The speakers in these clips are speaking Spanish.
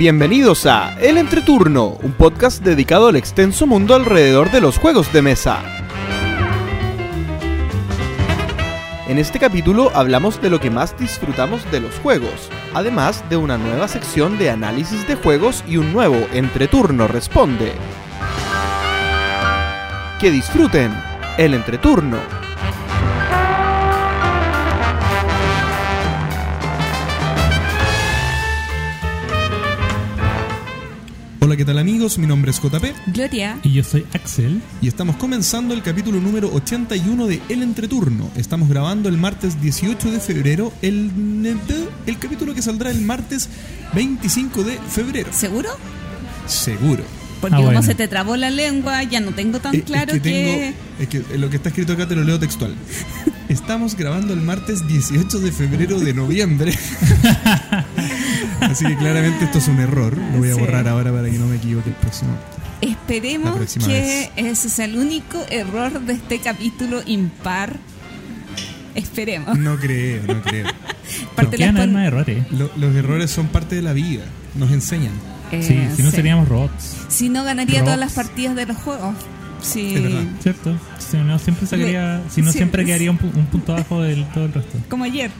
Bienvenidos a El Entreturno, un podcast dedicado al extenso mundo alrededor de los juegos de mesa. En este capítulo hablamos de lo que más disfrutamos de los juegos, además de una nueva sección de análisis de juegos y un nuevo Entreturno Responde. Que disfruten el Entreturno. Hola, ¿qué tal amigos? Mi nombre es JP Gloria. Y yo soy Axel. y estamos comenzando el capítulo número 81 de El Entreturno. Estamos grabando el martes 18 de febrero, el, el capítulo que saldrá el martes 25 de febrero. ¿Seguro? Seguro. Porque Ah, como bueno. se te trabó la lengua, ya no tengo tan Eh, claro es que, que... tengo- es que lo que está escrito acá te lo leo textual. Estamos grabando el martes 18 de febrero de noviembre. Así que claramente esto es un error. Lo voy a Sí. borrar ahora para que no me equivoque el próximo. Esperemos que vez. ese sea el único error de este capítulo impar. Esperemos. No creo, no creo. Parte ¿Por qué van a haber después- más errores? Lo- los errores son parte de la vida. Nos enseñan. Eh, sí, si no sí. seríamos robots, Si no ganaría Robots. todas las partidas de los juegos. Sí. Es verdad. ¿cierto? Si no, siempre sacaría, si no siempre quedaría un, pu- un punto abajo del todo el resto. Como ayer,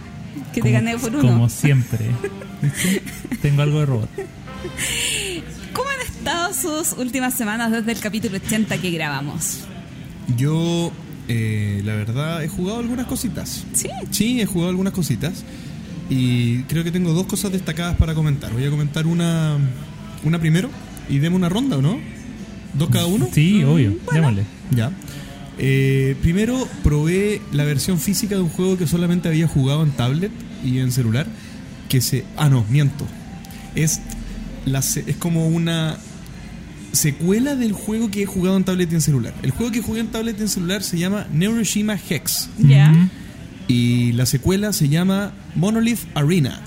que te gané por uno. Como siempre. ¿Viste? Tengo algo de robot. ¿Cómo han estado sus últimas semanas desde el capítulo 80 que grabamos? Yo, eh, la verdad, he jugado algunas cositas. Sí. Sí, he jugado algunas cositas. Y creo que tengo dos cosas destacadas para comentar. Voy a comentar una, una primero y demos una ronda, ¿o no? ¿Dos cada uno? Sí, obvio. Démosle. Ya. Eh, primero probé la versión física de un juego que solamente había jugado en tablet y en celular. Que se. Ah, no, miento. Es, la, se- es como una secuela del juego que he jugado en tablet y en celular. El juego que jugué en tablet y en celular se llama Neuroshima Hex. ¿Ya? Y la secuela se llama Monolith Arena.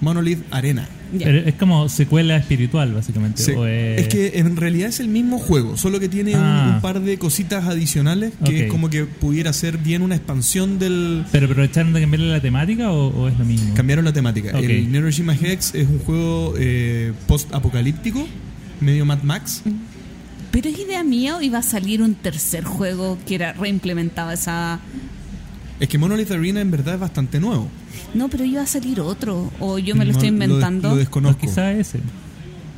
Monolith Arena. Pero es como secuela espiritual, básicamente. Se- es- Es que en realidad es el mismo juego, solo que tiene un- Ah. un, par de cositas adicionales que es como que pudiera ser bien una expansión del... ¿Pero aprovecharon de cambiarle la temática o, o es lo mismo? Cambiaron la temática. Ok. El Neuroshima Hex es un juego eh, post-apocalíptico, medio Mad Max. ¿Pero es idea mía o iba a salir un tercer juego que era reimplementado esa... Es que Monolith Arena en verdad es bastante nuevo. No, pero iba a salir otro. O yo me lo No, estoy inventando. Lo, No, desconozco. quizás ese.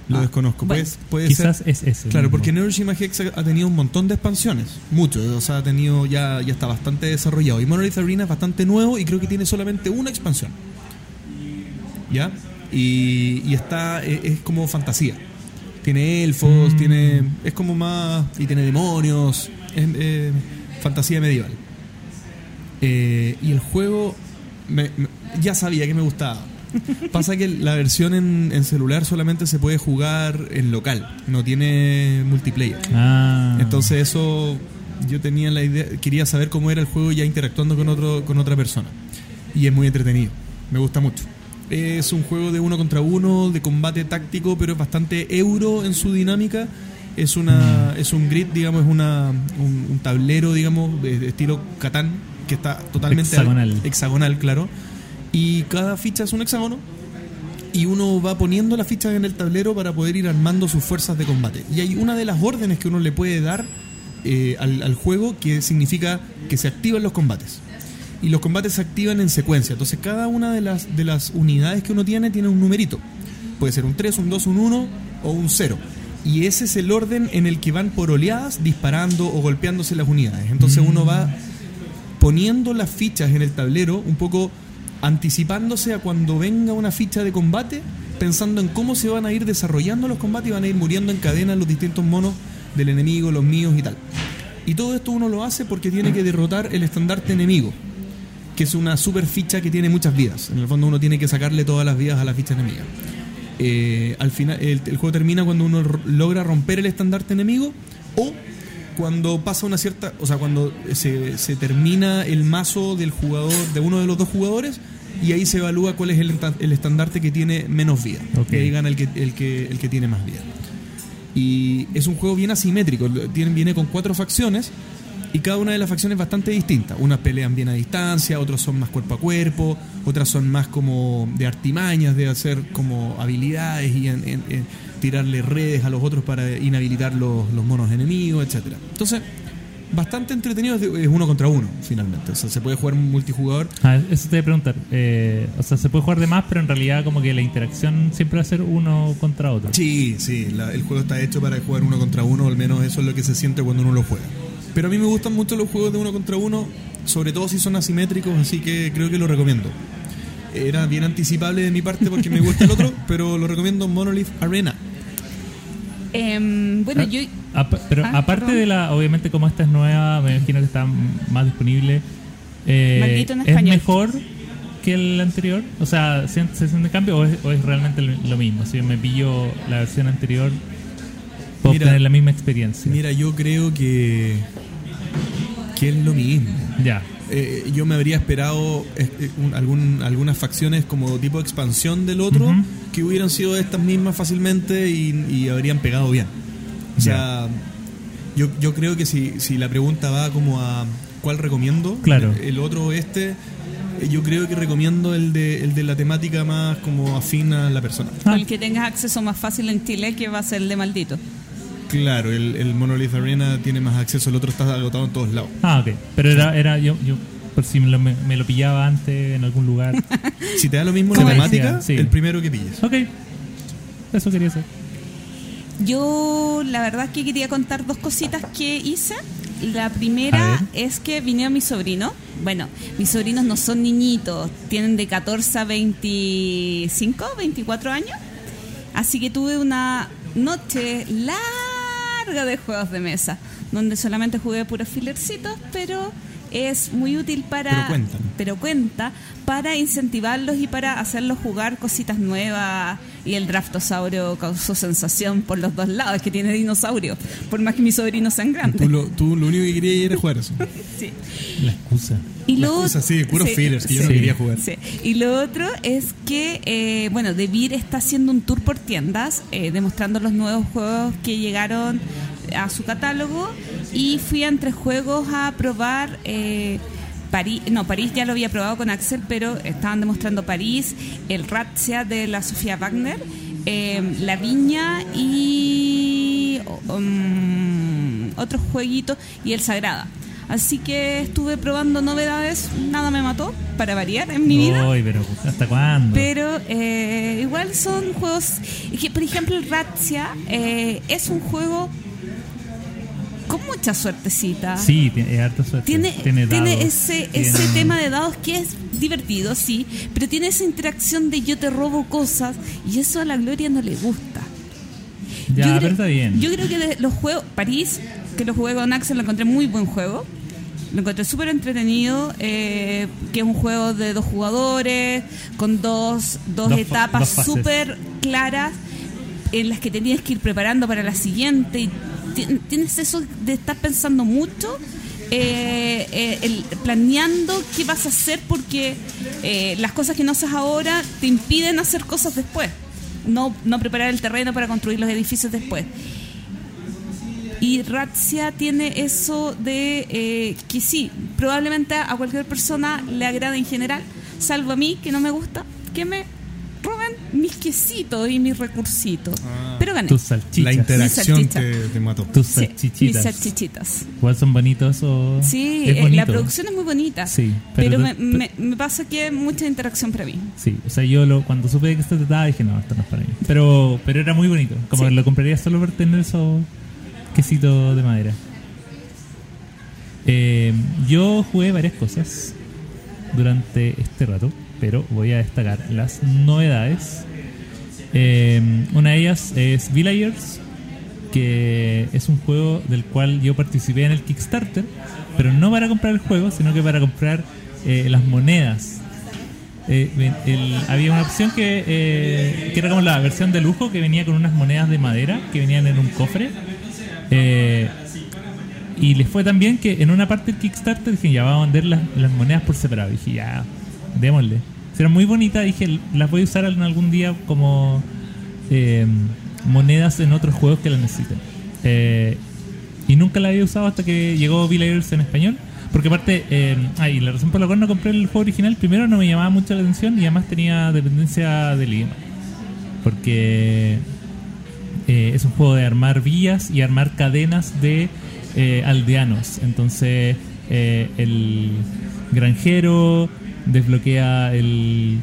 Lo Ah, desconozco. bueno. Puede- puede Quizás ser... es ese. Claro, mismo. porque Neuroshima Hex ha ha tenido un montón de expansiones, mucho, o sea, ha tenido ya, ya está bastante desarrollado. Y Monolith Arena es bastante nuevo y creo que tiene solamente una expansión. ¿Ya? Y, y está, es, es como fantasía. Tiene elfos, Mm. tiene, es como más, y tiene demonios, es eh, fantasía medieval. Eh, y el juego, me- me- ya sabía que me gustaba. Pasa que la versión en, en celular solamente se puede jugar en local, no tiene multiplayer. Ah. Entonces eso yo tenía la idea, quería saber cómo era el juego ya interactuando con otro con otra persona. Y es muy entretenido, me gusta mucho. Es un juego de uno contra uno, de combate táctico, pero es bastante euro en su dinámica. Es una es un grid, digamos, es una, un, un tablero, digamos, de, de estilo Catán, que está totalmente Hexagonal. hexagonal, claro. Y cada ficha es un hexágono y uno va poniendo las fichas en el tablero para poder ir armando sus fuerzas de combate. Y hay una de las órdenes que uno le puede dar eh, al, al juego que significa que se activan los combates. Y los combates se activan en secuencia. Entonces cada una de las, de las unidades que uno tiene tiene un numerito. Puede ser un 3, un 2, un 1 o un 0. Y ese es el orden en el que van por oleadas disparando o golpeándose las unidades. Entonces uno va poniendo las fichas en el tablero, un poco anticipándose a cuando venga una ficha de combate, pensando en cómo se van a ir desarrollando los combates y van a ir muriendo en cadena los distintos monos del enemigo, los míos y tal. Y todo esto uno lo hace porque tiene que derrotar el estandarte enemigo, que es una super ficha que tiene muchas vidas. En el fondo uno tiene que sacarle todas las vidas a la ficha enemiga. Eh, al final, el, el juego termina cuando uno logra romper el estandarte enemigo o cuando pasa una cierta, o sea, cuando se, se termina el mazo del jugador, de uno de los dos jugadores, y ahí se evalúa cuál es el, el estandarte que tiene menos vida. Ok. Y ahí gana el que, el, que, el que tiene más vida. Y es un juego bien asimétrico, tiene, viene con cuatro facciones Y cada una de las facciones es bastante distinta. Unas pelean bien a distancia, otros son más cuerpo a cuerpo, otras son más como de artimañas, de hacer como habilidades y en- en- en tirarle redes a los otros para inhabilitar los, los monos enemigos, etcétera. Entonces, bastante entretenido es, uno contra uno, finalmente. O sea, se puede jugar multijugador. Ah, eso te voy a preguntar. Eh, o sea, se puede jugar de más, pero en realidad como que la interacción siempre va a ser uno contra otro. Sí, sí, la- el juego está hecho para jugar uno contra uno, al menos eso es lo que se siente cuando uno lo juega. Pero a mí me gustan mucho los juegos de uno contra uno, sobre todo si son asimétricos, así que creo que lo recomiendo. Era bien anticipable de mi parte porque me gusta el otro, pero lo recomiendo Monolith Arena. Em, bueno, Ah, yo. pero Ah, aparte perdón. de la, obviamente como esta es nueva, me imagino que está más disponible. eh, en ¿Es mejor que el anterior? O sea, ¿se, se siente cambio o es, o es realmente lo lo mismo? Si yo me pillo la versión anterior, puedo Mira, tener la misma experiencia. Mira, yo creo que, que es lo mismo. Ya. Eh, yo me habría esperado eh, un- algún, algunas facciones como tipo expansión del otro que hubieran sido estas mismas fácilmente y, y habrían pegado bien. O sea, yo, yo creo que si, si la pregunta va como a cuál recomiendo, Claro. el otro o este, yo creo que recomiendo el de, el de la temática más como afín a la persona. Ah, el que tengas acceso más fácil en Chile, que va a ser el de maldito. Claro, el, el Monolith Arena tiene más acceso, el otro está agotado en todos lados. ah, ok. Pero era, era yo, yo por si me lo, me, me lo pillaba antes en algún lugar. Si te da lo mismo ¿Cómo la temática, Sí. el primero que pilles. ok. Eso quería hacer. Yo, la verdad, es que quería contar dos cositas que hice. La A primera es que vinieron mis sobrinos. Bueno, mis sobrinos no son niñitos, tienen de 14 a 25, 24 años. Así que tuve una noche larga de juegos de mesa, donde solamente jugué puros filercitos, pero es muy útil para... Pero cuentan. pero cuenta para incentivarlos y para hacerlos jugar cositas nuevas. Y el draftosaurio causó sensación por los dos lados, que tiene dinosaurio, por más que mis sobrinos sean grandes. Tú lo, tú lo único que querías era jugar eso. Sí. La excusa. Y La lo excusa, sí, puros sí, fillers que yo no quería jugar. sí. Y lo otro es que, eh, bueno, Devir está haciendo un tour por tiendas, eh, demostrando los nuevos juegos que llegaron a su catálogo. Y fui a entre juegos a probar. Eh, París, no, París ya lo había probado con Axel, pero estaban demostrando París, el Razzia de la Sofía Wagner, eh, La Viña y um, otros jueguitos y el Sagrada. Así que estuve probando novedades, nada me mató, para variar en mi vida. Pero ¿hasta cuándo? Pero eh, igual son juegos. por ejemplo, el Razzia eh, es un juego con mucha suertecita. Sí, tiene harta suerte. Tiene, tiene, tiene dados, ese, tiene- ese tema de dados que es divertido, sí, pero tiene esa interacción de yo te robo cosas y eso a la Gloria no le gusta. Ya, Yo pero creo- está bien. Yo creo que de los juegos, París, que lo jugué con Axel, lo encontré muy buen juego. Lo encontré súper entretenido, eh, que es un juego de dos jugadores, con dos, dos, Dos etapas súper claras en las que tenías que ir preparando para la siguiente. Y tienes eso de estar pensando mucho, eh, eh, planeando qué vas a hacer, porque eh, las cosas que no haces ahora te impiden hacer cosas después. No, no preparar el terreno para construir los edificios después. Y Razzia tiene eso de que sí, probablemente a cualquier persona le agrada en general, salvo a mí, que no me gusta, que me mis quesitos y mis recursitos. Pero gané. Tus salchichas. La interacción te, te mató. Tus Sí, mis salchichitas. salchichitas. Igual son bonitos o. Sí, es eh, bonito. la producción es muy bonita. Sí, pero, pero me, tú- me- me pasa que hay mucha interacción para mí. Sí, o sea, yo lo, cuando supe qué se trataba dije, no, esto no es para mí. Pero, pero era muy bonito. Como Sí. que lo compraría solo por tener esos quesitos de madera. Eh, yo jugué varias cosas durante este rato, pero voy a destacar las novedades. Eh, una de ellas es Villagers, que es un juego del cual yo participé en el Kickstarter, pero no para comprar el juego, sino que para comprar eh, las monedas. Eh, había una opción que, eh, era como la versión de lujo que venía con unas monedas de madera que venían en un cofre. Eh, y les fue tan bien que en una parte del Kickstarter dije, ya vamos a vender las, las monedas por separado. dije, ya, démosle. Eran muy bonitas, dije, las voy a usar en algún día como eh, monedas en otros juegos que las necesiten. Eh, y nunca la había usado hasta que llegó Villagers en español. Porque aparte, eh, ay, la razón por la cual no compré el juego original, primero no me llamaba mucho la atención y además tenía dependencia del idioma. Porque eh, es un juego de armar vías y armar cadenas de eh, aldeanos. Entonces, el granjero desbloquea el,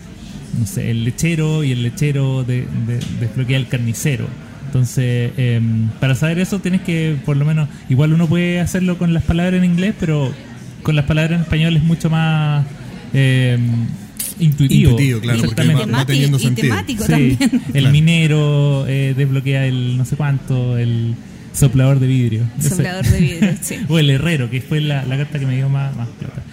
no sé, el lechero y el lechero de- de- desbloquea el carnicero. Entonces, em, para saber eso tienes que, por lo menos, igual uno puede hacerlo con las palabras en inglés, pero con las palabras en español es mucho más em, intuitivo. Intuitivo, claro, porque Exactamente. va- va teniendo y sentido. temático Sí, también. el Claro. minero eh, desbloquea el no sé cuánto, el soplador de vidrio. Ese- Soplador de vidrio, sí. o el herrero, que fue la, la carta que me dio más, más plata.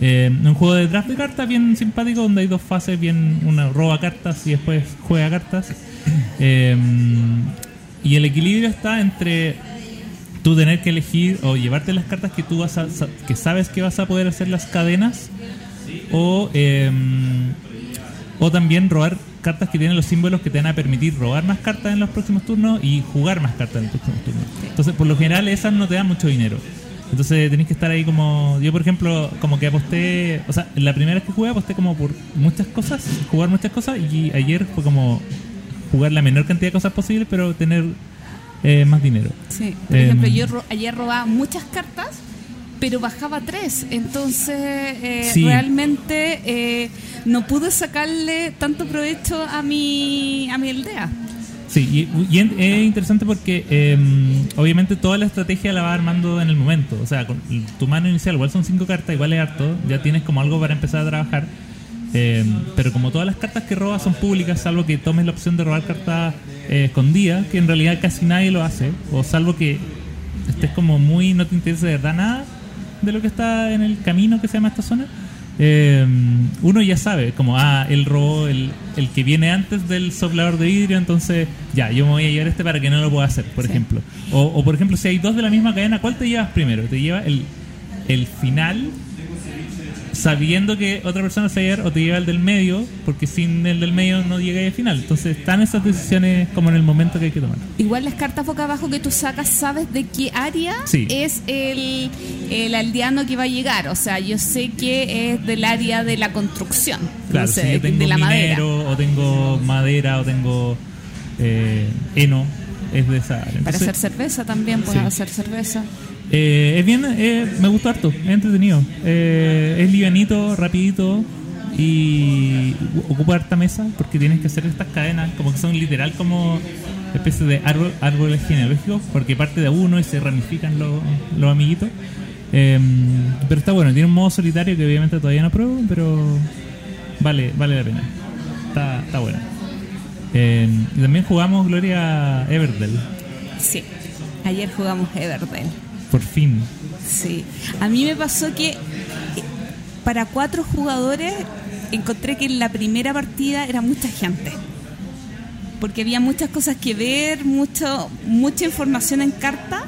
Eh, un juego de draft de cartas bien simpático, donde hay dos fases, bien una roba cartas y después juega cartas. Eh, y el equilibrio está entre tú tener que elegir o llevarte las cartas que tú vas a, que sabes que vas a poder hacer las cadenas o eh, o también robar cartas que tienen los símbolos que te van a permitir robar más cartas en los próximos turnos y jugar más cartas en los próximos turnos. Entonces, por lo general, esas no te dan mucho dinero. Entonces, tenés que estar ahí como. Yo, por ejemplo, como que aposté. O sea, la primera vez que jugué, aposté como por muchas cosas, jugar muchas cosas, y ayer fue como jugar la menor cantidad de cosas posible, pero tener eh, más dinero. Sí. Por Em, ejemplo, yo ro- ayer robaba muchas cartas, pero bajaba tres. Entonces, eh, Sí. realmente eh, no pude sacarle tanto provecho a mi, a mi aldea. Sí, y, es interesante porque eh, obviamente toda la estrategia la va armando en el momento. O sea, con tu mano inicial, igual son cinco cartas, igual es harto, ya tienes como algo para empezar a trabajar. Eh, pero como todas las cartas que robas son públicas, salvo que tomes la opción de robar cartas eh, escondidas, que en realidad casi nadie lo hace, o salvo que estés como muy, no te interesa de verdad nada de lo que está en el camino que se llama esta zona, eh, uno ya sabe, como, ah, él robó el, el que viene antes del soplador de vidrio, entonces ya, yo me voy a llevar este para que no lo pueda hacer, por Sí. ejemplo. O, o, por ejemplo, si hay dos de la misma cadena, ¿cuál te llevas primero? ¿Te lleva el, el final sabiendo que otra persona se va a llevar o te lleva el del medio? Porque sin el del medio no llega al final. Entonces están esas decisiones como en el momento que hay que tomar. Igual las cartas boca abajo que tú sacas, sabes de qué área Sí. es el, el aldeano que va a llegar. O sea, yo sé que es del área de la construcción, Claro, no sé, si yo tengo de la madera. minero, o tengo madera, o tengo eh, heno, es de esa área. Para hacer cerveza también, puedes Sí. hacer cerveza. Eh, es bien, eh, me gustó harto, es entretenido. Eh, es livianito, rapidito y ocupa harta mesa porque tienes que hacer estas cadenas, como que son literal como especie de árbol, árboles genealógicos, porque parte de uno y se ramifican los, los amiguitos. Eh, pero está bueno, tiene un modo solitario que obviamente todavía no pruebo, pero vale, vale la pena. Está, está bueno. Y también jugamos Gloria Everdell, Sí. Ayer jugamos Everdell. Por fin. Sí. A mí me pasó que eh, para cuatro jugadores encontré que en la primera partida era mucha gente. Porque había muchas cosas que ver, mucho, mucha información en carta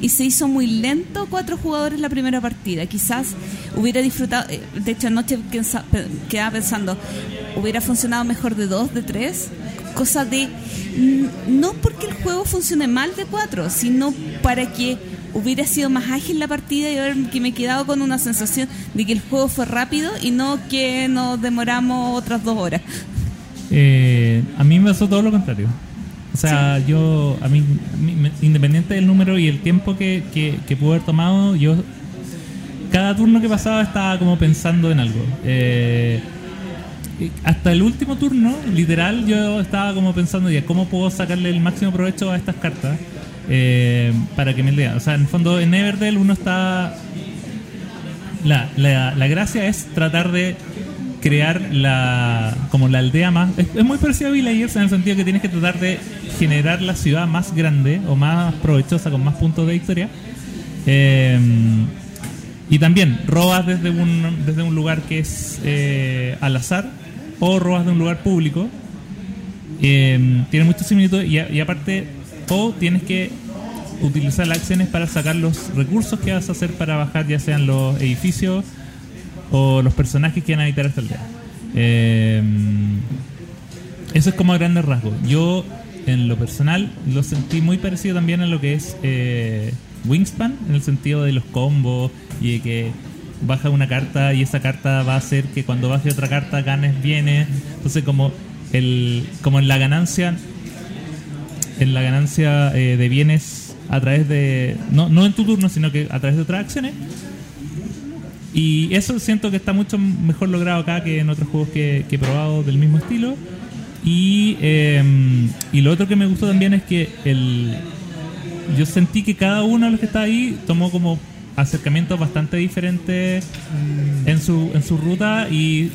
y se hizo muy lento cuatro jugadores la primera partida. Quizás hubiera disfrutado, eh, de hecho anoche quedaba pensando, hubiera funcionado mejor de dos, de tres, cosa de, no porque el juego funcione mal de cuatro, sino para que hubiera sido más ágil la partida y haber que me he quedado con una sensación de que el juego fue rápido y no que nos demoramos otras dos horas. Eh, a mí me pasó todo lo contrario. O sea, yo, a mí, a mí me- independiente del número y el tiempo que, que, que pude haber tomado, yo, cada turno que pasaba estaba como pensando en algo. Eh, hasta el último turno, literal, yo estaba como pensando ya cómo puedo sacarle el máximo provecho a estas cartas eh, para que me lean. O sea, en el fondo, en Everdell uno está la, la, la gracia es tratar de crear la como la aldea más es, muy parecido a Villagers en el sentido que tienes que tratar de generar la ciudad más grande o más provechosa con más puntos de victoria Eh, y también robas desde un desde un lugar que es eh, al azar o robas de un lugar público tiene muchas similitudes y, y aparte o tienes que utilizar acciones para sacar los recursos que vas a hacer para bajar ya sean los edificios o los personajes que van a habitar esta aldea. Eh, eso es como a grandes rasgos. Yo, en lo personal, lo sentí muy parecido también a lo que es eh, Wingspan, en el sentido de los combos y de que baja una carta y esa carta va a hacer que cuando baje otra carta ganes bienes. Entonces como el como en la ganancia en la ganancia eh, de bienes a través de no, no en tu turno, sino que a través de otras acciones. Y eso siento que está mucho mejor logrado acá que en otros juegos que, que he probado del mismo estilo. Y, eh, y lo otro que me gustó también es que el, yo sentí que cada uno de los que está ahí tomó como acercamientos bastante diferentes en su, en su ruta y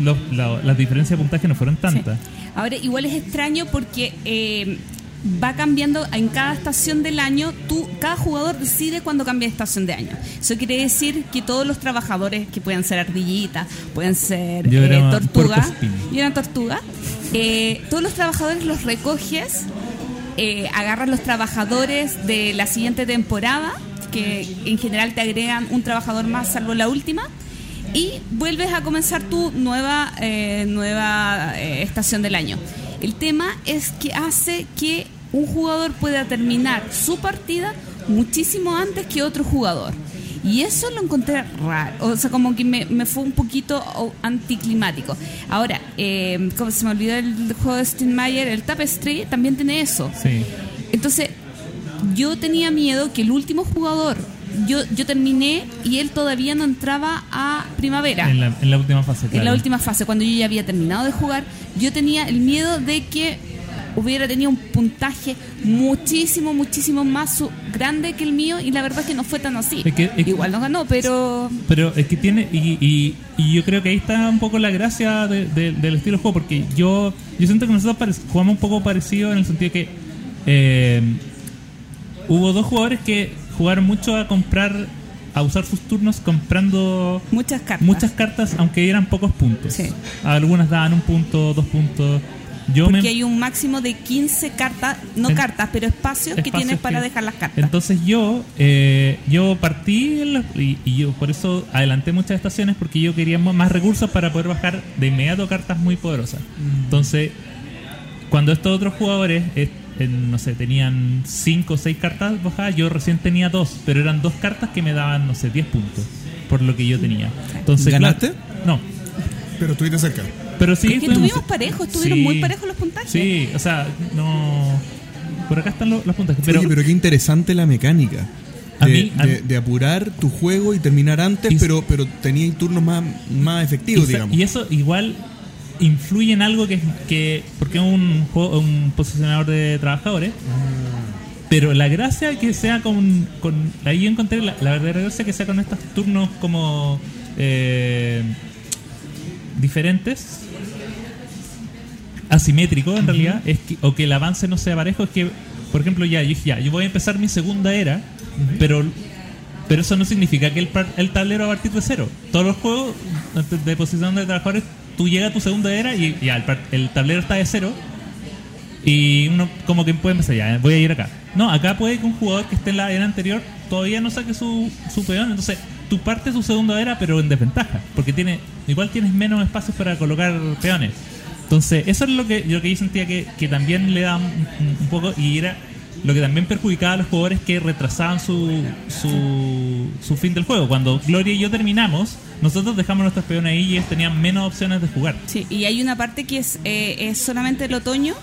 los, la- las diferencias de puntaje no fueron tantas. Sí. Ahora, igual es extraño porque eh, va cambiando en cada estación del año. Tú, cada jugador decide cuándo cambia de estación de año. Eso quiere decir que todos los trabajadores, que pueden ser ardillitas, pueden ser eh, era tortuga, puercoespín. y una tortuga, eh, todos los trabajadores los recoges, eh, agarras los trabajadores de la siguiente temporada, que en general te agregan un trabajador más, salvo la última y vuelves a comenzar tu nueva, eh, nueva estación del año. El tema es que hace que un jugador pueda terminar su partida muchísimo antes que otro jugador. Y eso lo encontré raro, o sea, como que me, me fue un poquito anticlimático. Ahora, eh, como se me olvidó el juego de Steinmeier, el Tapestry también tiene eso. Sí. Entonces, yo tenía miedo que el último jugador, yo, yo terminé y él todavía no entraba a primavera. En la, en la última fase. En la claro. última fase, cuando yo ya había terminado de jugar, yo tenía el miedo de que hubiera tenido un puntaje muchísimo, muchísimo más grande que el mío y la verdad es que no fue tan así. Es que- es que- Igual no ganó, pero... Pero es que tiene, y, y, y yo creo que ahí está un poco la gracia de- de- del estilo de juego, porque yo, yo siento que nosotros jugamos un poco parecido en el sentido que eh, hubo dos jugadores que jugaron mucho a comprar, a usar sus turnos comprando Muchas cartas. muchas cartas, aunque eran pocos puntos. Sí. Algunas daban un punto, dos puntos. Yo Porque me, hay un máximo de 15 cartas, no En- cartas, pero espacios, que tienes para que- dejar las cartas. Entonces yo eh, yo partí en la- y, y yo por eso adelanté muchas estaciones porque yo quería más recursos para poder bajar de inmediato cartas muy poderosas. Entonces, cuando estos otros jugadores, eh, en, no sé, tenían 5 o 6 cartas bajadas, yo recién tenía 2, pero eran dos cartas que me daban, no sé, 10 puntos por lo que yo tenía. Entonces, ¿Ganaste? claro- no, Pero estuviste cerca. pero sí. Es que estuvimos- parejos, estuvieron Sí. muy parejos los puntajes. Sí, o sea, no. Por acá están los, los puntajes. Pero, Oye, pero qué interesante la mecánica. A De, mí- a de- mí- de apurar tu juego y terminar antes, Y- pero, pero tenía turnos más, más efectivos, digamos. y eso igual influye en algo que es que. Porque es un, juego- un posicionador de trabajadores. Pero la gracia que sea con. con ahí encontré la, la verdadera gracia que sea con estos turnos como. eh, diferentes. Asimétricos en realidad. Es que, o que el avance no sea parejo. Es que, por ejemplo, ya, yo ya, yo voy a empezar mi segunda era. Pero pero eso no significa que el, par- el tablero va a partir de cero. Todos los juegos de- de posición de trabajadores, tú llegas a tu segunda era y ya el, tablero está de cero. Y uno como que puede empezar, ya, voy a ir acá. No, acá puede que un jugador que esté en la era anterior todavía no saque su, su peón. Entonces, tú partes tu segunda era, pero en desventaja. Porque tiene igual tienes menos espacios para colocar peones. Entonces, eso es lo que, lo que yo sentía que, que también le un, un- un poco y era lo que también perjudicaba a los jugadores que retrasaban su, su, su fin del juego. Cuando Gloria y yo terminamos, nosotros dejamos nuestros peones ahí y ellos tenían menos opciones de jugar. Sí, y hay una parte que es, eh, es solamente el otoño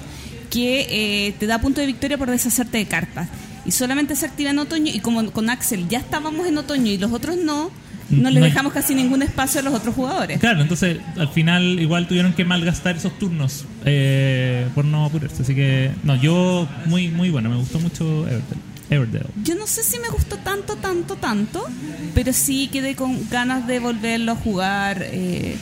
que eh, te da punto de victoria por deshacerte de cartas. Y solamente se activa en otoño y como con Axel ya estábamos en otoño y los otros no, no les No hay- dejamos casi ningún espacio a los otros jugadores. Claro, entonces al final igual tuvieron que malgastar esos turnos eh, por no apurarse. Así que, no, yo muy muy bueno, me gustó mucho Everdell. Everdell. Yo no sé si me gustó tanto, tanto, tanto, pero sí quedé con ganas de volverlo a jugar. eh,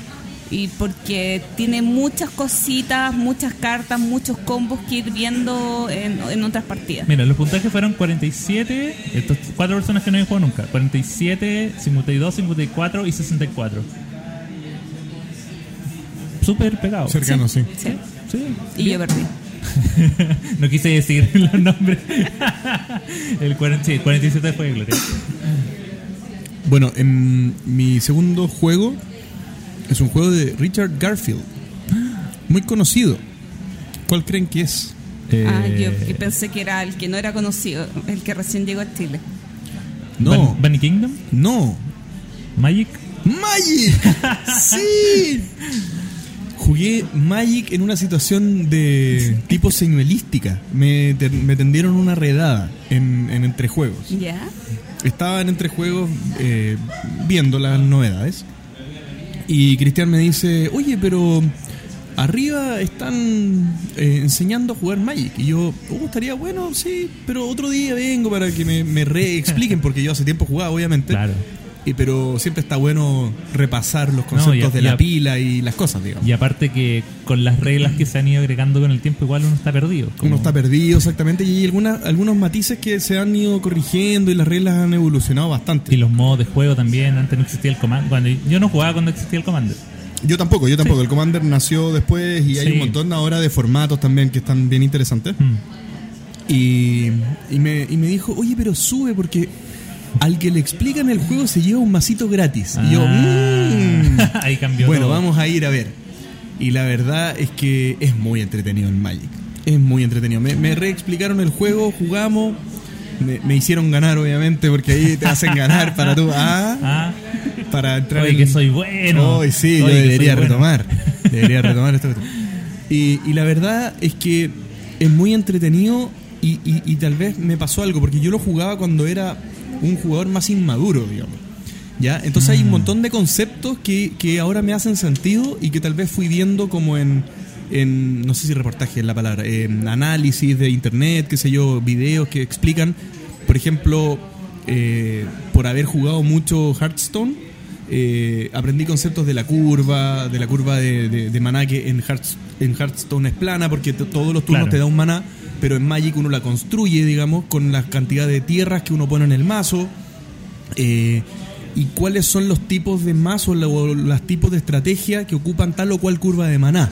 y porque tiene muchas cositas, muchas cartas, muchos combos que ir viendo en, en otras partidas. Mira, los puntajes fueron 47, estas cuatro personas que no habían jugado nunca, 47, 52, 54 y 64. Súper pegado. Cercano, sí. Sí. Sí. Y yo perdí. no quise decir los nombres. el 40, sí, 47 fue Gloria. Bueno, en mi segundo juego es un juego de Richard Garfield. Muy conocido. ¿Cuál creen que es? Ah, yo Eh, pensé que era el que no era conocido, el que recién llegó a Chile. No. Bun- Bunny Kingdom, No. Magic. Magic. sí. Jugué Magic en una situación de tipo señuelística. Me, te- me tendieron una redada en, en entrejuegos. ¿Ya? Estaba en entrejuegos eh, viendo las novedades. Y Cristian me dice, oye, pero arriba están eh, enseñando a jugar Magic. Y yo, oh, estaría bueno, sí, pero otro día vengo para que me, me reexpliquen, porque yo hace tiempo jugaba, obviamente. Claro. Y, pero siempre está bueno repasar los conceptos de la pila y las cosas, digamos. Y aparte que con las reglas que se han ido agregando con el tiempo, igual uno está perdido. Como- Uno está perdido exactamente y hay algunas, algunos matices que se han ido corrigiendo y las reglas han evolucionado bastante. Y los modos de juego también, antes no existía el comando. Cuando, yo no jugaba cuando existía el comando. Yo tampoco, yo tampoco. El Commander nació después y hay Sí. un montón ahora de formatos también que están bien interesantes. Mm. Y, y, me, y me dijo, oye, pero sube porque al que le explican el juego se lleva un masito gratis. Y yo, Ah, "Mm". ahí cambió Bueno, todo. vamos a ir a ver. Y la verdad es que es muy entretenido el Magic. Es muy entretenido. Me, me reexplicaron el juego, jugamos. Me, me hicieron ganar, obviamente, porque ahí te hacen ganar para tú. Ah, Ah, para entrar oye, en- que soy bueno. Hoy sí, Oye, yo debería bueno. retomar. Debería retomar esto. Y, y la verdad es que es muy entretenido y, y- y tal vez me pasó algo, porque yo lo jugaba cuando era un jugador más inmaduro, digamos. ¿Ya? Entonces hay un Mm. montón de conceptos que, que ahora me hacen sentido y que tal vez fui viendo como en, en no sé si reportaje es la palabra, en análisis de internet, qué sé yo, videos que explican, por ejemplo, eh, por haber jugado mucho Hearthstone, eh, aprendí conceptos de la curva, de la curva de, de, de maná que en, Hearths- en Hearthstone es plana porque todos los turnos Claro. te da un maná, pero en Magic uno la construye, digamos, con la cantidad de tierras que uno pone en el mazo. Eh, y cuáles son los tipos de mazo la- o los tipos de estrategia que ocupan tal o cual curva de maná.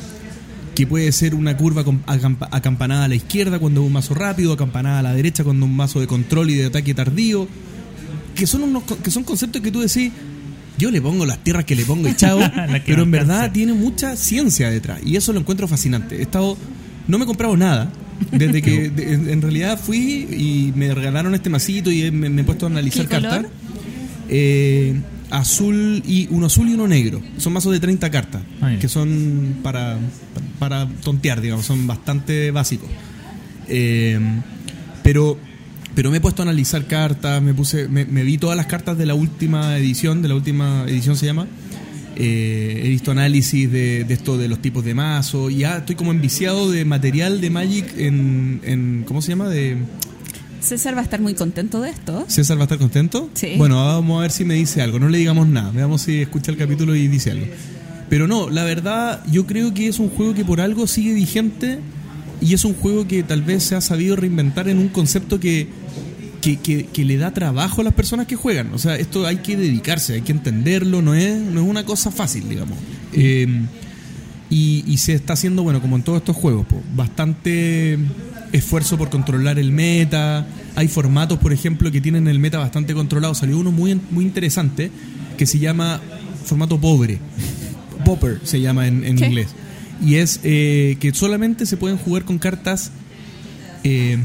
Que puede ser una curva acampanada a la izquierda cuando es un mazo rápido, acampanada a la derecha cuando es un mazo de control y de ataque tardío. Que son, unos, que son conceptos que tú decís, yo le pongo las tierras que le pongo y chao, pero en verdad tiene mucha ciencia detrás y eso lo encuentro fascinante. He estado, no me he comprado nada desde que de- en, en realidad fui y me regalaron este masito y me, me he puesto a analizar ¿Qué color? cartas. Eh, azul y uno azul y uno negro. Son mazos de 30 cartas Ah, que son para, para tontear, digamos, son bastante básicos. Eh, pero pero me he puesto a analizar cartas, me puse me, me vi todas las cartas de la última edición, de la última edición se llama. Eh, he visto análisis de, de esto de los tipos de mazo y ya estoy como enviciado de material de Magic en, en ¿cómo se llama? de César va a estar muy contento de esto. César va a estar contento. Sí. Bueno, vamos a ver si me dice algo. No le digamos nada. Veamos si escucha el capítulo y dice algo. Pero no, la verdad, yo creo que es un juego que por algo sigue vigente y es un juego que tal vez se ha sabido reinventar en un concepto que, que, que- que le da trabajo a las personas que juegan. O sea, esto hay que dedicarse, hay que entenderlo, no es, no es una cosa fácil, digamos. Eh, y, y se está haciendo, bueno, como en todos estos juegos, po, bastante esfuerzo por controlar el meta. Hay formatos, por ejemplo, que tienen el meta bastante controlado. Salió uno muy, muy interesante que se llama formato pobre. Popper se llama en, en inglés. Y es eh, que solamente se pueden jugar con cartas eh,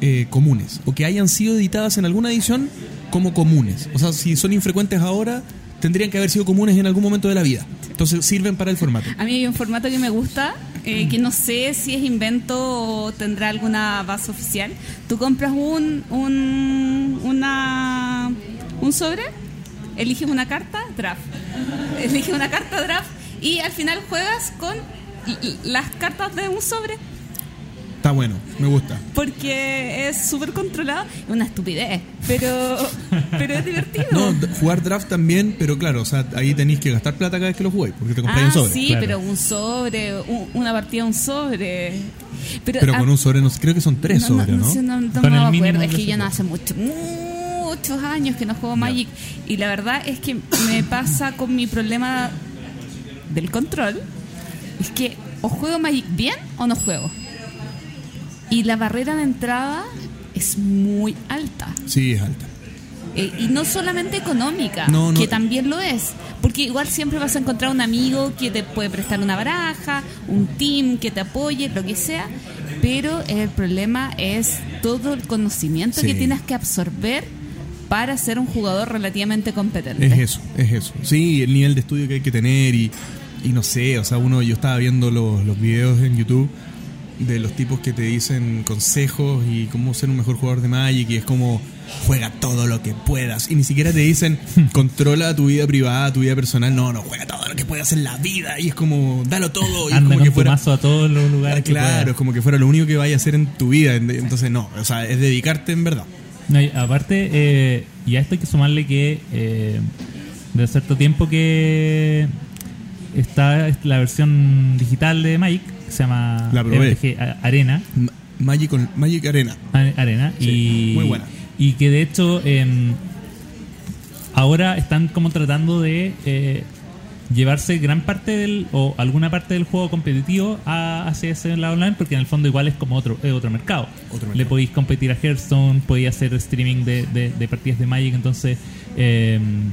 eh, comunes o que hayan sido editadas en alguna edición como comunes. O sea, si son infrecuentes ahora, tendrían que haber sido comunes en algún momento de la vida. Entonces sirven para el formato. A mí hay un formato que me gusta, eh, que no sé si es invento o tendrá alguna base oficial. Tú compras un, un, una, un sobre, eliges una carta, draft. Eliges una carta, draft, y al final juegas con las cartas de un sobre, Está bueno, me gusta. porque es súper controlado. Es una estupidez, pero, pero es divertido. No, jugar draft también, pero claro, o sea, ahí tenéis que gastar plata cada vez que lo jugáis, porque te compráis Ah, un sobre. sí, claro. pero un sobre, un- una partida, un sobre. Pero, Pero ah, con un sobre, no, sé, creo que son tres sobres, ¿no? sé, no, no Con me acuerdo, es que yo no hace mucho, muchos años que no juego Magic y la verdad es que me pasa con mi problema del control, es que o juego Magic bien o no juego. Y la barrera de entrada es muy alta. Sí, es alta. Eh, y no solamente económica, No, no. que también lo es. Porque igual siempre vas a encontrar un amigo que te puede prestar una baraja, un team que te apoye, lo que sea. Pero el problema es todo el conocimiento Sí. que tienes que absorber para ser un jugador relativamente competente. Es eso, es eso. Sí, el nivel de estudio que hay que tener y, y no sé, o sea, uno, yo estaba viendo los, los videos en YouTube de los tipos que te dicen consejos y cómo ser un mejor jugador de Magic y es como juega todo lo que puedas. Y ni siquiera te dicen controla tu vida privada, tu vida personal, no, no, juega todo lo que puedas en la vida. Y es como dalo todo. Y Anda como con que tu fuera mazo a todos los lugares. Que claro, es como que fuera lo único que vaya a hacer en tu vida, entonces no, o sea, es dedicarte en verdad. No, y aparte, eh, y a esto hay que sumarle que eh, de cierto tiempo que está la versión digital de Magic, que se llama La Arena. Ma- Magic, Magic Arena. Arena. Sí, y, muy buena. Y que de hecho em, ahora están como tratando de eh, llevarse gran parte del o alguna parte del juego competitivo a, hacia ese lado online porque en el fondo igual es como otro es otro mercado. Otro Le podéis competir a Hearthstone, podéis hacer streaming de, de- de partidas de Magic, entonces em,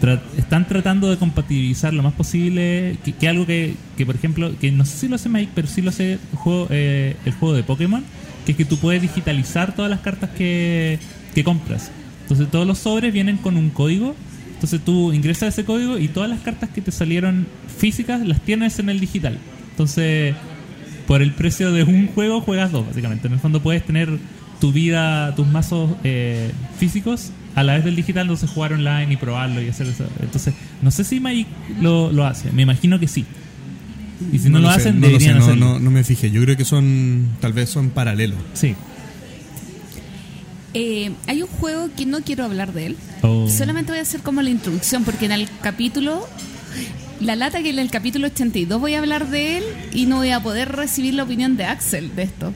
tra- están tratando de compatibilizar lo más posible que, algo que, que, por ejemplo que no sé si lo hace Magic pero sí lo hace el juego, eh, el juego de Pokémon que es que tú puedes digitalizar todas las cartas que, que compras. Entonces todos los sobres vienen con un código. Entonces tú ingresas ese código y todas las cartas que te salieron físicas las tienes en el digital. Entonces por el precio de un juego juegas dos, básicamente. En el fondo puedes tener tu vida, tus mazos eh, físicos a la vez del digital, entonces jugar online y probarlo y hacer eso. Entonces, no sé si Magic lo, lo hace, me imagino que sí. Y si no, lo, sé, hacen, no lo sé, deberían no, no, no me fijé. Yo creo que son, tal vez son paralelos. Sí. Eh, hay un juego que no quiero hablar de él. O- Solamente voy a hacer como la introducción, porque en el capítulo, la lata que en el capítulo 82 voy a hablar de él y no voy a poder recibir la opinión de Axel de esto.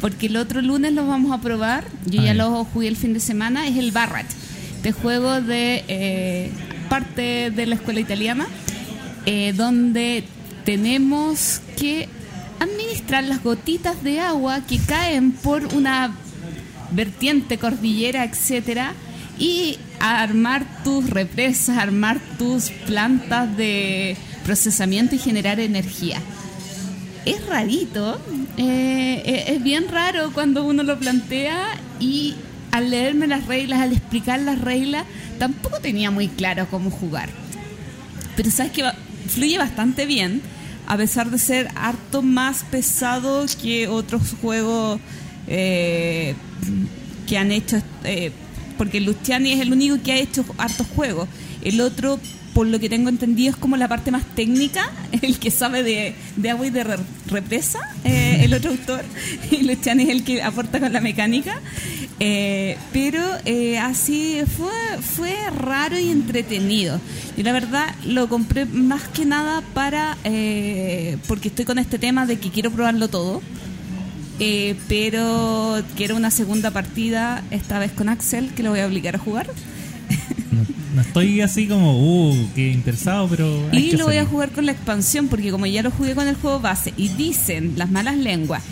Porque el otro lunes lo vamos a probar, yo Ah, ya ya. lo jugué el fin de semana, es el Barrat, de juego de eh, parte de la escuela italiana, eh, donde tenemos que administrar las gotitas de agua que caen por una vertiente, cordillera, etcétera, y armar tus represas, armar tus plantas de procesamiento y generar energía. Es rarito, eh, eh, es bien raro cuando uno lo plantea y al leerme las reglas, al explicar las reglas, tampoco tenía muy claro cómo jugar. Pero sabes que fluye bastante bien, a pesar de ser harto más pesado que otros juegos eh, que han hecho, porque Luciani es el único que ha hecho hartos juegos. El otro, por lo que tengo entendido, es como la parte más técnica, el que sabe de, de agua y de re- represa, eh, el otro autor, y Luciani es el que aporta con la mecánica. Eh, pero eh, así fue, fue raro y entretenido. Y la verdad lo compré más que nada para, eh, porque estoy con este tema de que quiero probarlo todo. Eh, pero quiero una segunda partida, esta vez con Axel, que lo voy a obligar a jugar. No, no estoy así como, uh, qué interesado, pero. hay Y que lo voy a jugar con la expansión, porque como ya lo jugué con el juego base, y dicen las malas lenguas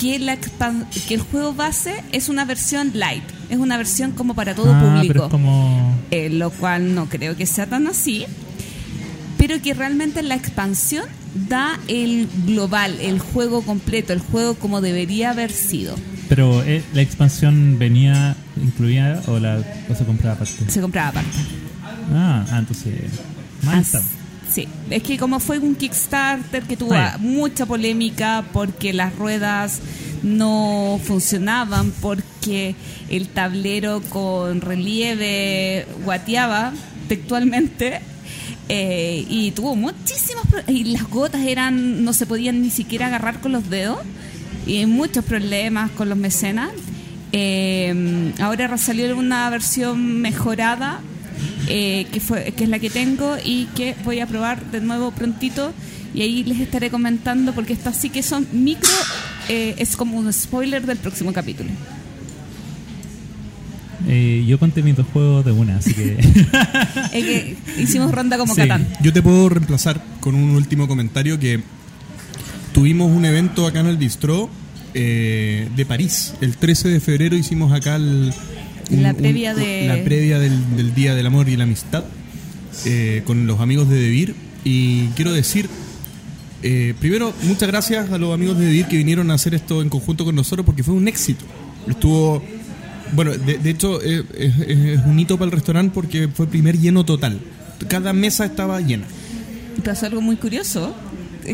que, la que el juego base es una versión light, es una versión como para todo Ah, pero público. es como. Eh, lo cual no creo que sea tan así, pero que realmente la expansión da el global, el juego completo, el juego como debería haber sido. Pero eh, la expansión venía incluida o, la, o se compraba aparte. Se compraba aparte. Ah, ah, entonces. As- está. Sí, es que como fue un Kickstarter que tuvo Ah, mucha polémica porque las ruedas no funcionaban, porque el tablero con relieve guateaba textualmente eh, y tuvo muchísimos y las gotas eran no se podían ni siquiera agarrar con los dedos y muchos problemas con los mecenas. Eh, ahora salió una versión mejorada eh, que fue que es la que tengo y que voy a probar de nuevo prontito y ahí les estaré comentando porque estas sí que son micro eh, es como un spoiler del próximo capítulo Eh, yo conté mis dos juegos de una, así que. Es que hicimos ronda como Sí. Catán Yo te puedo reemplazar con un último comentario que tuvimos un evento acá en el Bistro eh, de París. El 13 de febrero hicimos acá el, La previa de- la previa del, del Día del Amor y la Amistad eh, con los amigos de Debir. Y quiero decir, eh, primero, muchas gracias a los amigos de Debir que vinieron a hacer esto en conjunto con nosotros porque fue un éxito. Estuvo Bueno, de, de hecho eh, es, es un hito para el restaurante porque fue el primer lleno total. Cada mesa estaba llena. Y pasó algo muy curioso,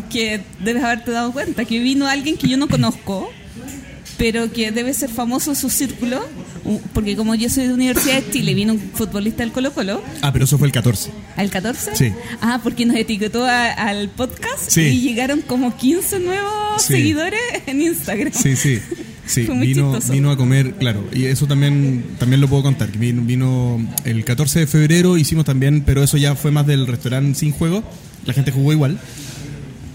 que debes haberte dado cuenta, que vino alguien que yo no conozco, pero que debe ser famoso en su círculo, porque como yo soy de Universidad de Chile, vino un futbolista del Colo Colo, Ah, pero eso fue el 14. al 14. Sí. Ah, porque nos etiquetó a- al podcast Sí. y llegaron como 15 nuevos Sí. seguidores en Instagram. Sí, sí. Sí, vino, chistoso. vino a comer, claro, y eso también también lo puedo contar. Vino, vino el 14 de febrero, hicimos también, pero eso ya fue más del restaurante sin juego, la gente jugó igual.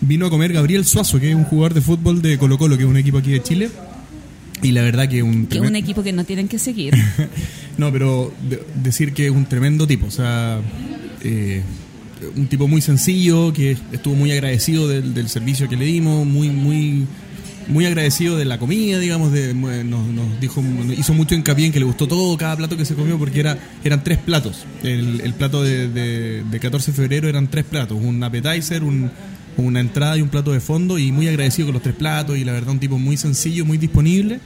Vino a comer Gabriel Suazo, que es un jugador de fútbol de Colo Colo, que es un equipo aquí de Chile. Y la verdad que un Que es un equipo que no tienen que seguir. No, pero de- decir que es un tremendo tipo, o sea, eh, un tipo muy sencillo, que estuvo muy agradecido del, del servicio que le dimos, muy, muy, muy agradecido de la comida, digamos, de, nos, nos dijo, hizo mucho hincapié en que le gustó todo, cada plato que se comió, porque era, eran tres platos. El, el plato de, de- de 14 de febrero eran tres platos, un appetizer, un, una entrada y un plato de fondo, y muy agradecido con los tres platos, y la verdad un tipo muy sencillo, muy disponible.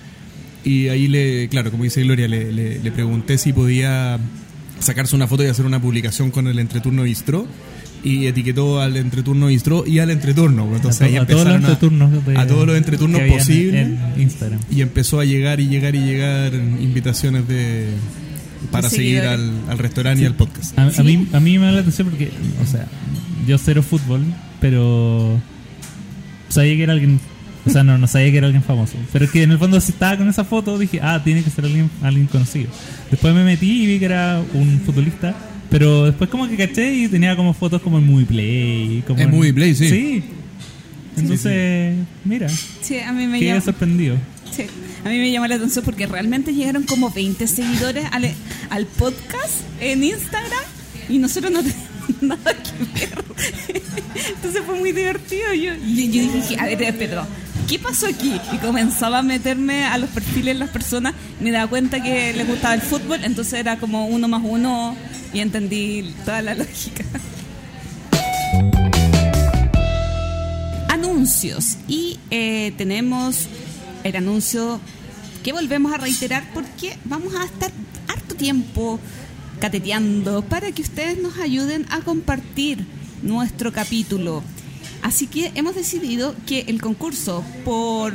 Y ahí le, claro, como dice Gloria, le, le- le pregunté si podía sacarse una foto y hacer una publicación con el entreturno Bistro. Y etiquetó al entreturno Bistro y al entreturno. Entonces a, ahí a todos los empezaron a- entreturnos de- a todos los entreturnos posibles. en, en Instagram. Y empezó a llegar y llegar y llegar invitaciones de para seguir al, al restaurante y al podcast. A, a Sí. mí, a mí me da la atención porque, o sea, yo cero fútbol, pero sabía que era alguien, o sea, no, no sabía que era alguien famoso. Pero es que en el fondo si estaba con esa foto dije, ah, tiene que ser alguien, alguien conocido. Después me metí y vi que era un futbolista, pero después como que caché y tenía como fotos como en Movie Play. Como En Movie Play, sí. Sí. Entonces, mira, Sí, a mí me quedé sorprendido. sí, a mí me llama la atención porque realmente llegaron como 20 seguidores al, al podcast en Instagram y nosotros no tenemos nada que ver. Entonces fue muy divertido. Yo, y yo dije, a ver, Pedro, ¿qué pasó aquí? Y comenzaba a meterme a los perfiles de las personas, me daba cuenta que les gustaba el fútbol, entonces era como uno más uno y entendí toda la lógica. anuncios y eh, tenemos el anuncio que volvemos a reiterar porque vamos a estar harto tiempo cateteando para que ustedes nos ayuden a compartir nuestro capítulo. Así que hemos decidido que el concurso por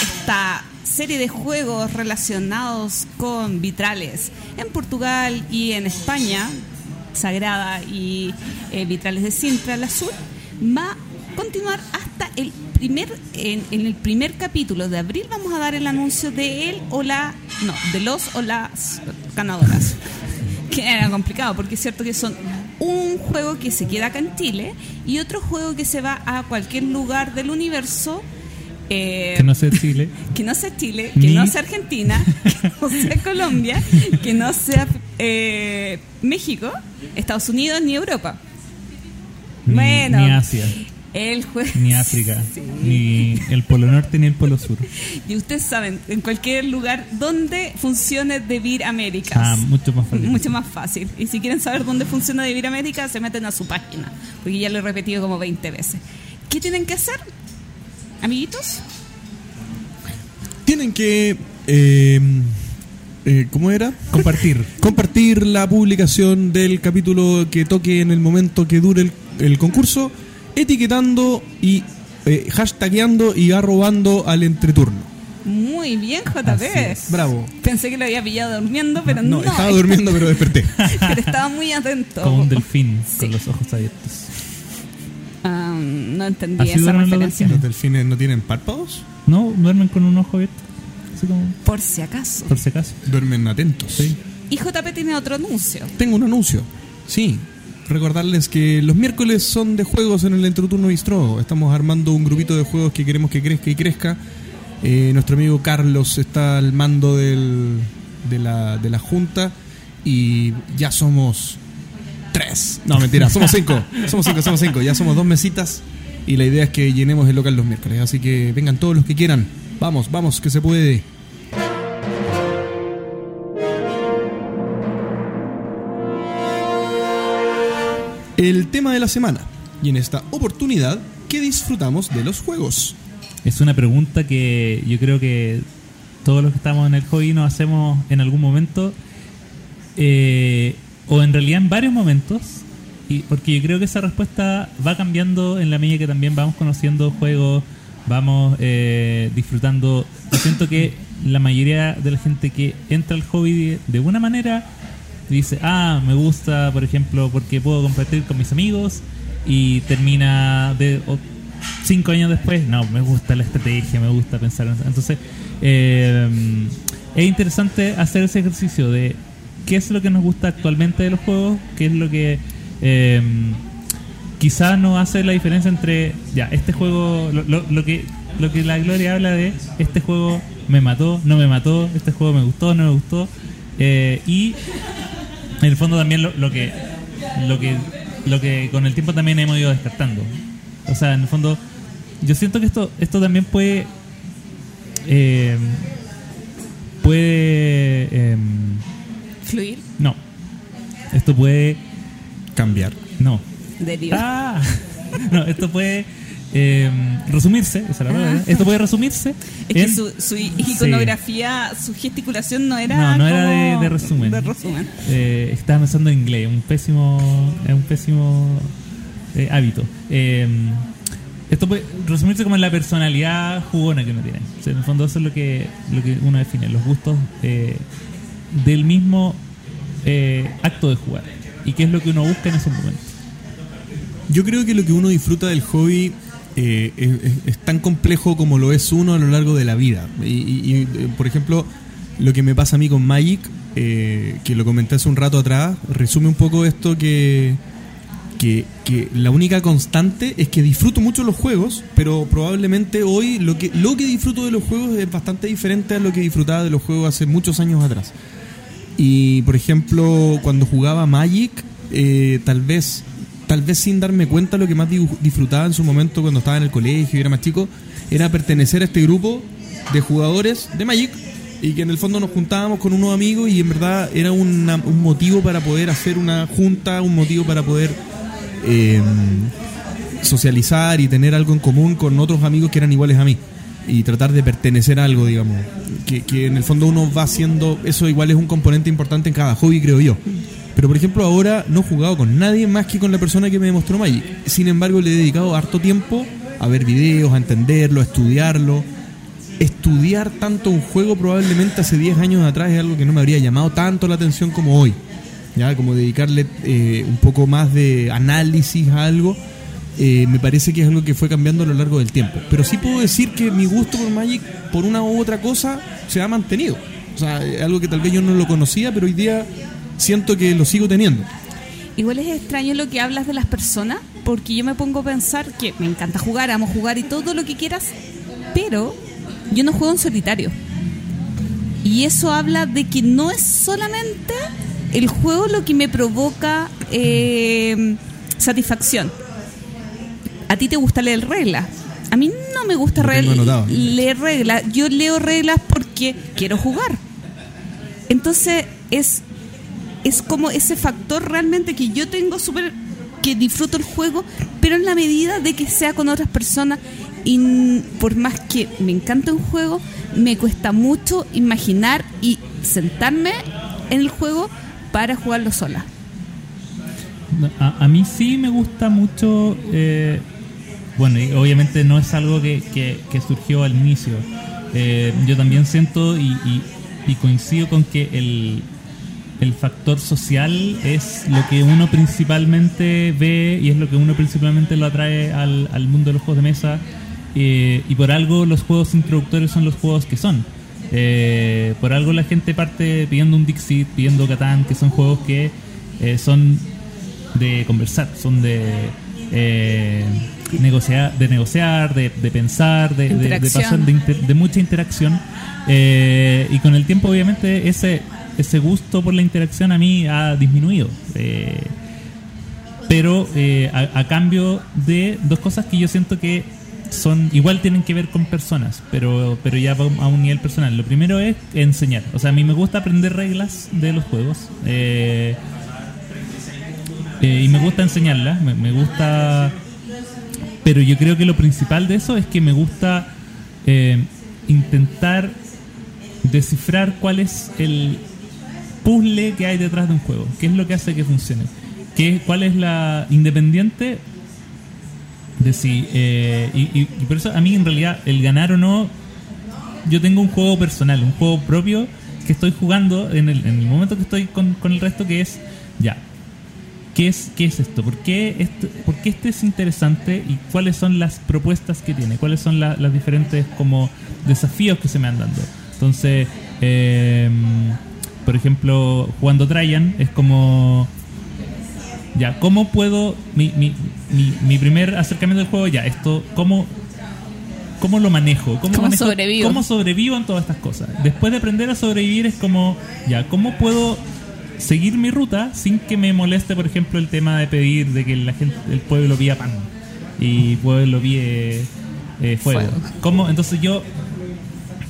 esta serie de juegos relacionados con vitrales en Portugal y en España, Sagrada y eh, Vitrales de Sintra, el azul, va a continuar hasta el primer, en, en el primer capítulo de abril vamos a dar el anuncio de él o la, no, de los o las ganadoras. Que era complicado porque es cierto que son un juego que se queda acá en Chile y otro juego que se va a cualquier lugar del universo. eh, Que no sé Chile. que no sea Chile, que Ni- no sea Argentina, que no sea Colombia, que no sea eh, México, Estados Unidos ni Europa. Ni, Bueno. ni Asia, El juego. ni África, Sí. ni el Polo Norte ni el Polo Sur. Y ustedes saben, en cualquier lugar donde funcione Devir Américas. Ah, mucho más fácil. Mucho más fácil. Y si quieren saber dónde funciona Devir América, se meten a su página. Porque ya lo he repetido como 20 veces. ¿Qué tienen que hacer? Amiguitos, Tienen que. eh, eh, ¿Cómo era? Compartir. Compartir la publicación del capítulo que toque en el momento que dure el, el concurso, etiquetando y eh, hashtagueando y arrobando al entreturno. muy bien, JP. Bravo. Pensé que lo había pillado durmiendo, pero no. No, estaba durmiendo, pero desperté. pero estaba muy atento. Como un delfín Sí. con los ojos abiertos. Ah, no entendí esa los referencia. ¿Los delfines no tienen párpados? No, duermen con un ojo abierto. Así como, Por si acaso. por si acaso. Duermen atentos. Sí. Y JP tiene otro anuncio. Tengo un anuncio. Sí. Recordarles que los miércoles son de juegos en el Entreturno Bistro. Estamos armando un grupito de juegos que queremos que crezca y crezca. Eh, nuestro amigo Carlos está al mando del- de, la, de la junta y ya somos tres. No, mentira, somos cinco. Somos cinco, somos cinco. Ya somos dos mesitas y la idea es que llenemos el local los miércoles. Así que vengan todos los que quieran. Vamos, vamos, que se puede. El tema de la semana. Y en esta oportunidad, ¿qué disfrutamos de los juegos? Es una pregunta que yo creo que todos los que estamos en el hobby nos hacemos en algún momento, eh, o en realidad en varios momentos, y porque yo creo que esa respuesta va cambiando en la medida que también vamos conociendo juegos, vamos eh, disfrutando. Siento que la mayoría de la gente que entra al hobby de, de una manera dice, ah, me gusta, por ejemplo, porque puedo compartir con mis amigos y termina de cinco años después, no, me gusta la estrategia, me gusta pensar en Entonces, eh, es interesante hacer ese ejercicio de qué es lo que nos gusta actualmente de los juegos, qué es lo que eh, quizás nos hace la diferencia entre, ya, este juego, lo que lo que la Gloria habla de, este juego me mató, no me mató, este juego me gustó, no me gustó, eh, y en el fondo también lo, lo que lo que lo que con el tiempo también hemos ido descartando. O sea en el fondo yo siento que esto esto también puede eh, puede em, Fluir, no. Esto puede Cambiar. No. Derivar. ah. No esto puede em, resumirse esa es la palabra, esto puede resumirse Es que en- su, su iconografía, su gesticulación no era. No, no era de, como de resumen. de resumen. Eh, estaba pensando en inglés, un pésimo, es un pésimo eh, hábito. Eh, esto puede resumirse como en la personalidad jugona que uno tiene. O sea, en el fondo eso es lo que, lo que uno define, los gustos eh, del mismo eh, acto de jugar. Y qué es lo que uno busca en ese momento. Yo creo que lo que uno disfruta del hobby eh, es, es- tan complejo como lo es uno a lo largo de la vida. Y, eh, por ejemplo, lo que me pasa a mí con Magic, eh, que lo comenté hace un rato atrás, resume un poco esto que, que, la única constante es que disfruto mucho los juegos, pero probablemente hoy lo que, lo que disfruto de los juegos es bastante diferente a lo que disfrutaba de los juegos hace muchos años atrás. Y por ejemplo, cuando jugaba Magic, eh, tal vez tal vez sin darme cuenta lo que más disfrutaba en su momento cuando estaba en el colegio y era más chico, era pertenecer a este grupo de jugadores de Magic y que en el fondo nos juntábamos con unos amigos y en verdad era un motivo para poder hacer una junta, un motivo para poder eh, socializar y tener algo en común con otros amigos que eran iguales a mí y tratar de pertenecer a algo, digamos. Que, que en el fondo uno va haciendo, eso igual es un componente importante en cada hobby, creo yo. Pero por ejemplo ahora no he jugado con nadie más que con la persona que me demostró Magic. Sin embargo le he dedicado harto tiempo a ver videos, a entenderlo, a estudiarlo. Estudiar tanto un juego probablemente hace 10 años atrás es algo que no me habría llamado tanto la atención como hoy. Ya, como dedicarle eh, un poco más de análisis a algo, eh, me parece que es algo que fue cambiando a lo largo del tiempo. Pero sí puedo decir que mi gusto por Magic, por una u otra cosa, se ha mantenido. O sea, algo que tal vez yo no lo conocía, pero hoy día siento que lo sigo teniendo. Igual es extraño lo que hablas de las personas, porque yo me pongo a pensar que me encanta jugar, amo jugar y todo lo que quieras, pero yo no juego en solitario. Y eso habla de que no es solamente el juego lo que me provoca eh, satisfacción. A ti te gusta leer reglas. A mí no me gusta re- leer reglas. Yo leo reglas porque quiero jugar. Entonces es es como ese factor realmente que yo tengo súper que disfruto el juego, pero en la medida de que sea con otras personas y por más que me encanta un juego, me cuesta mucho imaginar y sentarme en el juego para jugarlo sola. A, mí sí me gusta mucho. eh, bueno, y obviamente no es algo que, que- surgió al inicio. Eh, yo también siento y- y coincido con que el, el factor social es lo que uno principalmente ve y es lo que uno principalmente lo atrae al, al mundo de los juegos de mesa. Eh, y por algo los juegos introductorios son los juegos que son. Eh, por algo la gente parte pidiendo un Dixit, pidiendo Catán, que son juegos que eh, son de conversar, son de negociar, de negociar, de, de pensar, de, de- de pasar de, inter- de mucha interacción. Y con el tiempo, obviamente, ese ese gusto por la interacción a mí ha disminuido. Eh, pero eh, a, cambio de dos cosas que yo siento que son igual tienen que ver con personas, pero pero ya a un nivel personal. Lo primero es enseñar. O sea, a mí me gusta aprender reglas de los juegos. Eh, eh, y me gusta enseñarlas, me, me gusta... Pero yo creo que lo principal de eso es que me gusta eh, intentar descifrar cuál es el puzzle que hay detrás de un juego, qué es lo que hace que funcione, qué, cuál es la independiente de si eh, y, y- y por eso a mí en realidad el ganar o no yo tengo un juego personal, un juego propio que estoy jugando en el, en el momento que estoy con, con el resto que es ya ¿Qué es, ¿Qué es esto? ¿Por qué, esto? ¿Por qué este es interesante? ¿Y cuáles son las propuestas que tiene? ¿Cuáles son la- las diferentes como desafíos que se me han dando? Entonces, eh, por ejemplo, jugando Traian es como... Ya, ¿cómo puedo... Mi, mi, mi, mi primer acercamiento del juego, ya, esto, ¿cómo, cómo lo manejo? ¿Cómo manejo- sobrevivo? ¿Cómo sobrevivo en todas estas cosas? Después de aprender a sobrevivir es como, ya, ¿cómo puedo seguir mi ruta sin que me moleste, por ejemplo, el tema de pedir de que la gente, el pueblo pida pan y el pueblo pide eh, fuego? Fuego. ¿Cómo? Entonces yo,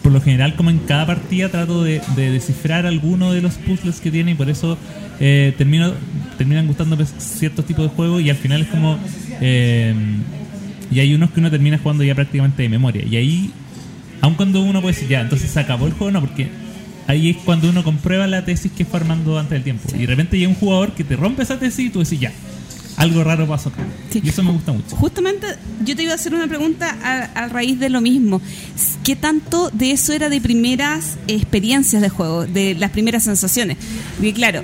por lo general, como en cada partida, trato de, de descifrar alguno de los puzzles que tiene y por eso eh, termino terminan gustándome ciertos tipos de juegos y al final es como... eh, y hay unos que uno termina jugando ya prácticamente de memoria. Y ahí, aun cuando uno puede decir, ya, entonces se acabó el juego, no, porque ahí es cuando uno comprueba la tesis que fue armando antes del tiempo. Y de repente llega un jugador que te rompe esa tesis y tú decís, ya, algo raro pasó acá. Sí. Y eso me gusta mucho. Justamente yo te iba a hacer una pregunta a, a raíz de lo mismo. ¿Qué tanto de eso era de primeras experiencias de juego, de las primeras sensaciones? Porque claro,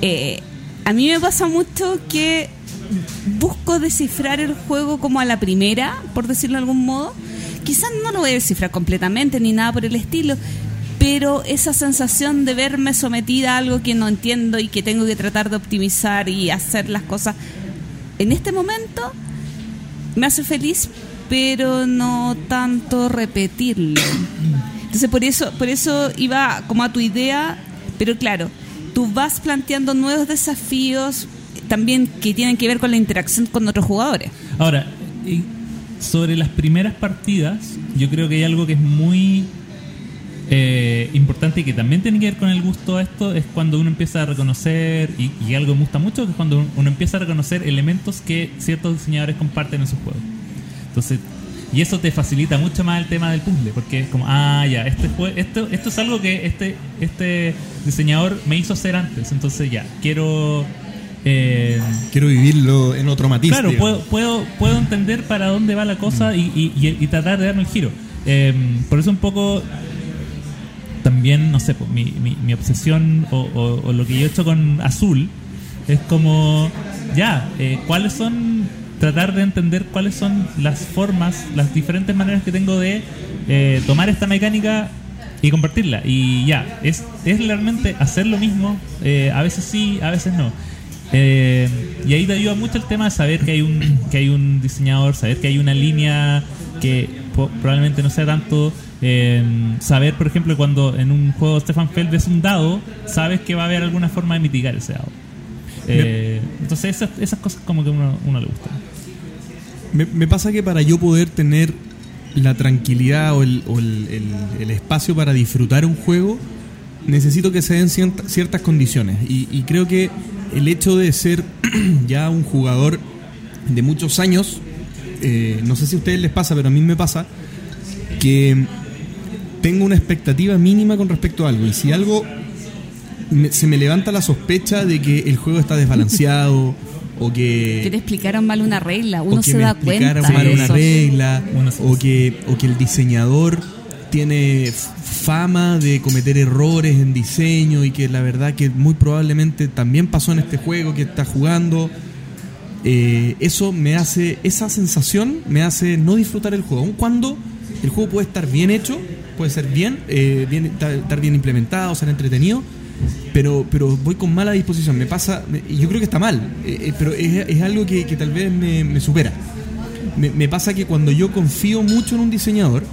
eh, a mí me pasa mucho que busco descifrar el juego como a la primera, por decirlo de algún modo. Quizás no lo voy a descifrar completamente ni nada por el estilo, pero esa sensación de verme sometida a algo que no entiendo y que tengo que tratar de optimizar y hacer las cosas en este momento me hace feliz, pero no tanto repetirlo. Entonces por eso, por eso iba como a tu idea, pero claro, tú vas planteando nuevos desafíos también que tienen que ver con la interacción con otros jugadores. Ahora, sobre las primeras partidas, yo creo que hay algo que es muy eh, importante y que también tiene que ver con el gusto a esto, es cuando uno empieza a reconocer, y, y algo me gusta mucho, que es cuando uno empieza a reconocer elementos que ciertos diseñadores comparten en sus juegos. Entonces, y eso te facilita mucho más el tema del puzzle, porque es como, ah, ya, este esto, esto es algo que este, este diseñador me hizo hacer antes, entonces ya, quiero... eh, Quiero vivirlo en otro matiz. Claro, puedo, puedo, puedo entender para dónde va la cosa y, y- y- y tratar de darme el giro. Eh, por eso un poco también, no sé, pues, mi, mi, obsesión o, lo que yo he hecho con Azul es como, ya, eh, ¿cuáles son, tratar de entender cuáles son las formas, las diferentes maneras que tengo de eh, tomar esta mecánica y compartirla? Y ya, es, es realmente hacer lo mismo, eh, a veces sí, a veces no. Y ahí te ayuda mucho el tema de saber que hay un que hay un diseñador, saber que hay una línea que probablemente no sea tanto eh, saber, por ejemplo, cuando en un juego Stefan Feld ves un dado, sabes que va a haber alguna forma de mitigar ese dado. Eh, entonces esas, esas cosas como que uno, uno le gusta. Me, me pasa que para yo poder tener la tranquilidad o, el, o el- el- el espacio para disfrutar un juego, necesito que se den cierta- ciertas condiciones. Y, y creo que el hecho de ser ya un jugador de muchos años, eh, no sé si a ustedes les pasa, pero a mí me pasa, que tengo una expectativa mínima con respecto a algo. Y si algo me- se me levanta la sospecha de que el juego está desbalanceado o que Que te explicaron mal una regla, uno o que se me da cuenta explicaron mal de una eso. regla o que o que el diseñador tiene fama de cometer errores en diseño y que la verdad que muy probablemente también pasó en este juego que está jugando eh, eso me hace esa sensación me hace no disfrutar el juego aun cuando el juego puede estar bien hecho puede ser bien, eh, bien estar bien implementado ser entretenido pero pero voy con mala disposición. Me pasa yo creo que está mal eh, eh, pero es, es algo que, que tal vez me, me supera. Me, me pasa que cuando yo confío mucho en un diseñador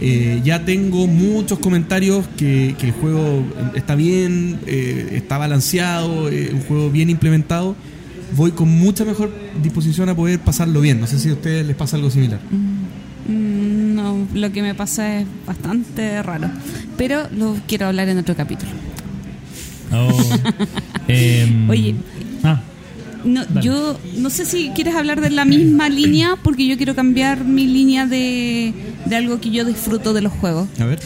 eh, ya tengo muchos comentarios que, que el juego está bien eh, está balanceado eh, un juego bien implementado voy con mucha mejor disposición a poder pasarlo bien. No sé si a ustedes les pasa algo similar. Mm, No, lo que me pasa es bastante raro. Pero lo quiero hablar en otro capítulo. Oh, em, Oye. ah, No, yo no sé si quieres hablar de la misma línea, porque yo quiero cambiar mi línea de, de algo que yo disfruto de los juegos. a ver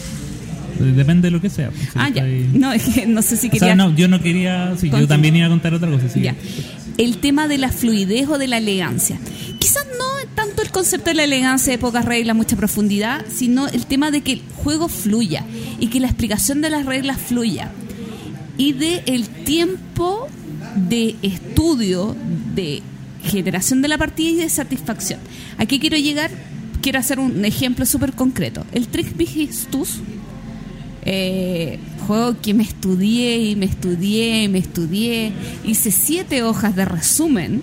Depende de lo que sea. pues, si Ah, ya. No, es que no sé si O quería. sea, no, yo no quería. Sí, yo también iba a contar otra cosa. Ya. El tema de la fluidez o de la elegancia. No tanto el concepto de la elegancia de pocas reglas, mucha profundidad, sino el tema de que el juego fluya y que la explicación de las reglas fluya. Y de el tiempo de estudio, de generación de la partida y de satisfacción. ¿A qué quiero llegar? Quiero hacer un ejemplo súper concreto. El Trismegistus eh, juego que me estudié y me estudié y me estudié. Hice siete hojas de resumen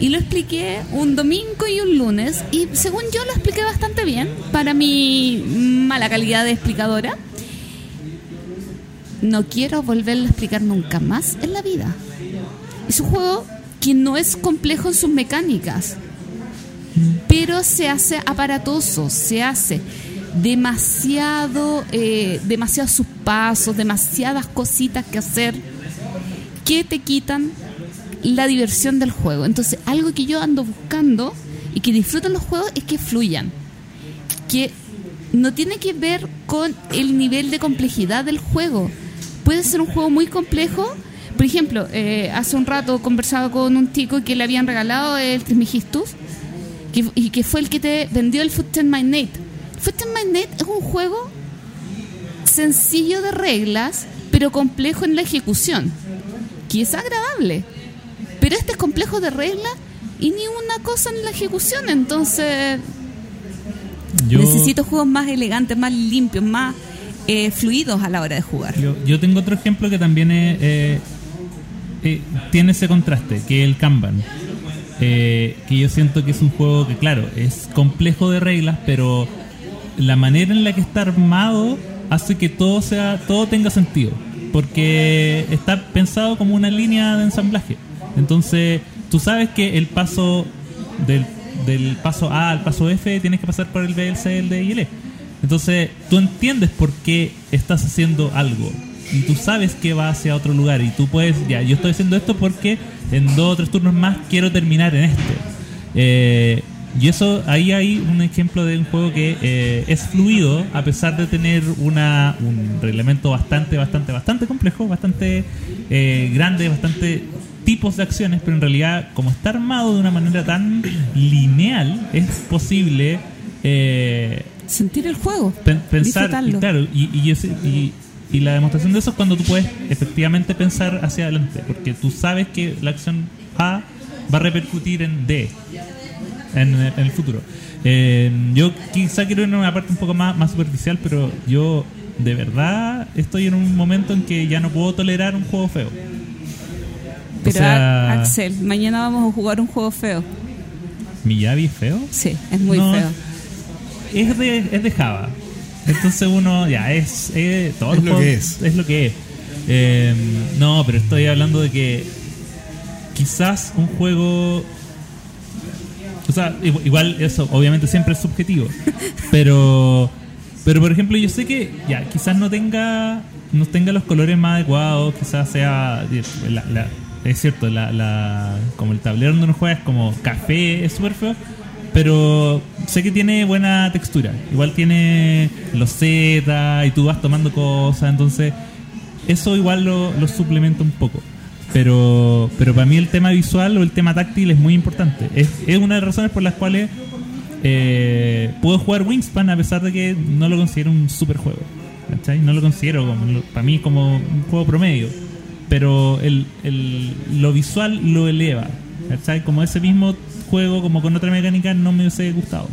y lo expliqué un domingo y un lunes. Y según yo lo expliqué bastante bien para mi mala calidad de explicadora. No quiero volverlo a explicar nunca más en la vida. Es un juego que no es complejo en sus mecánicas pero se hace aparatoso, se hace demasiado, eh, demasiados sus pasos, demasiadas cositas que hacer que te quitan la diversión del juego. Entonces, algo que yo ando buscando y que disfrutan los juegos es que fluyan, que no tiene que ver con el nivel de complejidad del juego. Puede ser un juego muy complejo. Por ejemplo, eh, hace un rato conversaba con un chico que le habían regalado el Trismegistus y que fue el que te vendió el Foot My Night. Foot My Night es un juego sencillo de reglas, pero complejo en la ejecución, que es agradable. Pero este es complejo de reglas y ni una cosa en la ejecución, entonces Yo, necesito juegos más elegantes, más limpios, más eh, fluidos a la hora de jugar. yo, yo tengo otro ejemplo que también es, eh, eh, tiene ese contraste, que es el Kanban. Eh, que yo siento que es un juego que, claro, es complejo de reglas, pero la manera en la que está armado hace que todo sea todo tenga sentido. Porque está pensado como una línea de ensamblaje. Entonces, tú sabes que el paso del, del paso A al paso F tienes que pasar por el B, el C, el D y el E. Entonces, tú entiendes por qué estás haciendo algo. Y tú sabes que va hacia otro lugar. Y tú puedes, ya, yo estoy haciendo esto porque en dos o tres turnos más quiero terminar en este. Eh, y eso, ahí hay un ejemplo de un juego que eh, es fluido a pesar de tener una, un reglamento bastante, bastante, bastante complejo, bastante eh, grande, bastante tipos de acciones, pero en realidad como está armado de una manera tan lineal, es posible eh, Sentir el juego, pen- pensar y, claro y, la demostración de eso es cuando tú puedes efectivamente pensar hacia adelante porque tú sabes que la acción A va a repercutir en D en, en el futuro. Eh, yo quizá quiero ir a una parte un poco más, más superficial pero yo de verdad estoy en un momento en que ya no puedo tolerar un juego feo o Pero sea, Axel, mañana vamos a jugar un juego feo. ¿Miyavi es feo? Sí, es muy No, feo. es de, es de Java. Entonces uno ya es, es todo Es lo que es. es lo que es. Eh, no, pero estoy hablando de que quizás un juego o sea, igu- igual eso obviamente siempre es subjetivo, pero pero por ejemplo, yo sé que ya quizás no tenga no tenga los colores más adecuados, quizás sea la- la- es cierto, la, la- como el tablero donde uno juega es como café, es súper feo, pero sé que tiene buena textura. Igual tiene los Z y tú vas tomando cosas, entonces eso igual lo, lo suplementa un poco. Pero, pero para mí el tema visual o el tema táctil es muy importante. Es, una de las razones por las cuales eh, puedo jugar Wingspan a pesar de que no lo considero un super juego. ¿cachai? No lo considero como, para mí como un juego promedio. Pero el, el- lo visual lo eleva. ¿cachai? Como ese mismo juego, como con otra mecánica, no me hubiese gustado.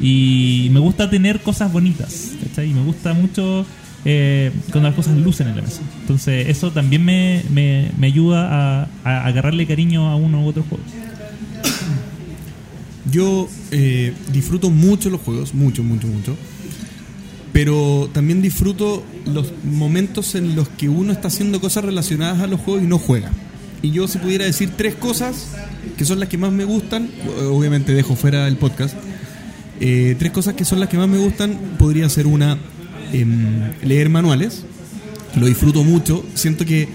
Y me gusta tener cosas bonitas. ¿cachai? Y me gusta mucho eh, cuando las cosas lucen en la mesa. Entonces eso también me, me, me ayuda a, a agarrarle cariño a uno u otro juego. Yo eh, disfruto mucho los juegos, mucho, mucho, mucho. Pero también disfruto los momentos en los que uno está haciendo cosas relacionadas a los juegos y no juega. Y yo si pudiera decir tres cosas que son las que más me gustan, obviamente dejo fuera el podcast, eh, tres cosas que son las que más me gustan, podría ser una, em, leer manuales, lo disfruto mucho, siento que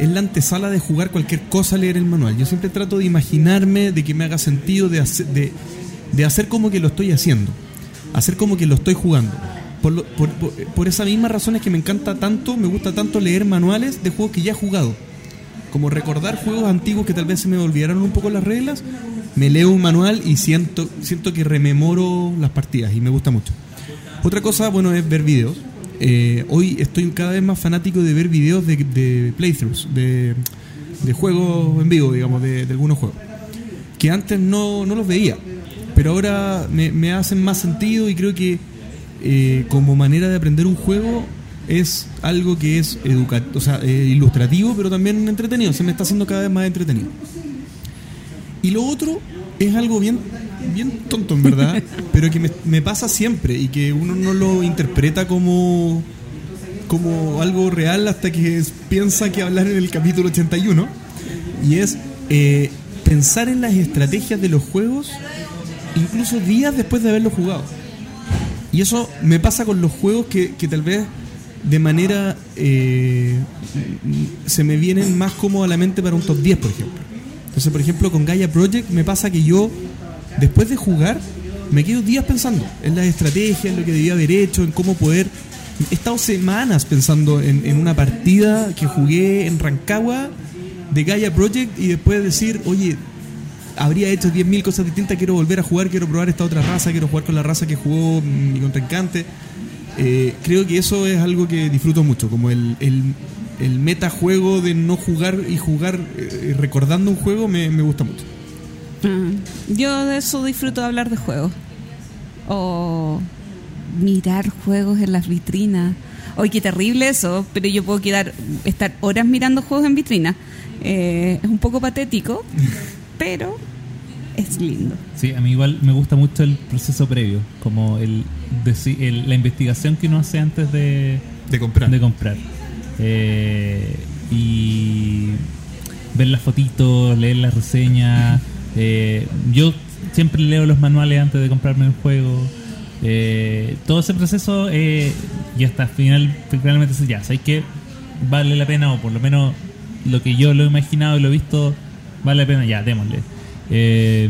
es la antesala de jugar cualquier cosa leer el manual. Yo siempre trato de imaginarme, de que me haga sentido, de hacer, de, de hacer como que lo estoy haciendo, hacer como que lo estoy jugando. Por, lo- por, por- por esa misma razón es que me encanta tanto, me gusta tanto leer manuales de juegos que ya he jugado. Como recordar juegos antiguos que tal vez se me olvidaron un poco las reglas, me leo un manual y siento, siento que rememoro las partidas y me gusta mucho. Otra cosa, bueno, es ver videos. Eh, hoy estoy cada vez más fanático de ver videos de, de playthroughs, de, de juegos en vivo, digamos, de, de algunos juegos. Que antes no, no los veía, pero ahora me, me hacen más sentido y creo que eh, como manera de aprender un juego es algo que es educa o sea, eh, ilustrativo, pero también entretenido. Se me está haciendo cada vez más entretenido. Y lo otro es algo bien, bien tonto, en verdad, pero que me, me pasa siempre y que uno no lo interpreta como, como algo real hasta que es- piensa que hablar en el capítulo 81. Y es eh, pensar en las estrategias de los juegos incluso días después de haberlos jugado. Y eso me pasa con los juegos que, que tal vez de manera eh, se me vienen más como a la mente para un top 10, por ejemplo. Entonces, por ejemplo, con Gaia Project me pasa que yo, después de jugar, me quedo días pensando en las estrategias, en lo que debía haber hecho, en cómo poder... He estado semanas pensando en, en una partida que jugué en Rancagua de Gaia Project y después decir, oye, habría hecho 10.000 cosas distintas, quiero volver a jugar, quiero probar esta otra raza, quiero jugar con la raza que jugó mi contrincante. Eh, creo que eso es algo que disfruto mucho, como el, el, el metajuego de no jugar y jugar eh, recordando un juego me, me gusta mucho. Ah, Yo de eso disfruto de hablar de juegos. O mirar juegos en las vitrinas. Hoy qué terrible eso, pero yo puedo quedar estar horas mirando juegos en vitrina. Eh, es un poco patético, pero es lindo. Sí, a mí igual me gusta mucho el proceso previo, como el, el- la investigación que uno hace antes de, De comprar. de comprar. Eh, y ver las fotitos, leer las reseñas. eh, yo siempre leo los manuales antes de comprarme el juego. Eh, todo ese proceso eh, y hasta el final finalmente ya, ¿sabes que Vale la pena o por lo menos lo que yo lo he imaginado y lo he visto vale la pena, ya, démosle. Eh,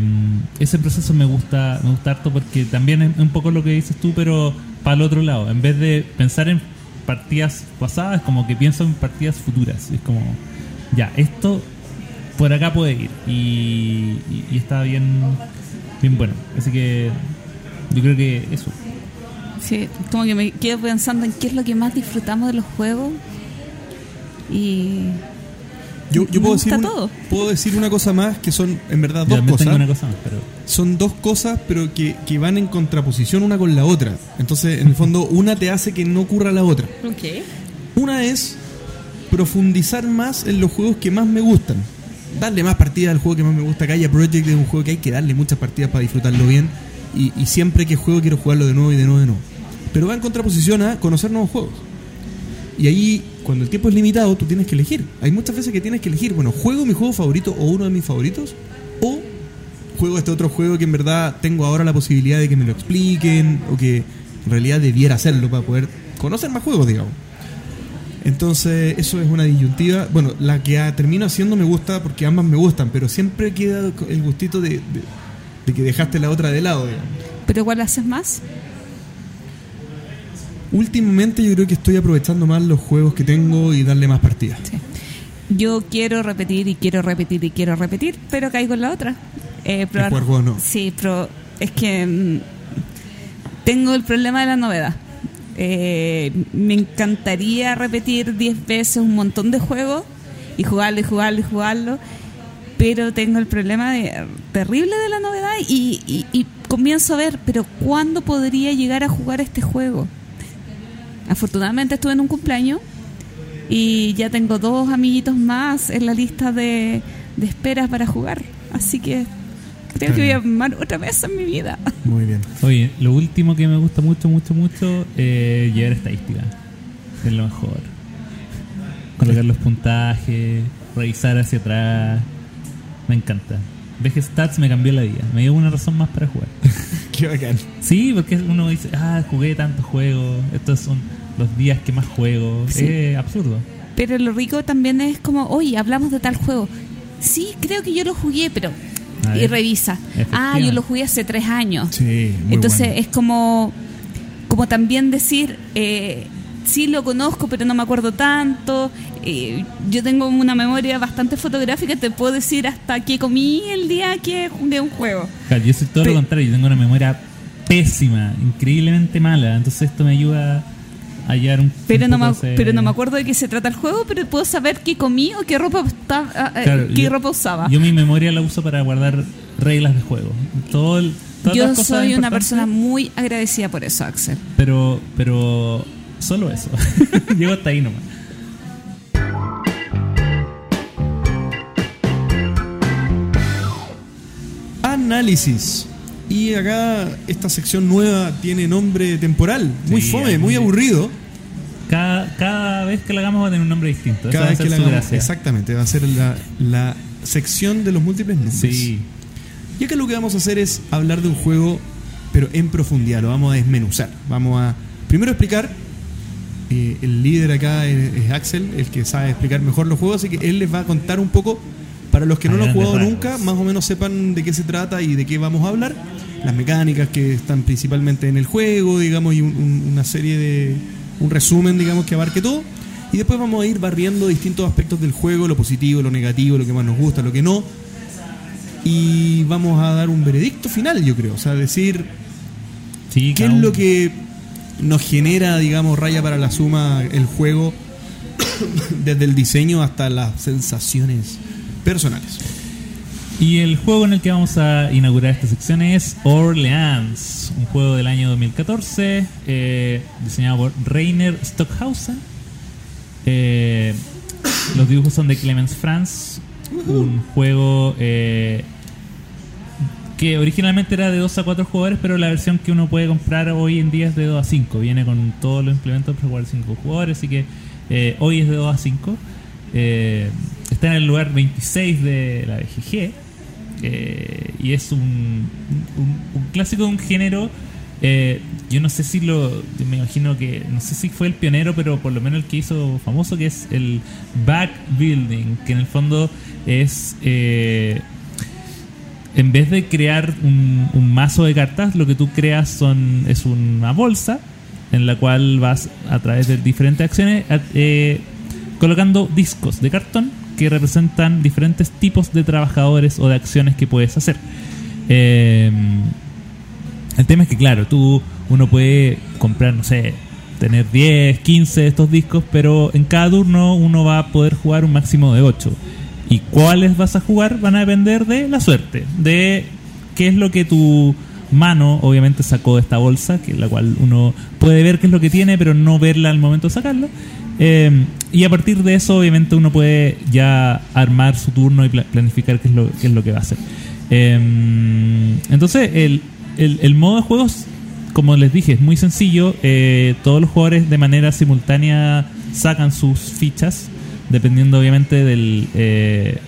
ese proceso me gusta, me gusta harto porque también es un poco lo que dices tú, pero para el otro lado. En vez de pensar en partidas pasadas, como que pienso en partidas futuras. Es como, ya, esto por acá puede ir. Y, y- está bien, bien bueno. Así que yo creo que eso. Sí, como que me quedo pensando en qué es lo que más disfrutamos de los juegos. Y Yo, yo Me puedo, gusta decir una, todo. puedo decir una cosa más que son en verdad Yo dos también tengo cosas. una cosa más, pero Son dos cosas, pero que, que van en contraposición una con la otra. Entonces, en el fondo, una te hace que no ocurra la otra. Una es profundizar más en los juegos que más me gustan. Darle más partidas al juego que más me gusta. Gaia Project es un juego que hay que darle muchas partidas para disfrutarlo bien. Y, y siempre que juego quiero jugarlo de nuevo y de nuevo y de nuevo. Pero va en contraposición a conocer nuevos juegos. Y ahí, cuando el tiempo es limitado, tú tienes que elegir. Hay muchas veces que tienes que elegir, bueno, juego mi juego favorito o uno de mis favoritos, o juego este otro juego que en verdad tengo ahora la posibilidad de que me lo expliquen, o que en realidad debiera hacerlo para poder conocer más juegos, digamos. Entonces, eso es una disyuntiva. Bueno, la que termino haciendo me gusta porque ambas me gustan, pero siempre queda el gustito de que dejaste la otra de lado, digamos. ¿Pero cuál haces más? Últimamente yo creo que estoy aprovechando más los juegos que tengo y darle más partidas. Sí. Yo quiero repetir y quiero repetir y quiero repetir, pero caigo en la otra. Eh, probar- jugar juegos nuevos. Sí, pero es que mm, tengo el problema de la novedad. Eh, me encantaría repetir 10 veces un montón de juegos y jugarlo y jugarlo y jugarlo, pero tengo el problema de, terrible de la novedad y, y- y comienzo a ver, pero ¿cuándo podría llegar a jugar este juego? Afortunadamente estuve en un cumpleaños y ya tengo dos amiguitos más en la lista de, de esperas para jugar. Así que creo que voy a armar otra vez en mi vida. Muy bien. Oye, lo último que me gusta mucho, mucho, mucho, eh, llevar estadística. Es lo mejor. Colocar los puntajes, revisar hacia atrás. Me encanta. VG Stats me cambió la vida. Me dio una razón más para jugar. Qué bacán. Sí, porque uno dice, ah, jugué tantos juegos. Estos son los días que más juego. Sí. Es absurdo. Pero lo rico también es como, oye, hablamos de tal juego. Sí, creo que yo lo jugué, pero... Y revisa. Ah, yo lo jugué hace tres años. Sí, muy Entonces bueno. es como como también decir, eh, sí lo conozco, pero no me acuerdo tanto. Eh, yo tengo una memoria bastante fotográfica, te puedo decir hasta qué comí el día que jugué un juego. Claro, yo soy todo lo contrario, yo tengo una memoria pésima, increíblemente mala. Entonces esto me ayuda a hallar un Pero un no, me, ese- pero no me acuerdo de qué se trata el juego, pero puedo saber qué comí o qué ropa, ah, eh, Claro, qué yo- ropa usaba. Yo mi memoria la uso para guardar reglas de juego. Todo el- Yo soy una persona muy agradecida por eso, Axel. Pero, pero solo eso. Llego hasta ahí nomás. Análisis. Y acá esta sección nueva tiene nombre temporal. Muy Sí, fome, muy aburrido. Cada, cada vez que la hagamos va a tener un nombre distinto. Cada vez que la hagamos. Exactamente, va a ser la, la sección de los múltiples nombres. Sí. Y acá lo que vamos a hacer es hablar de un juego, pero en profundidad, lo vamos a desmenuzar. Vamos a primero explicar. Eh, el líder acá es, es Axel, el que sabe explicar mejor los juegos, así que él les va a contar un poco, para los que no lo han jugado rasgos. nunca, más o menos sepan de qué se trata y de qué vamos a hablar. Las mecánicas que están principalmente en el juego, digamos, y un- un- una serie de. un resumen, digamos, que abarque todo. Y después vamos a ir barriendo distintos aspectos del juego, lo positivo, lo negativo, lo que más nos gusta, lo que no. Y vamos a dar un veredicto final, yo creo. O sea, decir Sí, qué es lo que nos genera, digamos, raya para la suma el juego, desde el diseño hasta las sensaciones personales. Y el juego en el que vamos a inaugurar esta sección es Orleans, un juego del año 2014, eh, diseñado por Rainer Stockhausen. Eh, los dibujos son de Clemens Franz, un juego eh, que originalmente era de 2 a 4 jugadores, pero la versión que uno puede comprar hoy en día es de 2 a 5. Viene con todos los implementos para jugar 5 jugadores, así que eh, hoy es de 2 a 5. Eh, está en el lugar 26 de la BGG eh, y es un, un- un clásico de un género. yo no sé si lo. Me imagino que. No sé si fue el pionero, pero por lo menos el que hizo famoso, que es el back building, que en el fondo es. En vez de crear un, un mazo de cartas, lo que tú creas son es una bolsa en la cual vas a través de diferentes acciones eh, colocando discos de cartón que representan diferentes tipos de trabajadores o de acciones que puedes hacer. Eh, el tema es que, claro, tú uno puede comprar, no sé, tener 10, 15 de estos discos, pero en cada turno uno va a poder jugar un máximo de 8. Y cuáles vas a jugar van a depender de la suerte, de qué es lo que tu mano obviamente sacó de esta bolsa, que la cual uno puede ver qué es lo que tiene, pero no verla al momento de sacarlo. Eh, y a partir de eso, obviamente, uno puede ya armar su turno y pla- planificar qué es lo, qué es lo que va a hacer. Eh, entonces, el modo de juegos, como les dije, es muy sencillo. Eh, todos los jugadores de manera simultánea sacan sus fichas, dependiendo obviamente del... eh,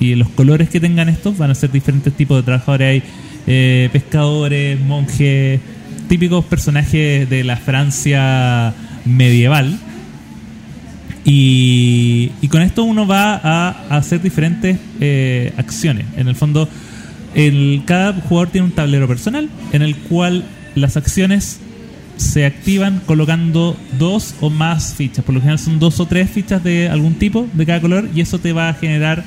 y los colores que tengan estos van a ser diferentes tipos de trabajadores. Hay eh, pescadores, monjes, típicos personajes de la Francia medieval. Y, y con esto uno va a, hacer diferentes eh, acciones. En el fondo, el, cada jugador tiene un tablero personal en el cual las acciones se activan colocando dos o más fichas. Por lo general son dos o tres fichas de algún tipo, de cada color, y eso te va a generar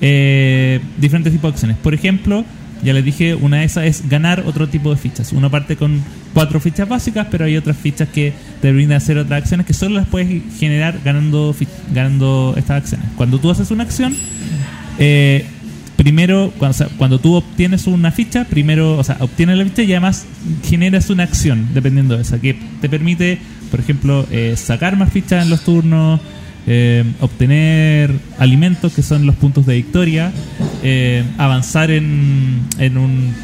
eh, diferentes tipos de acciones. Por ejemplo, ya les dije, una de esas es ganar otro tipo de fichas. Uno parte con cuatro fichas básicas, pero hay otras fichas que te brindan hacer otras acciones que solo las puedes generar ganando, ganando estas acciones. Cuando tú haces una acción, eh, primero, cuando, o cuando tú obtienes una ficha, primero, o sea, obtienes la ficha y además generas una acción dependiendo de esa, que te permite, por ejemplo, eh, sacar más fichas en los turnos, eh, obtener alimentos que son los puntos de victoria, eh, avanzar en, en, un,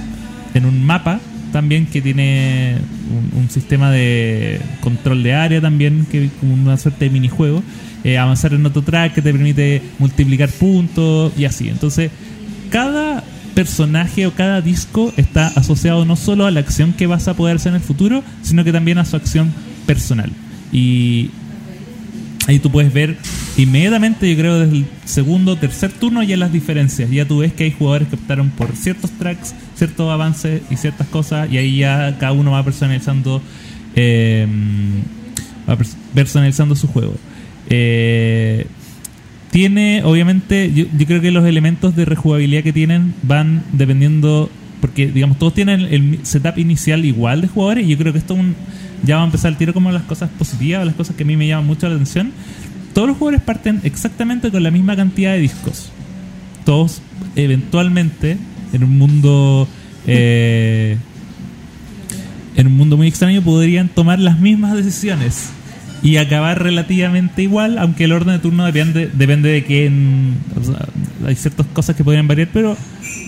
en un mapa también que tiene un, un sistema de control de área también, que como una suerte de minijuego, eh, avanzar en otro track que te permite multiplicar puntos y así. Entonces, cada personaje o cada disco está asociado no solo a la acción que vas a poder hacer en el futuro, sino que también a su acción personal. Y ahí tú puedes ver inmediatamente, yo creo, desde el segundo o tercer turno ya las diferencias. Ya tú ves que hay jugadores que optaron por ciertos tracks, ciertos avances y ciertas cosas, y ahí ya cada uno va personalizando eh, personalizando su juego. Eh, tiene, obviamente, yo, yo creo que los elementos de rejugabilidad que tienen van dependiendo, porque digamos, todos tienen el setup inicial igual de jugadores y yo creo que esto ya va a empezar el tiro como las cosas positivas, las cosas que a mí me llaman mucho la atención. Todos los jugadores parten exactamente con la misma cantidad de discos. Todos eventualmente en un mundo eh, en un mundo muy extraño podrían tomar las mismas decisiones y acabar relativamente igual, aunque el orden de turno depende, depende de quién. o hay ciertas cosas que podrían variar, pero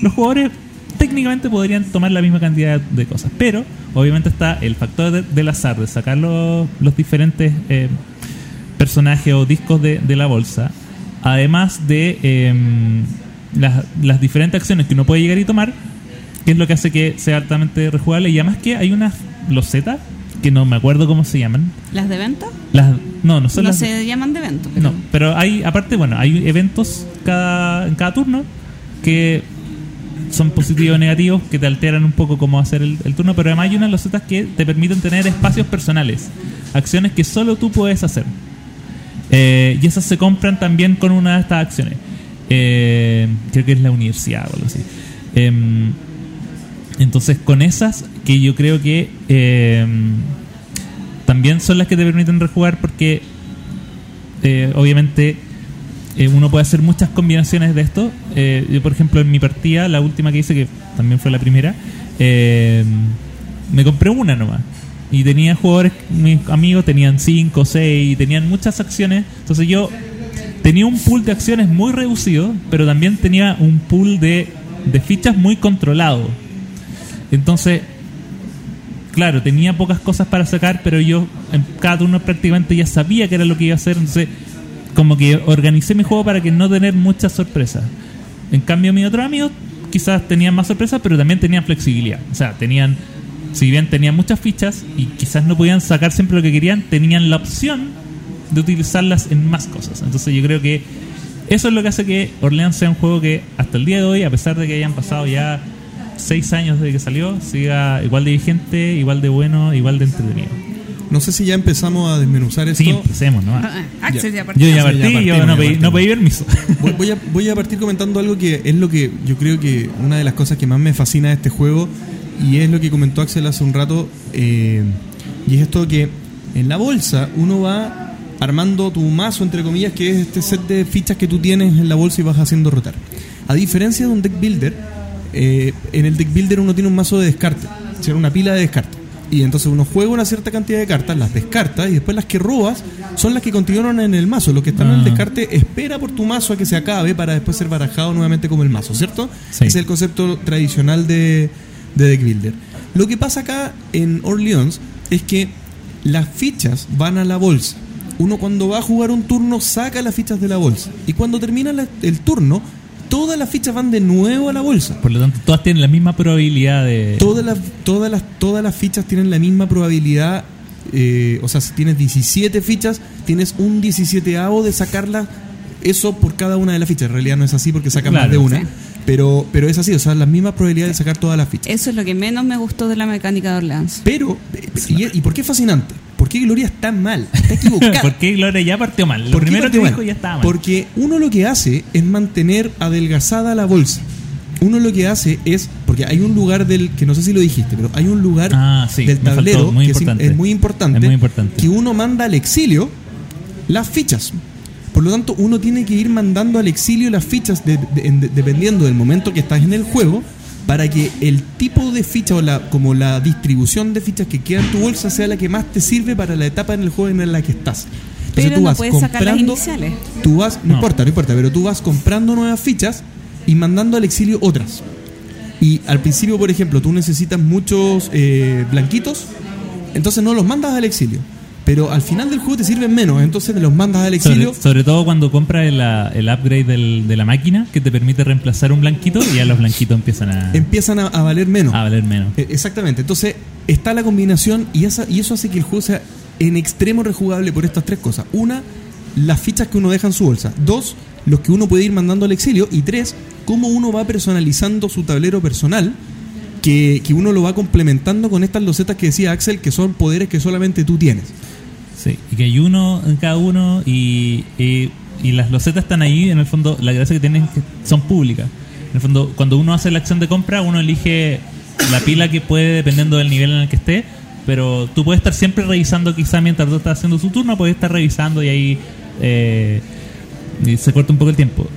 los jugadores técnicamente podrían tomar la misma cantidad de cosas. Pero obviamente está el factor de- del azar, de sacar los, los diferentes eh, personajes o discos de, de la bolsa, además de em, las, las diferentes acciones que uno puede llegar y tomar, que es lo que hace que sea altamente rejugable. Y además que hay unas losetas que no me acuerdo cómo se llaman. ¿Las de evento? Las, no, no son No las. se llaman de evento. Pero No, pero hay, aparte, bueno, hay eventos cada, en cada turno que son positivos o negativos, que te alteran un poco cómo hacer el, el turno, pero además hay unas losetas que te permiten tener espacios personales, acciones que solo tú puedes hacer. Eh, y esas se compran también con una de estas acciones. Eh, creo que es la universidad o algo así. Em, entonces, con esas, que yo creo que em, también son las que te permiten rejugar porque eh, obviamente eh, uno puede hacer muchas combinaciones de esto. Eh, yo, por ejemplo, en mi partida, la última que hice, que también fue la primera, eh, me compré una nomás. Y tenía jugadores, mis amigos tenían 5, 6, y tenían muchas acciones. Entonces yo tenía un pool de acciones muy reducido, pero también tenía un pool de, de fichas muy controlado. Entonces, claro, tenía pocas cosas para sacar, pero yo en cada turno prácticamente ya sabía que era lo que iba a hacer, entonces como que organicé mi juego para que no tener muchas sorpresas. En cambio, mis otros amigos quizás tenían más sorpresas, pero también tenían flexibilidad. O sea, tenían, si bien tenían muchas fichas y quizás no podían sacar siempre lo que querían, tenían la opción de utilizarlas en más cosas. Entonces yo creo que eso es lo que hace que Orleans sea un juego que hasta el día de hoy, a pesar de que hayan pasado ya seis años desde que salió, siga igual de vigente, igual de bueno, igual de entretenido. No sé si ya empezamos a desmenuzar esto. Sí, empecemos, ¿no? Ah, ah, Axel ya partió. Yo ya Sí, ya partí, partimos, yo ya no pedí, no pedí permiso. Voy, voy a, voy a partir comentando algo que es lo que yo creo que una de las cosas que más me fascina de este juego y es lo que comentó Axel hace un rato eh, y es esto que en la bolsa uno va armando tu mazo entre comillas que es este set de fichas que tú tienes en la bolsa y vas haciendo rotar a diferencia de un deck builder eh, en el deck builder uno tiene un mazo de descarte o sea, una pila de descarte y entonces uno juega una cierta cantidad de cartas, las descarta y después las que robas son las que continúan en el mazo. Los que están en el Ah. descarte espera por tu mazo a que se acabe para después ser barajado nuevamente como el mazo, ¿cierto? Sí. Ese es el concepto tradicional de, de Deck Builder. Lo que pasa acá en Orleans es que las fichas van a la bolsa. Uno cuando va a jugar un turno saca las fichas de la bolsa. Y cuando termina la- el turno, todas las fichas van de nuevo a la bolsa. Por lo tanto, todas tienen la misma probabilidad de... Todas las, todas las, todas las fichas tienen la misma probabilidad. eh, o sea, si tienes 17 fichas, tienes un 17 de sacarlas. Eso por cada una de las fichas. En realidad no es así porque sacan Claro, más de una. sí. Pero, pero es así, o sea, la misma probabilidad de sacar todas las fichas. Eso es lo que menos me gustó de la mecánica de Orleans. Pero, y, y por qué es fascinante? ¿Por qué Gloria está mal? Está equivocada. ¿Por qué Gloria ya partió mal? Lo ¿Por qué primero que dijo mal? ya estaba mal. Porque uno lo que hace es mantener adelgazada la bolsa. Uno lo que hace es, porque hay un lugar del, que no sé si lo dijiste, pero hay un lugar Ah, sí, del faltó, tablero muy que es im- importante. es, muy importante, Es muy importante. que uno manda al exilio las fichas. Por lo tanto, uno tiene que ir mandando al exilio las fichas de- de- en- de- dependiendo del momento que estás en el juego para que el tipo de ficha o la, como la distribución de fichas que queda en tu bolsa sea la que más te sirve para la etapa en el juego en la que estás. Entonces Pero tú no vas puedes sacar las comprando- iniciales. Tú vas, no, No. importa, no importa, pero tú vas comprando nuevas fichas y mandando al exilio otras. Y al principio, por ejemplo, tú necesitas muchos eh, blanquitos, entonces no los mandas al exilio. Pero al final del juego te sirven menos, entonces los mandas al exilio. Sobre, sobre todo cuando compras el, el upgrade del- de la máquina que te permite reemplazar un blanquito y ya los blanquitos empiezan a, Empiezan a, a valer menos. a valer menos. Eh, Exactamente. Entonces está la combinación y, esa, y eso hace que el juego sea en extremo rejugable por estas tres cosas. Una, las fichas que uno deja en su bolsa. Dos, los que uno puede ir mandando al exilio. Y tres, cómo uno va personalizando su tablero personal que, que uno lo va complementando con estas losetas que decía Axel, que son poderes que solamente tú tienes. Y que hay uno en cada uno y, y, y las losetas están ahí, en el fondo, la gracia que tienen es que son públicas. En el fondo, cuando uno hace la acción de compra, uno elige la pila que puede dependiendo del nivel en el que esté, pero tú puedes estar siempre revisando, quizá mientras tú estás haciendo su turno, puedes estar revisando y ahí eh, y se corta un poco el tiempo.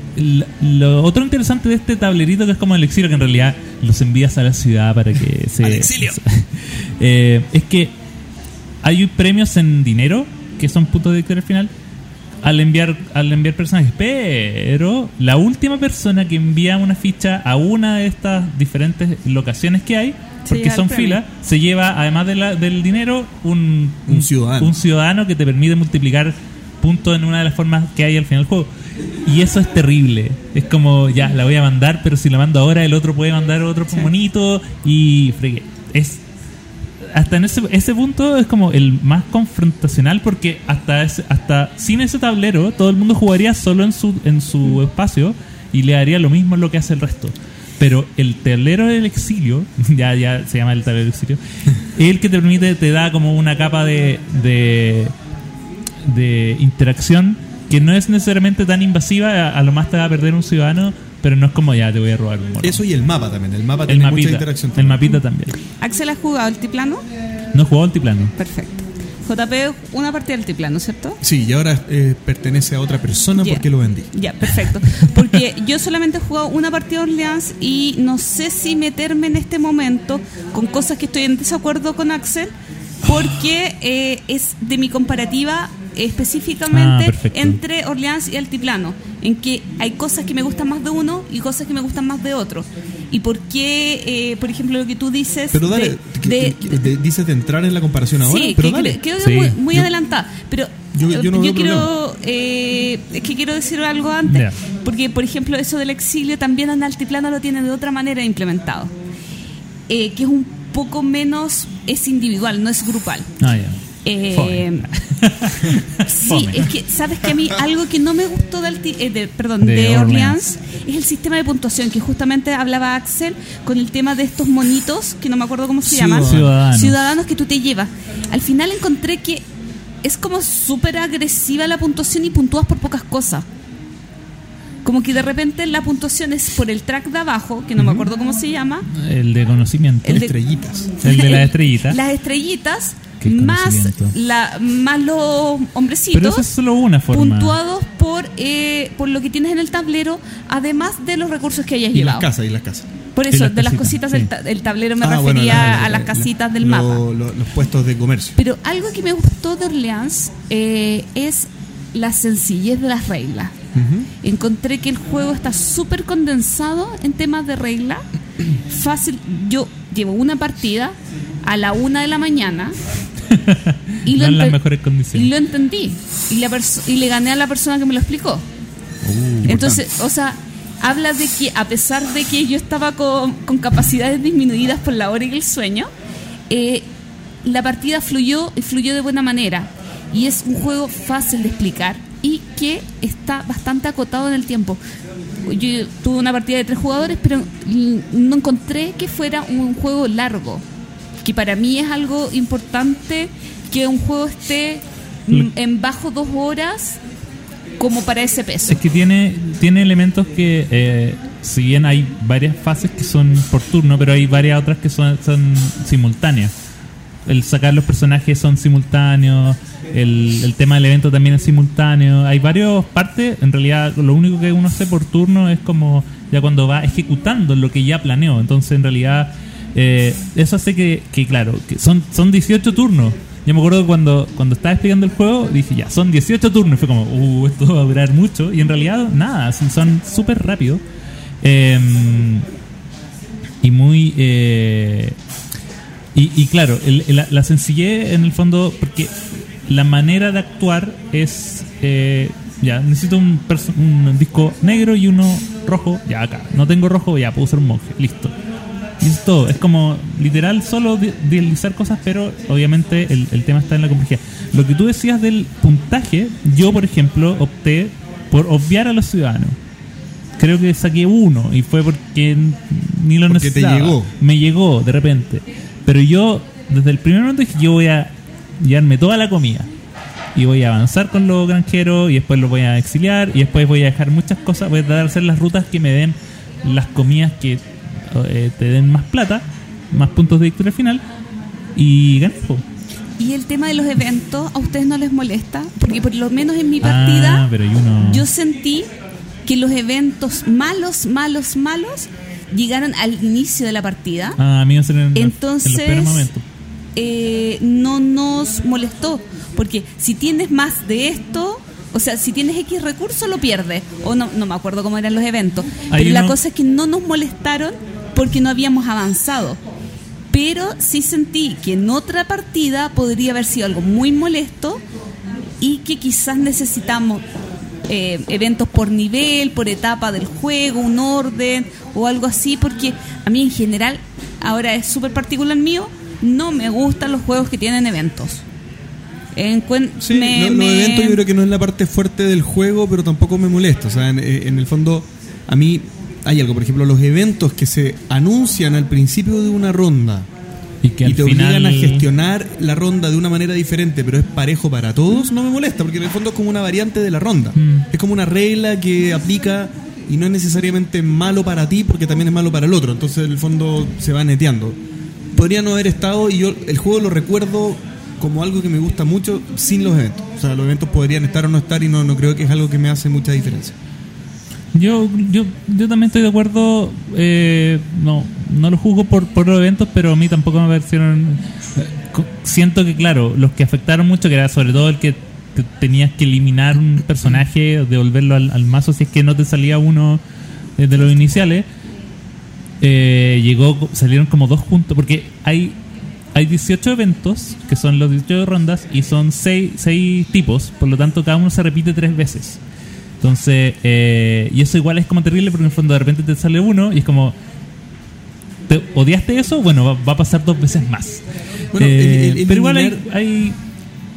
Lo otro interesante de este tablerito que es como el exilio, que en realidad los envías a la ciudad para que se... ¡Al exilio! Eh, es que hay premios en dinero que son puntos de victoria al final al enviar al enviar personajes. Pero la última persona que envía una ficha a una de estas diferentes locaciones que hay porque son filas se lleva además de la- del dinero un, Un ciudadano. un ciudadano que te permite multiplicar puntos en una de las formas que hay al final del juego. Y eso es terrible. Es como ya la voy a mandar pero si la mando ahora el otro puede mandar otro Sí. monito y fregué. Es hasta en ese, ese punto es como el más confrontacional porque hasta ese- hasta sin ese tablero todo el mundo jugaría solo en su en su espacio y le haría lo mismo lo que hace el resto. Pero el tablero del exilio ya ya se llama el tablero del exilio es el que te permite te da como una capa de de, de interacción que no es necesariamente tan invasiva a, a lo más te va a perder un ciudadano pero no es como ya te voy a robar un mono. Eso y el mapa también. El mapa el tiene mucha mapita interacción. el también. mapita también Axel ha jugado altiplano. no he jugado altiplano Perfecto. JP, una partida de altiplano, ¿cierto? Sí, y ahora eh, pertenece a otra persona porque lo vendí. Ya, perfecto. Porque yo solamente he jugado una partida de Orleans y no sé si meterme en este momento con cosas que estoy en desacuerdo con Axel, porque eh, es de mi comparativa Ah, específicamente perfecto. entre Orleans y Altiplano, en que hay cosas que me gustan más de uno y cosas que me gustan más de otro. Y por qué, eh, por ejemplo, lo que tú dices... Pero dale, de- que- de- que- que- de- dices de entrar en la comparación ahora, Sí, pero que dale. cre- creo que Sí. muy, muy Yo- adelantada. Pero yo- yo no veo quiero. eh, es que quiero decir algo antes. Porque, por ejemplo, eso del exilio también en Altiplano lo tiene de otra manera implementado. Eh, que es un poco menos. Es individual, no es grupal. ah Eh, sí, es que, ¿sabes que A mí algo que no me gustó de, Alti- eh, de- perdón, De de, Orleans. Orleans es el sistema de puntuación, que justamente hablaba Axel con el tema de estos monitos, que no me acuerdo cómo se llaman. Ciudadanos. Ciudadanos que tú te llevas. Al final encontré que es como súper agresiva la puntuación y puntúas por pocas cosas. Como que de repente la puntuación es por el track de abajo, que no me acuerdo cómo se llama. El de conocimiento. El de- Estrellitas. El de las estrellitas. Las estrellitas más, conocimiento. la, más los hombrecitos. Pero eso es solo una forma. puntuados por eh, por lo que tienes en el tablero, además de los recursos que hayas Y las llevado. casas, y las casas. Por eso, las de las cositas sí. del, ta- del tablero me Ah, bueno, refería la- la- a las la- casitas del lo- mapa. lo- los puestos de comercio. Pero algo que me gustó de Orleans eh, es la sencillez de las reglas. Encontré que el juego está súper condensado en temas de regla. Fácil. Yo llevo una partida a la una de la mañana y no en las mejores y condiciones. lo entendí. Y, la y le gané a la persona que me lo explicó. Uh, Entonces, o sea, habla de que a pesar de que yo estaba con, con capacidades disminuidas por la hora y el sueño, eh, la partida fluyó y fluyó de buena manera. Y es un juego fácil de explicar y que está bastante acotado en el tiempo. Yo tuve una partida de tres jugadores, pero no encontré que fuera un juego largo. Que para mí es algo importante que un juego esté en bajo dos horas como para ese peso. Es que tiene, tiene elementos que, eh, si bien hay varias fases que son por turno, pero hay varias otras que son, son simultáneas. El sacar los personajes son simultáneos, el, tema del evento también es simultáneo. Hay varias partes, en realidad lo único que uno hace por turno es como ya cuando va ejecutando lo que ya planeó. Entonces, en realidad, eh, eso hace que, claro, son, son 18 turnos. Yo me acuerdo cuando, cuando estaba explicando el juego, dije, ya, son 18 turnos. Fue como, uh, esto va a durar mucho. Y en realidad, nada, son súper rápidos. Eh, y muy... eh, y, y claro, el- la sencillez en el fondo, porque la manera de actuar es... eh, ya, necesito un, un disco negro y uno rojo. Ya, acá. No tengo rojo, ya, puedo usar un monje. Listo. Y es todo. Es como literal solo de- deslizar cosas, pero obviamente el, el tema está en la complejidad. Lo que tú decías del puntaje, yo por ejemplo opté por obviar a los ciudadanos. Creo que saqué uno y fue porque ni lo Porque te necesitaba. llegó. Me llegó de repente. Pero yo, desde el primer momento dije, yo voy a llevarme toda la comida. Y voy a avanzar con los granjeros y después los voy a exiliar y después voy a dejar muchas cosas, voy a tratar de hacer las rutas que me den las comidas que eh, te den más plata, más puntos de victoria final y gané. Y el tema de los eventos, ¿a ustedes no les molesta? Porque por lo menos en mi Ah, partida, pero hay uno... yo sentí que los eventos malos, malos, malos, llegaron al inicio de la partida. Ah, a mí me salen en, los- en Entonces, los peores momentos. Eh, no nos molestó. Porque si tienes más de esto, o sea, si tienes X recursos, lo pierdes. O no, no me acuerdo cómo eran los eventos. Pero la cosa es que no nos molestaron porque no habíamos avanzado. Pero sí sentí que en otra partida podría haber sido algo muy molesto y que quizás necesitamos eh, eventos por nivel, por etapa del juego, un orden o algo así, porque a mí en general, ahora es súper particular mío, no me gustan los juegos que tienen eventos. Encuen- Sí, me- lo- los me- eventos yo creo que no es la parte fuerte del juego, pero tampoco me molesta. O sea, en, en el fondo, a mí hay algo. Por ejemplo, los eventos que se anuncian al principio de una ronda Y que y te final... obligan a gestionar la ronda de una manera diferente, pero es parejo para todos, no me molesta, porque en el fondo es como una variante de la ronda. Mm. Es como una regla que aplica y no es necesariamente malo para ti, porque también es malo para el otro. Entonces, en el fondo se va neteando. Podría no haber estado y yo el juego lo recuerdo como algo que me gusta mucho sin los eventos. O sea, los eventos podrían estar o no estar y no, no creo que es algo que me hace mucha diferencia. Yo, yo, yo también estoy de acuerdo. eh, no, no lo juzgo por, por los eventos, pero a mí tampoco me parecieron. eh, Siento que, claro, los que afectaron mucho, que era sobre todo el que te- tenías que eliminar un personaje, devolverlo al, al mazo si es que no te salía uno de los iniciales. Eh, llegó, salieron como dos juntos, porque hay hay 18 eventos, que son los 18 rondas, y son 6, tipos, por lo tanto cada uno se repite tres veces. Entonces, eh, y eso igual es como terrible porque en el fondo de repente te sale uno y es como, ¿te odiaste eso? Bueno, va, va a pasar dos veces más. Bueno, Eh, el- el pero igual hay... eliminar- hay-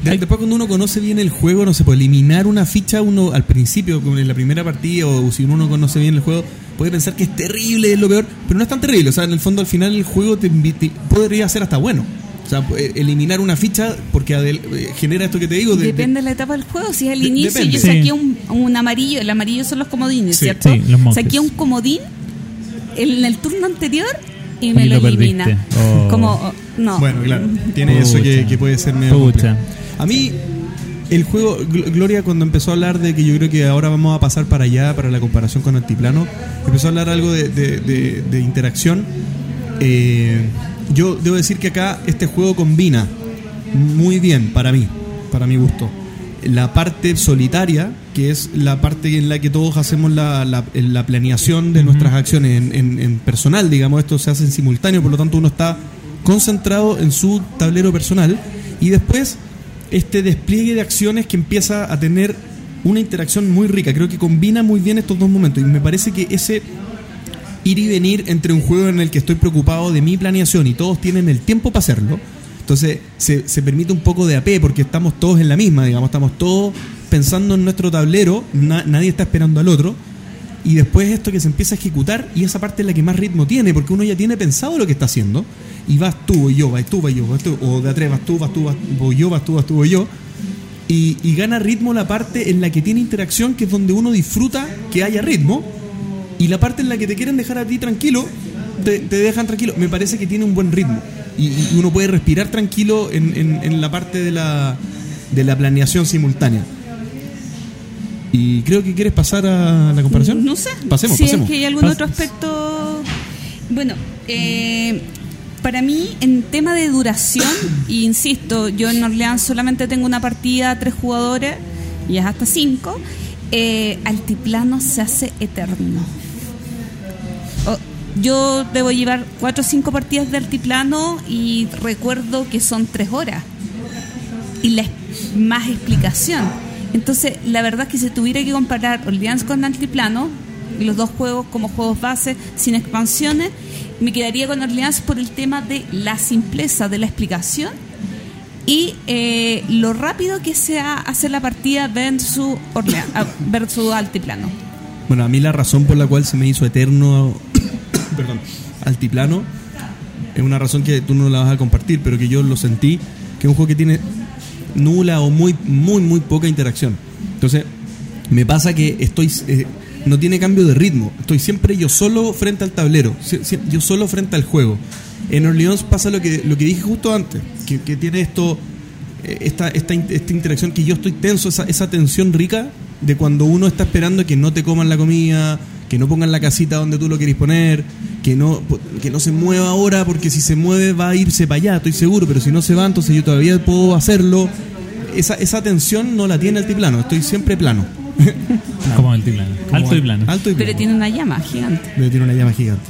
De- hay- Después cuando uno conoce bien el juego, no se puede eliminar una ficha uno al principio, como en la primera partida, o si uno no conoce bien el juego, puede pensar que es terrible, es lo peor, pero no es tan terrible. O sea, en el fondo al final el juego te, te- podría ser hasta bueno. O sea, eh, eliminar una ficha porque adel- eh, genera esto que te digo. de- de- Depende de la etapa del juego. Si es el De- inicio, depende. yo Sí. saqué un, un amarillo. El amarillo son los comodines, Sí, ¿cierto? sí, los saqué un comodín en el turno anterior y Y me lo, lo elimina. Oh. Como, oh, no. Bueno, claro, tiene Pucha. eso que, que puede ser medio. A mí, el juego, Gl- Gloria, cuando empezó a hablar de que yo creo que ahora vamos a pasar para allá, para la comparación con Altiplano, empezó a hablar algo de, de- de- de interacción. Eh, yo debo decir que acá este juego combina muy bien para mí, para mi gusto. La parte solitaria, que es la parte en la que todos hacemos la, la- la planeación de nuestras acciones en, en- en personal, digamos, esto se hace en simultáneo, por lo tanto uno está concentrado en su tablero personal y después este despliegue de acciones que empieza a tener una interacción muy rica. Creo que combina muy bien estos dos momentos y me parece que ese ir y venir entre un juego en el que estoy preocupado de mi planeación y todos tienen el tiempo para hacerlo. Entonces se, se permite un poco de AP porque estamos todos en la misma, digamos, estamos todos pensando en nuestro tablero, na- nadie está esperando al otro. Y después esto que se empieza a ejecutar y esa parte es la que más ritmo tiene porque uno ya tiene pensado lo que está haciendo y vas tú y yo, vas tú, vas yo, vas tú, o de a tres vas tú, vas tú, voy yo, vas tú, vas yo. Y, gana ritmo la parte en la que tiene interacción, que es donde uno disfruta que haya ritmo, y la parte en la que te quieren dejar a ti tranquilo, te, dejan tranquilo. Me parece que tiene un buen ritmo. Y, uno puede respirar tranquilo en, la parte de la planeación simultánea. Y creo que quieres pasar a la comparación. No sé. Pasemos, si pasemos. es que hay algún Pas- otro aspecto. Bueno, eh, para mí, en tema de duración, insisto, yo en Orleans solamente tengo una partida, tres jugadores, y es hasta cinco. eh, altiplano se hace eterno. O- yo debo llevar cuatro o cinco partidas de altiplano y recuerdo que son tres horas y la más explicación. Entonces, la verdad es que si tuviera que comparar Orleans con Altiplano, los dos juegos como juegos base, sin expansiones, me quedaría con Orleans por el tema de la simpleza de la explicación y eh, lo rápido que sea hacer la partida versus, Orleans, ah, versus Altiplano. Bueno, a mí la razón por la cual se me hizo eterno perdón, altiplano, es una razón que tú no la vas a compartir, pero que yo lo sentí, que es un juego que tiene nula o muy, muy, muy poca interacción. Entonces, me pasa que estoy... eh, no tiene cambio de ritmo. Estoy siempre yo solo frente al tablero, yo solo frente al juego. En Orleans pasa lo que, lo que dije justo antes, que, que tiene esto, eh, esta, esta, esta interacción que yo estoy tenso, esa, esa tensión rica de cuando uno está esperando que no te coman la comida, que no pongan la casita donde tú lo querés poner, que no, que no se mueva ahora, porque si se mueve va a irse para allá, estoy seguro, pero si no se va, entonces yo todavía puedo hacerlo. Esa, esa tensión no la tiene altiplano, estoy siempre plano. Como altiplano. Alto y plano. Alto y plano. Pero tiene una llama gigante. Pero tiene una llama gigante.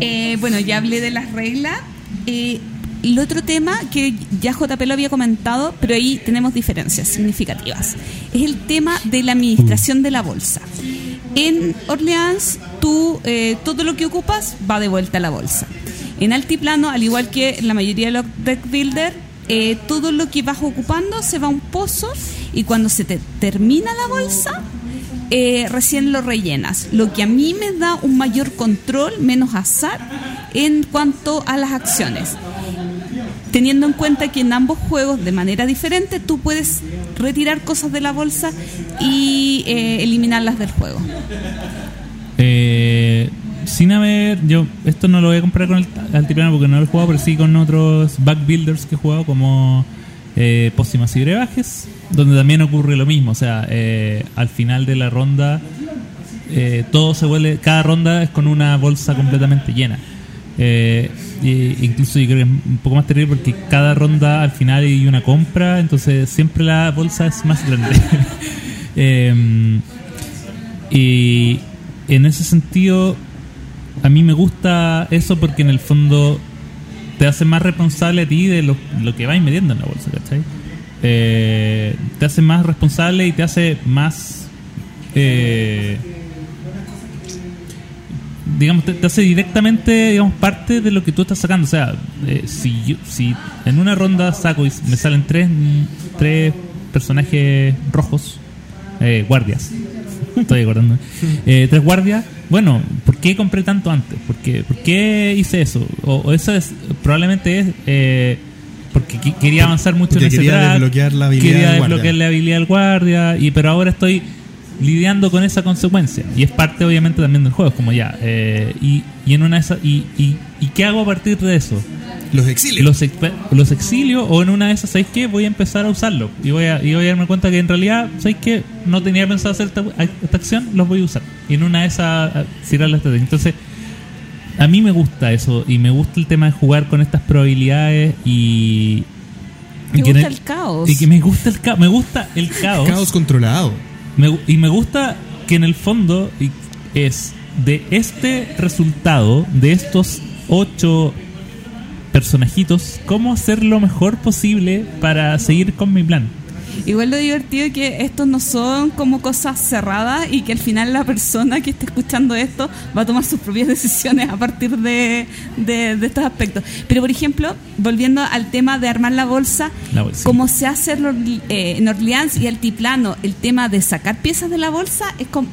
Eh, bueno, ya hablé de las reglas. Eh, el otro tema que ya JP lo había comentado, pero ahí tenemos diferencias significativas, es el tema de la administración de la bolsa. En Orleans, tú eh, todo lo que ocupas va de vuelta a la bolsa. En altiplano, al igual que la mayoría de los deck builder, eh, todo lo que vas ocupando se va a un pozo y cuando se te termina la bolsa, eh, recién lo rellenas. Lo que a mí me da un mayor control, menos azar en cuanto a las acciones. Teniendo en cuenta que en ambos juegos, de manera diferente, tú puedes retirar cosas de la bolsa y eh, eliminarlas del juego. Eh, sin haber, yo esto no lo voy a comprar con el altiplano porque no lo he jugado, pero sí con otros back builders que he jugado como eh, Pócimas y Brebajes, donde también ocurre lo mismo. O sea, eh, al final de la ronda, eh, todo se vuelve, cada ronda es con una bolsa completamente llena. Eh, incluso yo creo que es un poco más terrible porque cada ronda al final hay una compra, entonces siempre la bolsa es más grande. Em, y en ese sentido, a mí me gusta eso porque en el fondo te hace más responsable a ti de lo, que vais metiendo en la bolsa, ¿cachai? Eh, te hace más responsable y te hace más... eh, digamos, te, te hace directamente, digamos, parte de lo que tú estás sacando. O sea, eh, si, yo- si en una ronda saco y me salen tres, tres personajes rojos, eh, guardias, estoy acordando, eh, tres guardias, bueno, ¿por qué compré tanto antes? ¿Por qué, por qué hice eso? O, o eso es, probablemente es... eh, porque quería avanzar mucho Porque en ese quería track, desbloquear la habilidad quería del guardia. desbloquear la habilidad del guardia, y pero ahora estoy lidiando con esa consecuencia. Y es parte, obviamente, también del juego. Es como ya. eh, y, y en una de esas. Y, y, ¿Y qué hago a partir de eso? Los exilios. Los, los exilio o en una de esas, ¿sabéis qué? Voy a empezar a usarlo. Y voy a, y voy a darme cuenta que en realidad, ¿sabéis qué? No tenía pensado hacer esta, esta acción, los voy a usar. Y en una de esas, tirar la estrategia. Entonces, a mí me gusta eso. Y me gusta el tema de jugar con estas probabilidades y. Me gusta el caos. Y que me gusta el caos. Me gusta el caos. Caos controlado. Me y me gusta que en el fondo es de este resultado, de estos ocho personajitos, cómo hacer lo mejor posible para seguir con mi plan. Igual lo divertido es que estos no son como cosas cerradas y que al final la persona que esté escuchando esto va a tomar sus propias decisiones a partir de, de- de estos aspectos. Pero, por ejemplo, volviendo al tema de armar la bolsa, La bolsa. como se hace en eh, en Orleans y Altiplano, el tema de sacar piezas de la bolsa es, com-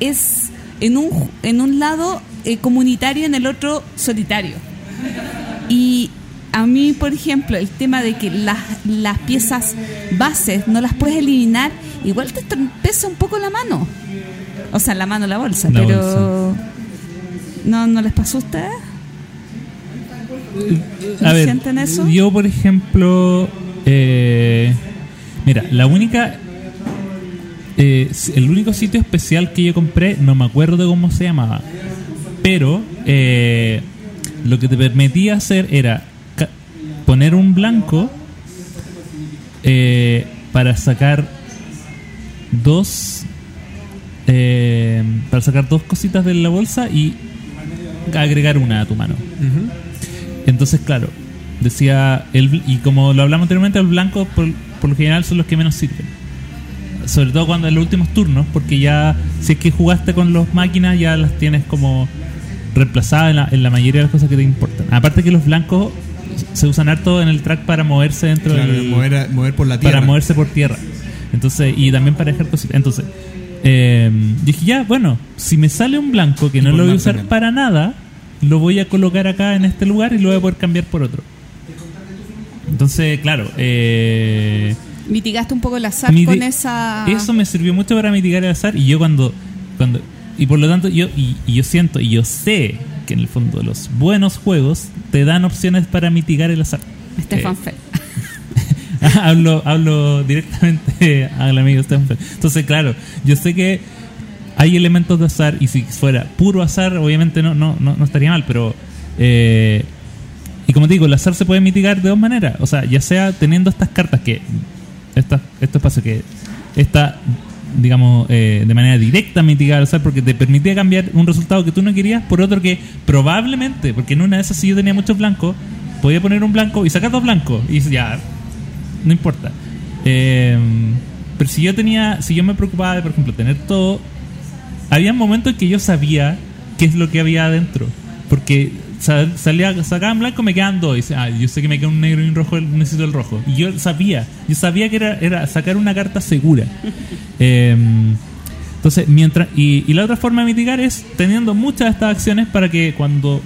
es en, un, en un lado eh, comunitario y en el otro solitario. Y a mí, por ejemplo, el tema de que las, las piezas bases no las puedes eliminar, igual te pesa un poco la mano. O sea, la mano, la bolsa, La pero... ¿No, ¿No les pasó a ustedes? A ver, ¿Sienten eso? yo por ejemplo, eh, mira, la única, eh, el único sitio especial que yo compré, no me acuerdo cómo se llamaba, pero eh, lo que te permitía hacer era poner un blanco eh, para sacar dos, eh, para sacar dos cositas de la bolsa y agregar una a tu mano. Entonces, claro, decía, el, y como lo hablamos anteriormente, los blancos por, por lo general son los que menos sirven. Sobre todo cuando en los últimos turnos, porque ya, si es que jugaste con los máquinas, ya las tienes como reemplazadas en la, en la mayoría de las cosas que te importan. Aparte que los blancos se usan harto en el track para moverse dentro Claro, del... mover, a- mover por la tierra. Para moverse por tierra. Entonces, y también para dejar cositas. Entonces, eh, dije, ya, bueno, si me sale un blanco que Y no lo voy a usar también. para nada, lo voy a colocar acá en este lugar y lo voy a poder cambiar por otro. Entonces, claro, eh, Mitigaste un poco el azar Miti- con esa. eso me sirvió mucho para mitigar el azar y yo cuando cuando y por lo tanto yo y, y yo siento y yo sé que en el fondo los buenos juegos te dan opciones para mitigar el azar. Stefan Eh, Feld. hablo hablo directamente al amigo Stefan. Entonces, claro, yo sé que hay elementos de azar y si fuera puro azar, obviamente no no no, no estaría mal, pero eh, y como te digo, el azar se puede mitigar de dos maneras. O sea, ya sea teniendo estas cartas que. Esta, este espacio que está, digamos, eh, de manera directa mitigar el azar porque te permitía cambiar un resultado que tú no querías por otro que probablemente, porque en una de esas, si yo tenía muchos blancos, podía poner un blanco y sacar dos blancos y ya, no importa. Eh, pero si yo tenía, si yo me preocupaba de, por ejemplo, tener todo, había momentos en que yo sabía qué es lo que había adentro. Porque sal- salía, sacaban blanco, me quedaban dos. Y dice, ah, yo sé que me queda un negro y un rojo, necesito el rojo. Y yo sabía, yo sabía que era, era sacar una carta segura. Eh, entonces, mientras. Y, y la otra forma de mitigar es teniendo muchas de estas acciones para que cuando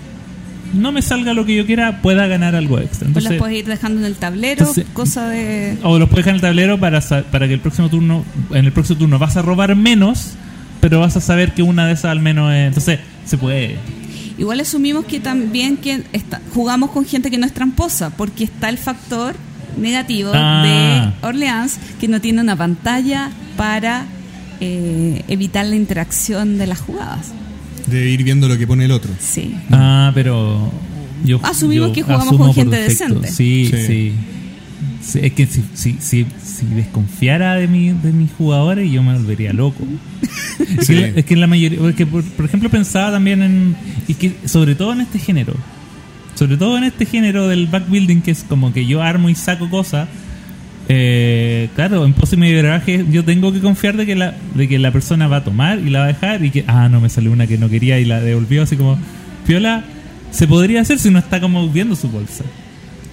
no me salga lo que yo quiera, pueda ganar algo extra. Pues las Entonces, puedes ir dejando en el tablero, entonces- cosa de. o los puedes dejar en el tablero para, para que el próximo turno, en el próximo turno vas a robar menos, pero vas a saber que una de esas al menos es. Entonces, se puede. Igual asumimos que también que está- jugamos con gente que no es tramposa, porque está el factor negativo Ah. de Orleans que no tiene una pantalla para eh, evitar la interacción de las jugadas. De ir viendo lo que pone el otro. Sí. Ah, pero. Yo, Asumimos yo que jugamos con gente defecto. decente. Sí, sí. Sí. Es que si, si, si, si desconfiara de, mi, de mis jugadores, yo me volvería loco. Es, que, es que la mayoría. Porque, por, por ejemplo, pensaba también en. Y que, sobre todo en este género. Sobre todo en este género del backbuilding, que es como que yo armo y saco cosas. Eh, claro, en pose y medio garaje yo tengo que confiar de que la de que la persona va a tomar y la va a dejar y que ah no me salió una que no quería y la devolvió así como piola se podría hacer si no está como viendo su bolsa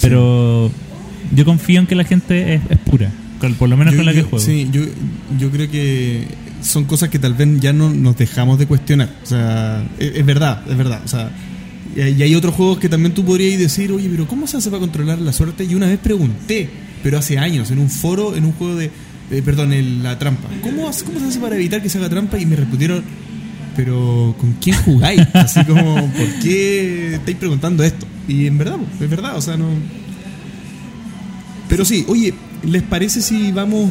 pero yo confío en que la gente es, es pura con- por lo menos Yo- con la que yo- juego Sí, yo, yo creo que son cosas que tal vez ya no nos dejamos de cuestionar. O sea, es, es verdad, es verdad. O sea, y hay otros juegos que también tú podrías decir, oye, pero ¿cómo se hace para controlar la suerte? Y una vez pregunté, pero hace años, en un foro, en un juego de. eh, perdón, en la trampa. ¿Cómo, ¿Cómo se hace para evitar que se haga trampa? Y me respondieron, pero ¿con quién jugáis? Así como, ¿por qué estáis preguntando esto? Y en verdad, es verdad, o sea, no. Pero sí, oye, ¿les parece si vamos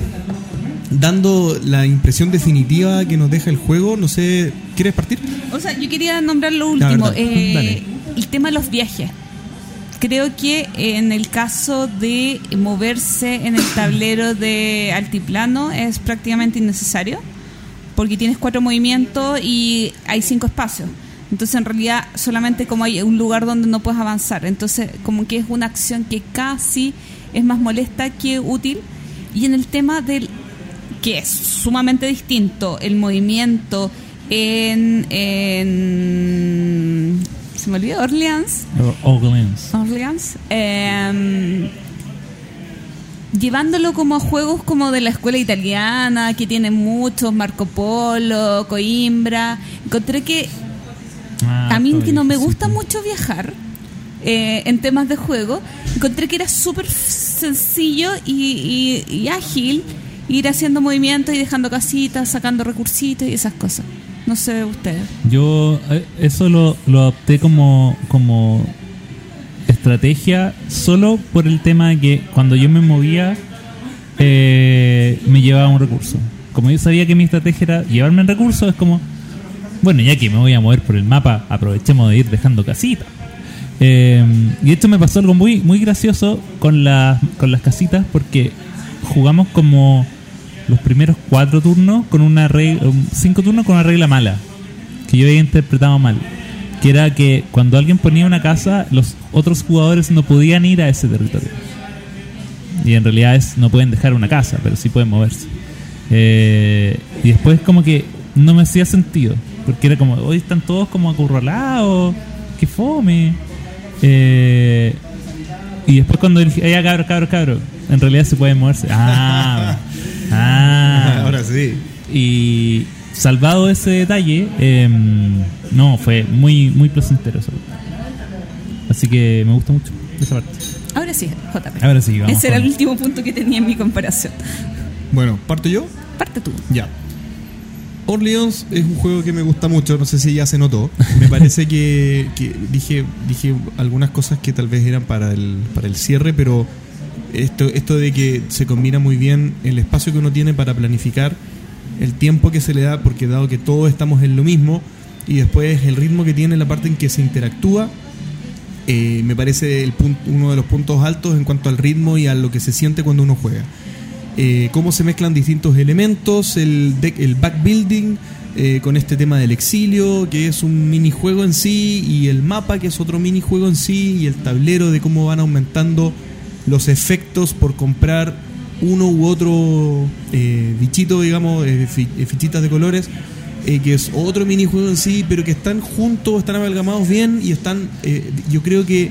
dando la impresión definitiva que nos deja el juego? No sé, ¿quieres partir? O sea, yo quería nombrar lo último, eh, el tema de los viajes. Creo que en el caso de moverse en el tablero de altiplano es prácticamente innecesario, porque tienes cuatro movimientos y hay cinco espacios. Entonces, en realidad, solamente como hay un lugar donde no puedes avanzar. Entonces, como que es una acción que casi es más molesta que útil. Y en el tema del que es sumamente distinto el movimiento en, en se me olvidó Orleans O- Orleans. Orleans em, llevándolo como a juegos como de la escuela italiana que tienen muchos Marco Polo Coimbra encontré que Ah, a mí que no me gusta mucho viajar eh, en temas de juego, encontré que era súper sencillo y, ágil ir haciendo movimientos y dejando casitas, sacando recursitos y esas cosas. No sé ustedes. Yo eh, eso lo, lo adopté como, como estrategia solo por el tema de que cuando yo me movía eh, me llevaba un recurso. Como yo sabía que mi estrategia era llevarme el recurso, es como, bueno, ya que me voy a mover por el mapa, aprovechemos de ir dejando casitas. Eh, y esto me pasó algo muy, muy gracioso con, las con las casitas porque jugamos como los primeros cuatro turnos con una regla, cinco turnos con una regla mala que yo había interpretado mal. Que era que cuando alguien ponía una casa, los otros jugadores no podían ir a ese territorio. Y en realidad es, no pueden dejar una casa, pero sí pueden moverse. Eh, y después como que no me hacía sentido. Porque era como, hoy están todos como acurralados, que fome. Eh, y después cuando dije, ya cabros, cabros, cabros, en realidad se pueden moverse. Ah, ah. Ahora sí. Y, salvado ese detalle, eh, no, fue muy, muy placentero eso. Así que me gusta mucho esa parte. Ahora sí, JP. Ahora sí, vamos Ese era el último punto que tenía en mi comparación. Bueno, ¿parto yo? Parte tú. Ya. Orleans es un juego que me gusta mucho, no sé si ya se notó. Me parece que, que dije, dije algunas cosas que tal vez eran para el, para el cierre, pero esto, esto de que se combina muy bien el espacio que uno tiene para planificar, el tiempo que se le da, porque dado que todos estamos en lo mismo, y después el ritmo que tiene la parte en que se interactúa, eh, me parece el punto, uno de los puntos altos en cuanto al ritmo y a lo que se siente cuando uno juega. Eh, cómo se mezclan distintos elementos, el, el backbuilding eh, con este tema del exilio, que es un minijuego en sí, y el mapa, que es otro minijuego en sí, y el tablero de cómo van aumentando los efectos por comprar uno u otro eh, bichito, digamos, eh, eh, fichitas de colores, eh, que es otro minijuego en sí, pero que están juntos, están amalgamados bien y están, eh, yo creo que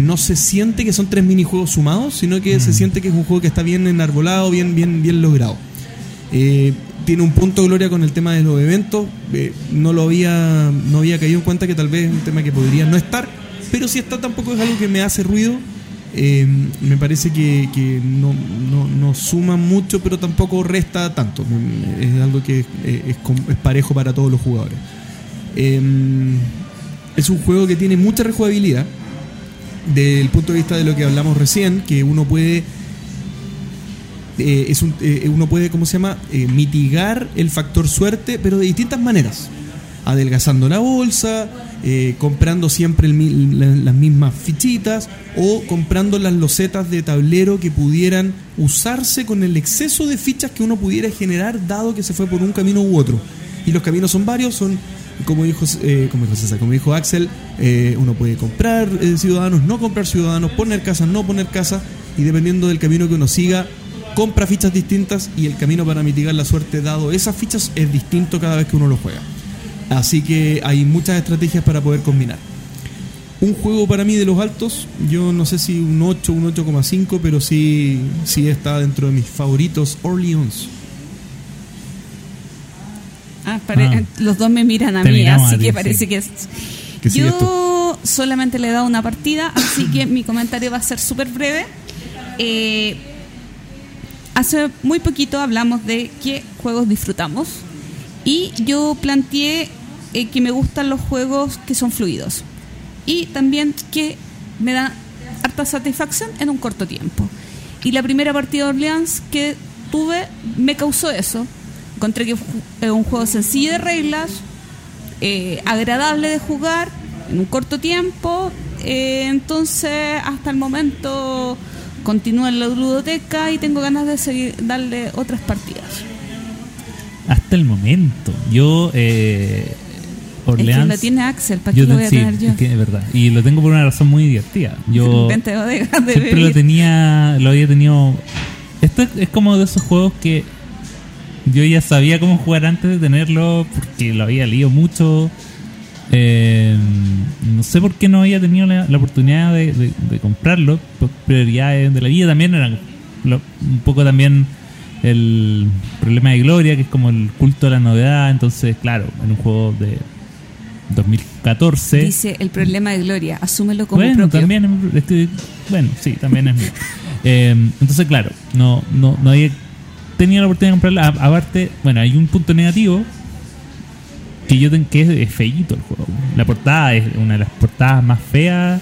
no se siente que son tres minijuegos sumados, sino que se siente que es un juego que está bien enarbolado, bien, bien, bien logrado. Eh, tiene un punto de gloria con el tema de los eventos. eh, no lo había, no había caído en cuenta que tal vez es un tema que podría no estar, pero si está tampoco es algo que me hace ruido. Eh, me parece que, que no, no, no suma mucho, pero tampoco resta tanto. Mm, Es algo que es, com- es parejo para todos los jugadores. Es un juego que tiene mucha rejugabilidad del punto de vista de lo que hablamos recién, que uno puede eh, es eh, uno puede, ¿cómo se llama? Eh, mitigar el factor suerte, pero de distintas maneras. Adelgazando la bolsa, comprando siempre el las mismas fichitas o comprando las losetas de tablero que pudieran usarse con el exceso de fichas que uno pudiera generar dado que se fue por un camino u otro. Y los caminos son varios, son como dijo, eh, como dijo como Axel, eh, uno puede comprar eh, ciudadanos, no comprar ciudadanos, poner casas, no poner casas, y dependiendo del camino que uno siga, compra fichas distintas y el camino para mitigar la suerte dado esas fichas es distinto cada vez que uno lo juega. Así que hay muchas estrategias para poder combinar. Un juego para mí de los altos, yo no sé si un 8, un 8,5, pero sí, sí está dentro de mis favoritos, Orleans. Ah, pare- Ah. Los dos me miran a Te mí, así a ti, que sí. parece que es. Que Yo solamente le he dado una partida, así que mi comentario va a ser súper breve. Eh, hace muy poquito hablamos de qué juegos disfrutamos y yo planteé eh, que me gustan los juegos que son fluidos y también que me dan harta satisfacción en un corto tiempo. Y la primera partida de Orleans que tuve me causó eso. Encontré que es un juego sencillo de reglas, eh, agradable de jugar en un corto tiempo. eh, entonces, hasta el momento continúo en la ludoteca y tengo ganas de seguir darle otras partidas. Hasta el momento. Yo, eh, Es que lo tiene Axel, ¿para qué lo voy a sí, tener yo? es que es verdad. Y lo tengo por una razón muy divertida. Yo de siempre lo tenía, lo había tenido. Esto es- es como de esos juegos que yo ya sabía cómo jugar antes de tenerlo porque lo había leído mucho. Eh, no sé por qué no había tenido la, la oportunidad de, de- de comprarlo. Por prioridades de la vida también eran lo- un poco también el problema de Gloria, que es como el culto a la novedad. Entonces, claro, en un juego de 2014. Dice el problema de Gloria, asúmelo como bueno, propio. también es- es que- bueno, sí, también es mío. Eh, entonces, claro, no, no, no había tenido la oportunidad de comprarla. Aparte, bueno, hay un punto negativo que yo tengo que es, es feíto el juego. La portada es una de las portadas más feas,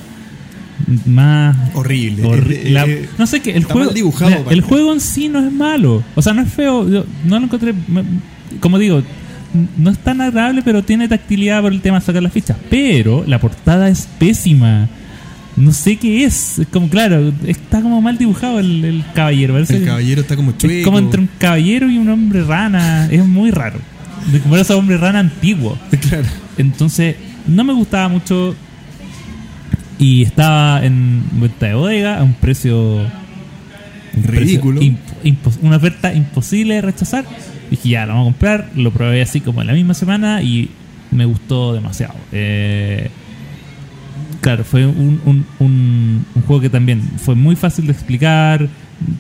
más Horrible. horri- la- eh, no sé qué, el está juego, mal dibujado, mira, el juego en sí no es malo, o sea, no es feo, yo no lo encontré, como digo, no es tan agradable, pero tiene tactilidad por el tema de sacar las fichas, pero la portada es pésima. No sé qué es, es como claro, está como mal dibujado el, el caballero, parece el caballero está como chueco. es como entre un caballero y un hombre rana, es muy raro. De como ese hombre rana antiguo. Claro. Entonces, no me gustaba mucho. Y estaba en venta de bodega a un precio. un precio Ridículo. una oferta imposible de rechazar. Dije, ya, lo vamos a comprar. Lo probé así como en la misma semana y me gustó demasiado. Eh, claro, fue un, un, juego que también fue muy fácil de explicar.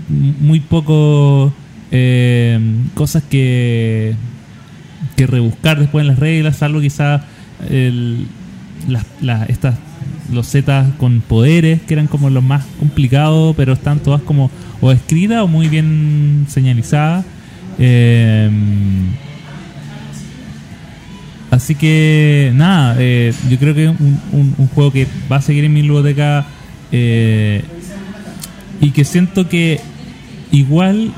Muy poco. eh, cosas que que rebuscar después en las reglas, salvo quizá las, las- estas los zetas con poderes, que eran como los más complicados, pero están todas como o escritas o muy bien señalizadas. Eh, así que nada, eh, yo creo que es un, un- un juego que va a seguir en mi biblioteca eh, y que siento que igual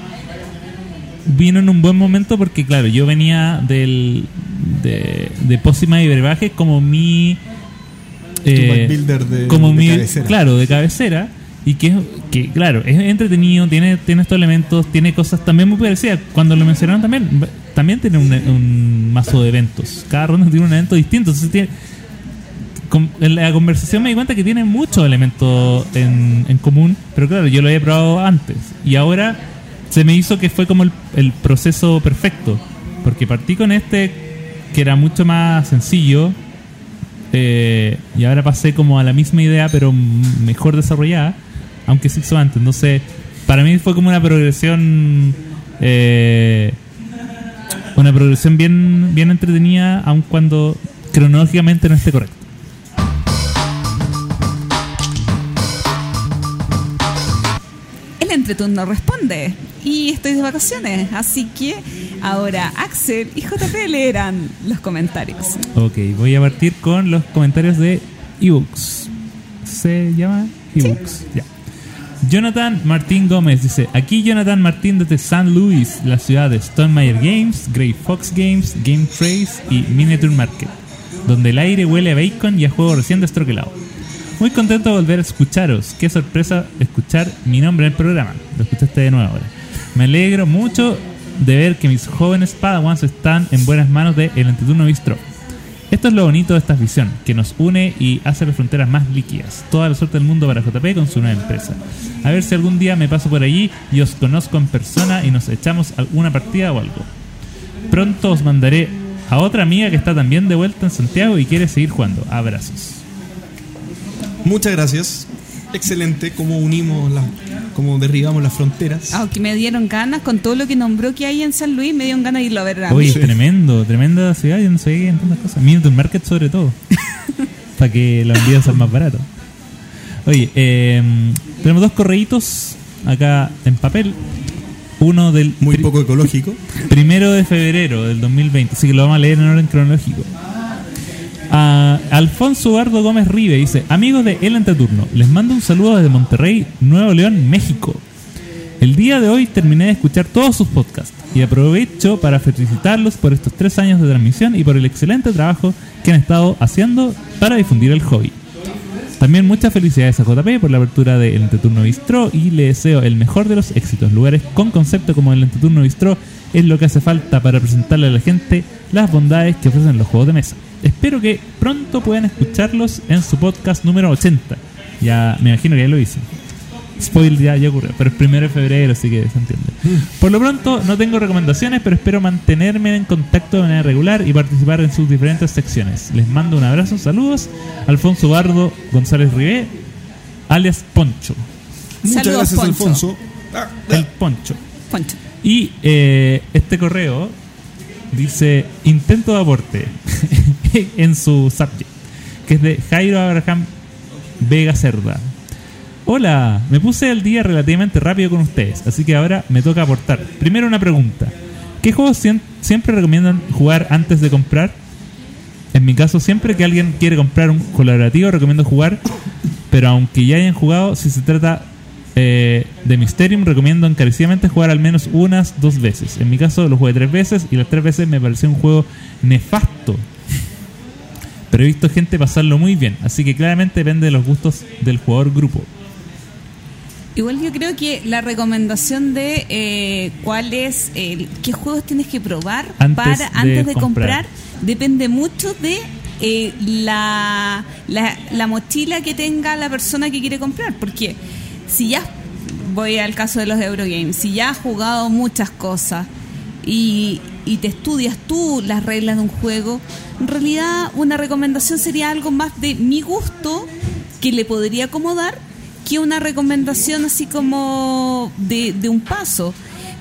vino en un buen momento porque claro, yo venía del de, de Pócima y Brebajes como mi eh, builder de- como de mi cabecera. claro de cabecera y que, que claro es entretenido tiene tiene estos elementos tiene cosas también muy parecidas cuando lo mencionaron también también tiene un, mazo de eventos. Cada ronda tiene un evento distinto en la conversación me di cuenta que tiene muchos elementos en, común, pero claro, yo lo había probado antes y ahora se me hizo que fue como el, proceso perfecto, porque partí con este que era mucho más sencillo eh, y ahora pasé como a la misma idea pero mejor desarrollada, aunque se hizo antes, entonces para mí fue como una progresión eh, una progresión bien, bien entretenida, aun cuando cronológicamente no esté correcto. El entreturno responde. Y estoy de vacaciones. Así que ahora Axel y JP leerán los comentarios. Ok, voy a partir con los comentarios de ebooks. ¿Se llama? ebooks. Ya. Jonathan Martín Gómez dice: Aquí Jonathan Martín desde San Luis, la ciudad de Stonemeyer Games, Grey Fox Games, Game Trace y Miniature Market, donde el aire huele a bacon y a juego recién destroquelado. Muy contento de volver a escucharos. Qué sorpresa escuchar mi nombre en el programa. Lo escuchaste de nuevo ahora. Me alegro mucho de ver que mis jóvenes Padawans están en buenas manos de El Entreturno Bistro. Esto es lo bonito de esta visión, que nos une y hace las fronteras más líquidas. Toda la suerte del mundo para JP con su nueva empresa. A ver si algún día me paso por allí y os conozco en persona y nos echamos alguna partida o algo. Pronto os mandaré a otra amiga que está también de vuelta en Santiago y quiere seguir jugando. Abrazos. Muchas gracias. Excelente cómo unimos las, cómo derribamos las fronteras. Aunque me dieron ganas con todo lo que nombró que hay en San Luis, me dieron ganas de irlo a ver. a Oye, mí. Sí. tremendo, tremenda ciudad. Yo no que había tantas cosas. Miniature Market sobre todo. para que los envíos sean más baratos. Oye, eh, tenemos dos correitos acá en papel. Uno del Muy poco ecológico. primero de febrero del 2020. Así que lo vamos a leer en orden cronológico. A Alfonso Gardo Gómez Rive dice: Amigos de El Entreturno, les mando un saludo desde Monterrey, Nuevo León, México. El día de hoy terminé de escuchar todos sus podcasts y aprovecho para felicitarlos por estos tres años de transmisión y por el excelente trabajo que han estado haciendo para difundir el hobby. También muchas felicidades a JP por la apertura de El Entreturno Bistro y le deseo el mejor de los éxitos. Lugares con concepto como el Entreturno Bistro es lo que hace falta para presentarle a la gente las bondades que ofrecen los juegos de mesa. Espero que pronto puedan escucharlos en su podcast número 80. Ya me imagino que ya lo hice. Spoiler ya, ya ocurrió, pero es primero de febrero, así que se entiende. Por lo pronto, no tengo recomendaciones, pero espero mantenerme en contacto de manera regular y participar en sus diferentes secciones. Les mando un abrazo, saludos. Alfonso Bardo González Ribé, alias Poncho. Muchas Saludos, gracias, Poncho. Alfonso. El Poncho. Poncho. Y eh, este correo dice intento de aporte en su subject, que es de Jairo Abraham Vega Cerda. Hola, me puse al día relativamente rápido con ustedes, así que ahora me toca aportar. Primero una pregunta. ¿Qué juegos siempre recomiendan jugar antes de comprar? En mi caso, siempre que alguien quiere comprar un colaborativo, recomiendo jugar, pero aunque ya hayan jugado, si se trata eh, de Mysterium, recomiendo encarecidamente jugar al menos unas dos veces. En mi caso, lo jugué tres veces y las tres veces me pareció un juego nefasto. Pero he visto gente pasarlo muy bien, así que claramente depende de los gustos del jugador grupo. Igual yo creo que la recomendación de eh, cuál es, eh, qué juegos tienes que probar Antes para de antes de comprar. comprar, depende mucho de eh, la, la, la mochila que tenga la persona que quiere comprar. Porque si ya, voy al caso de los Eurogames, si ya has jugado muchas cosas y, y te estudias tú las reglas de un juego, en realidad una recomendación sería algo más de mi gusto que le podría acomodar que una recomendación así como de, de un paso.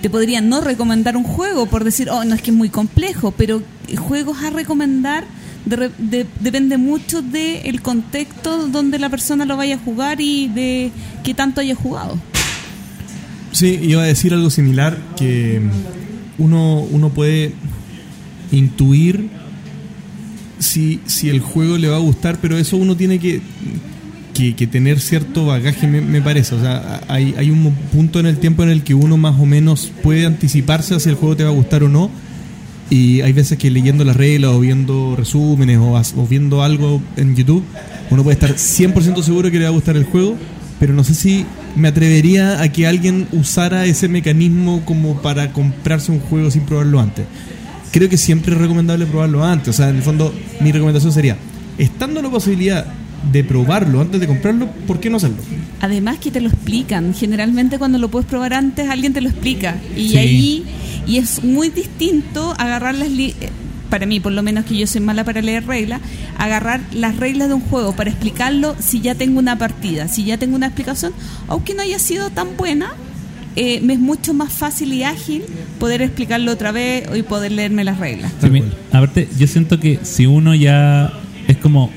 te podrían no recomendar un juego por decir, oh, no es que es muy complejo, pero juegos a recomendar de re- de- depende mucho del contexto donde la persona lo vaya a jugar y de qué tanto haya jugado. Sí, iba a decir algo similar, que uno, uno puede intuir si, si el juego le va a gustar, pero eso uno tiene que, que, que tener cierto bagaje, me, me parece. O sea, hay, hay un punto en el tiempo en el que uno más o menos puede anticiparse a si el juego te va a gustar o no. Y hay veces que leyendo las reglas o viendo resúmenes o, o viendo algo en YouTube, uno puede estar 100% seguro que le va a gustar el juego, pero no sé si me atrevería a que alguien usara ese mecanismo como para comprarse un juego sin probarlo antes. Creo que siempre es recomendable probarlo antes. O sea, en el fondo, mi recomendación sería, estando la posibilidad de probarlo antes de comprarlo, ¿por qué no hacerlo? Además que te lo explican. Generalmente cuando lo puedes probar antes, alguien te lo explica. Y Sí. ahí, y es muy distinto agarrar las... li- eh, para mí, por lo menos que yo soy mala para leer reglas, agarrar las reglas de un juego para explicarlo si ya tengo una partida, si ya tengo una explicación, aunque no haya sido tan buena, eh, me es mucho más fácil y ágil poder explicarlo otra vez y poder leerme las reglas. Sí, aparte, yo siento que si uno ya es como.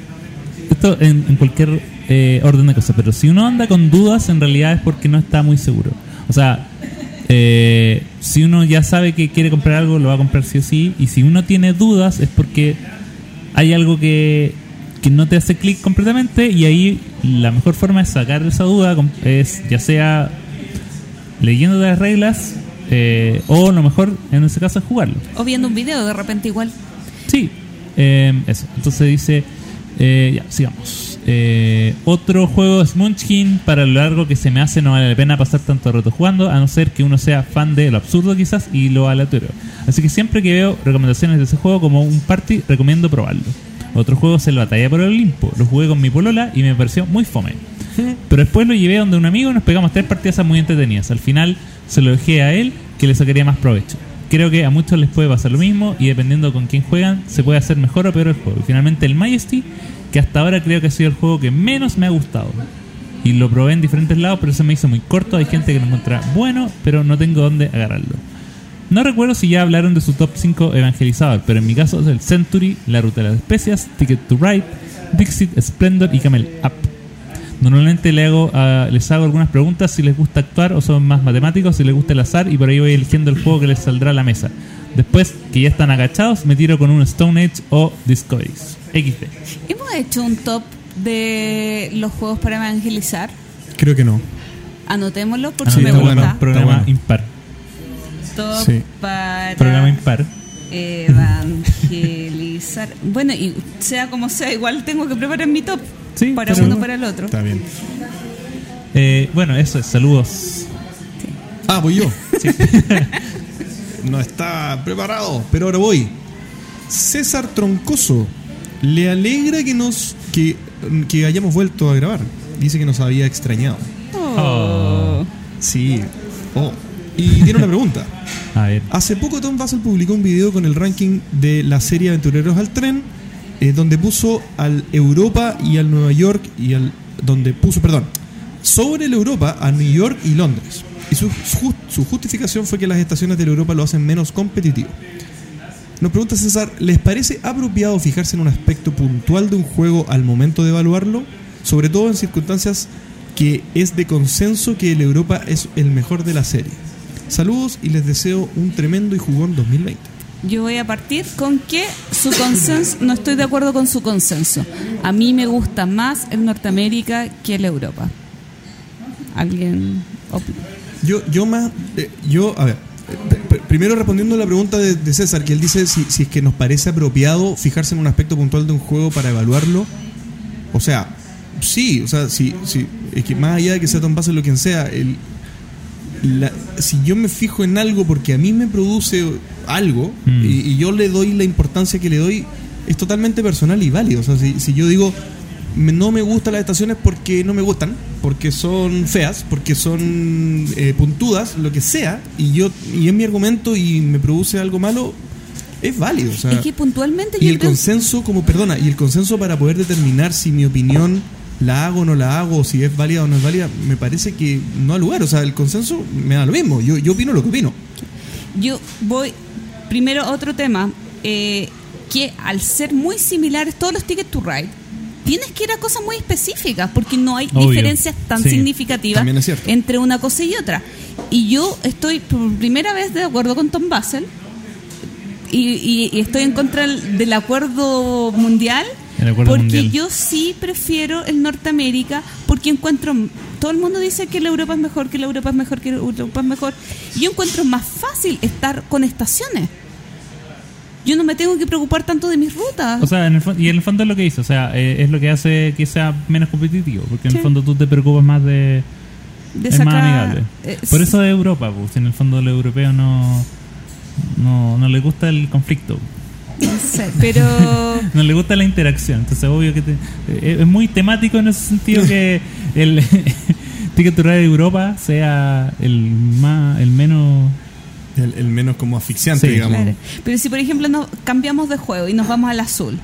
Esto en, en cualquier eh, orden de cosas, pero si uno anda con dudas, en realidad es porque no está muy seguro. O sea, eh, si uno ya sabe que quiere comprar algo, lo va a comprar sí o sí. Y si uno tiene dudas, es porque hay algo que, que no te hace clic completamente. Y ahí la mejor forma de sacar esa duda es ya sea leyendo las reglas eh, o lo mejor en ese caso es jugarlo. O viendo un video de repente igual. Sí, eh, eso. Entonces dice, eh, ya, sigamos. Eh, otro juego es Munchkin. Para lo largo que se me hace, no vale la pena pasar tanto rato jugando, a no ser que uno sea fan de lo absurdo quizás y lo aleatorio. Así que siempre que veo recomendaciones de ese juego como un party, recomiendo probarlo. Otro juego es el Batalla por el Olimpo. Lo jugué con mi polola y me pareció muy fome. Pero después lo llevé donde un amigo y nos pegamos tres partidas muy entretenidas. Al final se lo dejé a él que le sacaría más provecho. Creo que a muchos les puede pasar lo mismo y dependiendo con quién juegan se puede hacer mejor o peor el juego. Finalmente el Majesty, que hasta ahora creo que ha sido el juego que menos me ha gustado. Y lo probé en diferentes lados, pero se me hizo muy corto. Hay gente que lo encuentra bueno, pero no tengo dónde agarrarlo. No recuerdo si ya hablaron de su top 5 evangelizador, pero en mi caso es el Century, La Ruta de las Especias, Ticket to Ride, Dixit, Splendor y Camel Up. Normalmente le hago, ah, les hago algunas preguntas si les gusta actuar o son más matemáticos, si les gusta el azar y por ahí voy eligiendo el juego que les saldrá a la mesa. Después que ya están agachados, me tiro con un Stone Age o Discoveries. XD. Hemos hecho un top de los juegos para evangelizar. Creo que no. Anotémoslo por Sí, si me gusta. bueno. Programa bueno. impar. Top Sí. para Programa impar. evangelizar. Bueno, y sea como sea, igual tengo que preparar mi top. Sí, para uno para el otro. Está bien. Eh, bueno, eso es. Saludos. Ah, voy yo. no está preparado, pero ahora voy. César Troncoso. Le alegra que nos que, que hayamos vuelto a grabar. Dice que nos había extrañado. Oh. Sí. Oh. Y tiene una pregunta. Hace poco Tom Vassell publicó un video con el ranking de la serie Aventureros al Tren, eh, donde puso al Europa y al Nueva York y al donde puso, perdón, sobre el Europa a New York y Londres. Y su, su- justificación fue que las estaciones del Europa lo hacen menos competitivo. Nos pregunta César, ¿les parece apropiado fijarse en un aspecto puntual de un juego al momento de evaluarlo? Sobre todo en circunstancias que es de consenso que el Europa es el mejor de la serie. Saludos y les deseo un tremendo y jugón 2020. Yo voy a partir con que su consenso, no estoy de acuerdo con su consenso. A mí me gusta más el Norteamérica que el Europa. ¿Alguien opina? Yo, yo más, eh, yo, a ver, eh, pr- primero respondiendo a la pregunta de, de César, que él dice si, si es que nos parece apropiado fijarse en un aspecto puntual de un juego para evaluarlo. O sea, sí, o sea, sí, sí, es que más allá de que sea Tom Basel o quien sea, el, la- si yo me fijo en algo porque a mí me produce algo Mm. y, y yo le doy la importancia que le doy, es totalmente personal y válido. O sea, si, si yo digo me- no me gustan las estaciones porque no me gustan, porque son feas, porque son eh, puntudas, lo que sea, y yo y es mi argumento y me produce algo malo, es válido. O sea, es que puntualmente y el creo- consenso, como, perdona, y el consenso para poder determinar si mi opinión la hago o no la hago, si es válida o no es válida, me parece que no ha lugar. O sea, el consenso me da lo mismo. Yo, yo opino lo que opino. yo voy primero a otro tema, eh, que al ser muy similares todos los Ticket to Ride, tienes que ir a cosas muy específicas, porque no hay Obvio. diferencias tan Sí. significativas entre una cosa y otra. Y yo estoy por primera vez de acuerdo con Tom Basel y, y- y estoy en contra del acuerdo mundial. Porque mundial. yo sí prefiero el Norteamérica porque encuentro todo el mundo dice que la Europa es mejor, que la Europa es mejor, que la Europa es mejor. Y yo encuentro más fácil estar con estaciones. Yo no me tengo que preocupar tanto de mis rutas. O sea, en el y en el fondo es lo que hizo, o sea, eh, es lo que hace que sea menos competitivo, porque en Sí. el fondo tú te preocupas más de... de es más amigable. eh, Por eso de Europa, pues, en el fondo los europeos no, no, no les gusta el conflicto, no sé, pero no les gusta la interacción, entonces obvio que te- eh, es muy temático en ese sentido que el Ticket to Ride de Europa sea el más el menos El, el menos como asfixiante, Sí. digamos. Claro. Pero si por ejemplo nos cambiamos de juego y nos vamos al azul,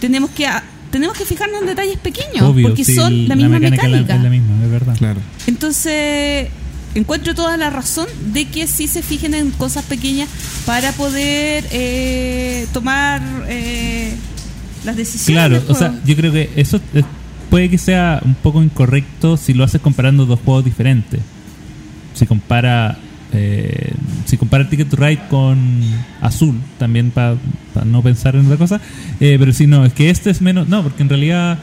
tenemos que a- tenemos que fijarnos en detalles pequeños obvio, porque sí, son la misma mecánica la- mecánica. es la misma, es verdad. Claro. Entonces encuentro toda la razón de que sí se fijen en cosas pequeñas para poder eh, tomar eh, las decisiones. Claro, o sea, juego. yo creo que eso puede que sea un poco incorrecto si lo haces comparando dos juegos diferentes. Si compara eh, si compara Ticket to Ride con Azul, también para no pensar en otra cosa, eh, pero si no, es que este es menos, no, porque en realidad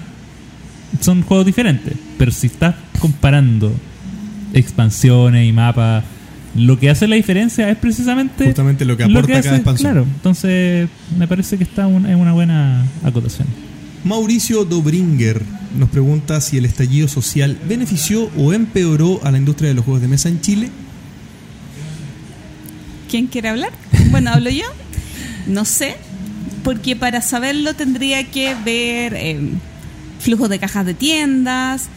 son juegos diferentes, pero si estás comparando expansiones y mapas, lo que hace la diferencia es precisamente Justamente lo que aporta cada expansión. Claro, entonces me parece que está una- en una buena acotación. Mauricio Dobringer nos pregunta si el estallido social benefició o empeoró a la industria de los juegos de mesa en Chile. ¿Quién quiere hablar? Bueno, hablo yo. No sé, porque para saberlo tendría que ver eh, flujos de cajas de tiendas,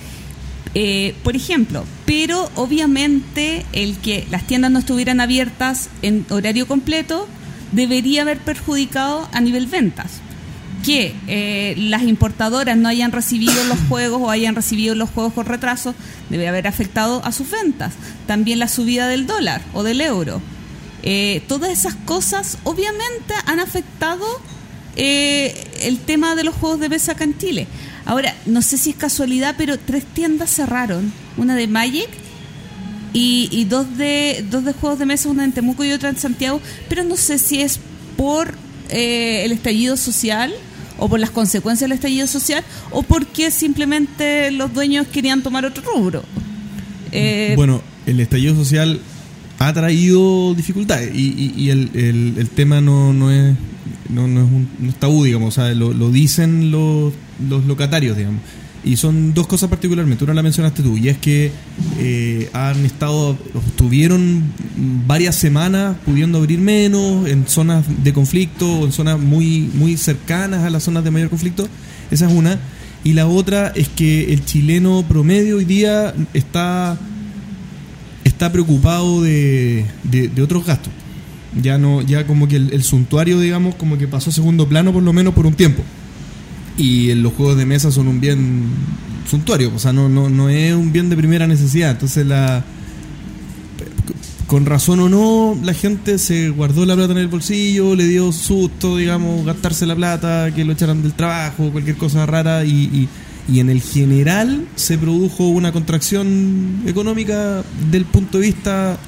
eh, por ejemplo. Pero obviamente el que las tiendas no estuvieran abiertas en horario completo debería haber perjudicado a nivel ventas. Que eh, las importadoras no hayan recibido los juegos o hayan recibido los juegos con retraso debe haber afectado a sus ventas. También la subida del dólar o del euro. Eh, todas esas cosas obviamente han afectado eh, el tema de los juegos de mesa acá en Chile. Ahora, no sé si es casualidad, pero tres tiendas cerraron. Una de Magic y, y dos, de, dos de juegos de mesa, una en Temuco y otra en Santiago. Pero no sé si es por eh, el estallido social o por las consecuencias del estallido social o porque simplemente los dueños querían tomar otro rubro. Eh, Bueno, el estallido social ha traído dificultades y, y- y el, el- el tema no, no es no, no es un tabú, digamos, lo dicen los, los locatarios, digamos. Y son dos cosas particularmente, una la mencionaste tú, y es que eh, han estado, estuvieron varias semanas pudiendo abrir menos en zonas de conflicto o en zonas muy, muy cercanas a las zonas de mayor conflicto, esa es una. Y la otra es que el chileno promedio hoy día está está preocupado de, de- otros gastos. Ya no, ya como que el, suntuario, digamos, como que pasó a segundo plano por lo menos por un tiempo. Y los juegos de mesa son un bien suntuario, o sea, no, no, no es un bien de primera necesidad. Entonces la con razón o no, la gente se guardó la plata en el bolsillo, le dio susto, digamos, gastarse la plata, que lo echaran del trabajo, cualquier cosa rara, y- y en el general se produjo una contracción económica del punto de vista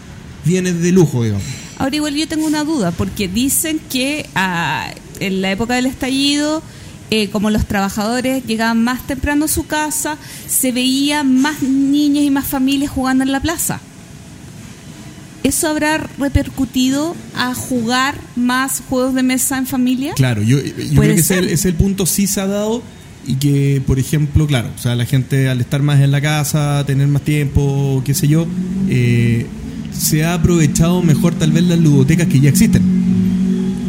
bienes de lujo, digamos. Ahora igual yo tengo una duda, porque dicen que ah, en la época del estallido, eh, como los trabajadores llegaban más temprano a su casa, se veían más niños y más familias jugando en la plaza. ¿Eso habrá repercutido a jugar más juegos de mesa en familia? Claro, yo, yo creo que ese, ese es el punto sí se ha dado y que, por ejemplo, claro, o sea, la gente al estar más en la casa, tener más tiempo, qué sé yo, eh, se ha aprovechado mejor tal vez las ludotecas que ya existen.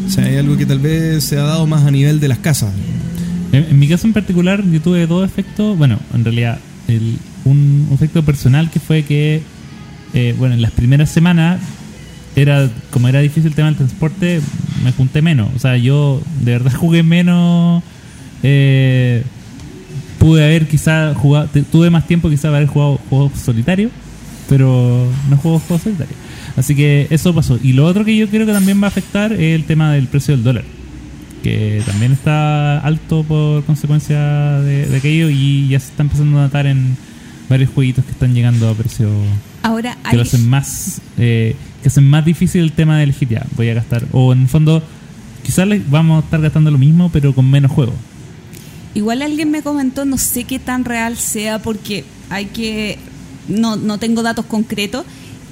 O sea, hay algo que tal vez se ha dado más a nivel de las casas. En, mi caso en particular, yo tuve dos efectos. Bueno, en realidad, el- un efecto personal que fue que, eh, bueno, en las primeras semanas, era como era difícil el tema del transporte, me junté menos. O sea, yo de verdad jugué menos. Eh, pude haber quizá jugado, tuve más tiempo quizá para haber jugado juegos solitarios. pero no juego juegos solitarios. Así que eso pasó. Y lo otro que yo creo que también va a afectar es el tema del precio del dólar, que también está alto por consecuencia de, de aquello y ya se está empezando a notar en varios jueguitos que están llegando a precio Ahora que lo hacen más eh, que hacen más difícil el tema de elegir ya voy a gastar o en el fondo quizás vamos a estar gastando lo mismo pero con menos juego igual alguien me comentó, no sé qué tan real sea porque hay que, no, no tengo datos concretos,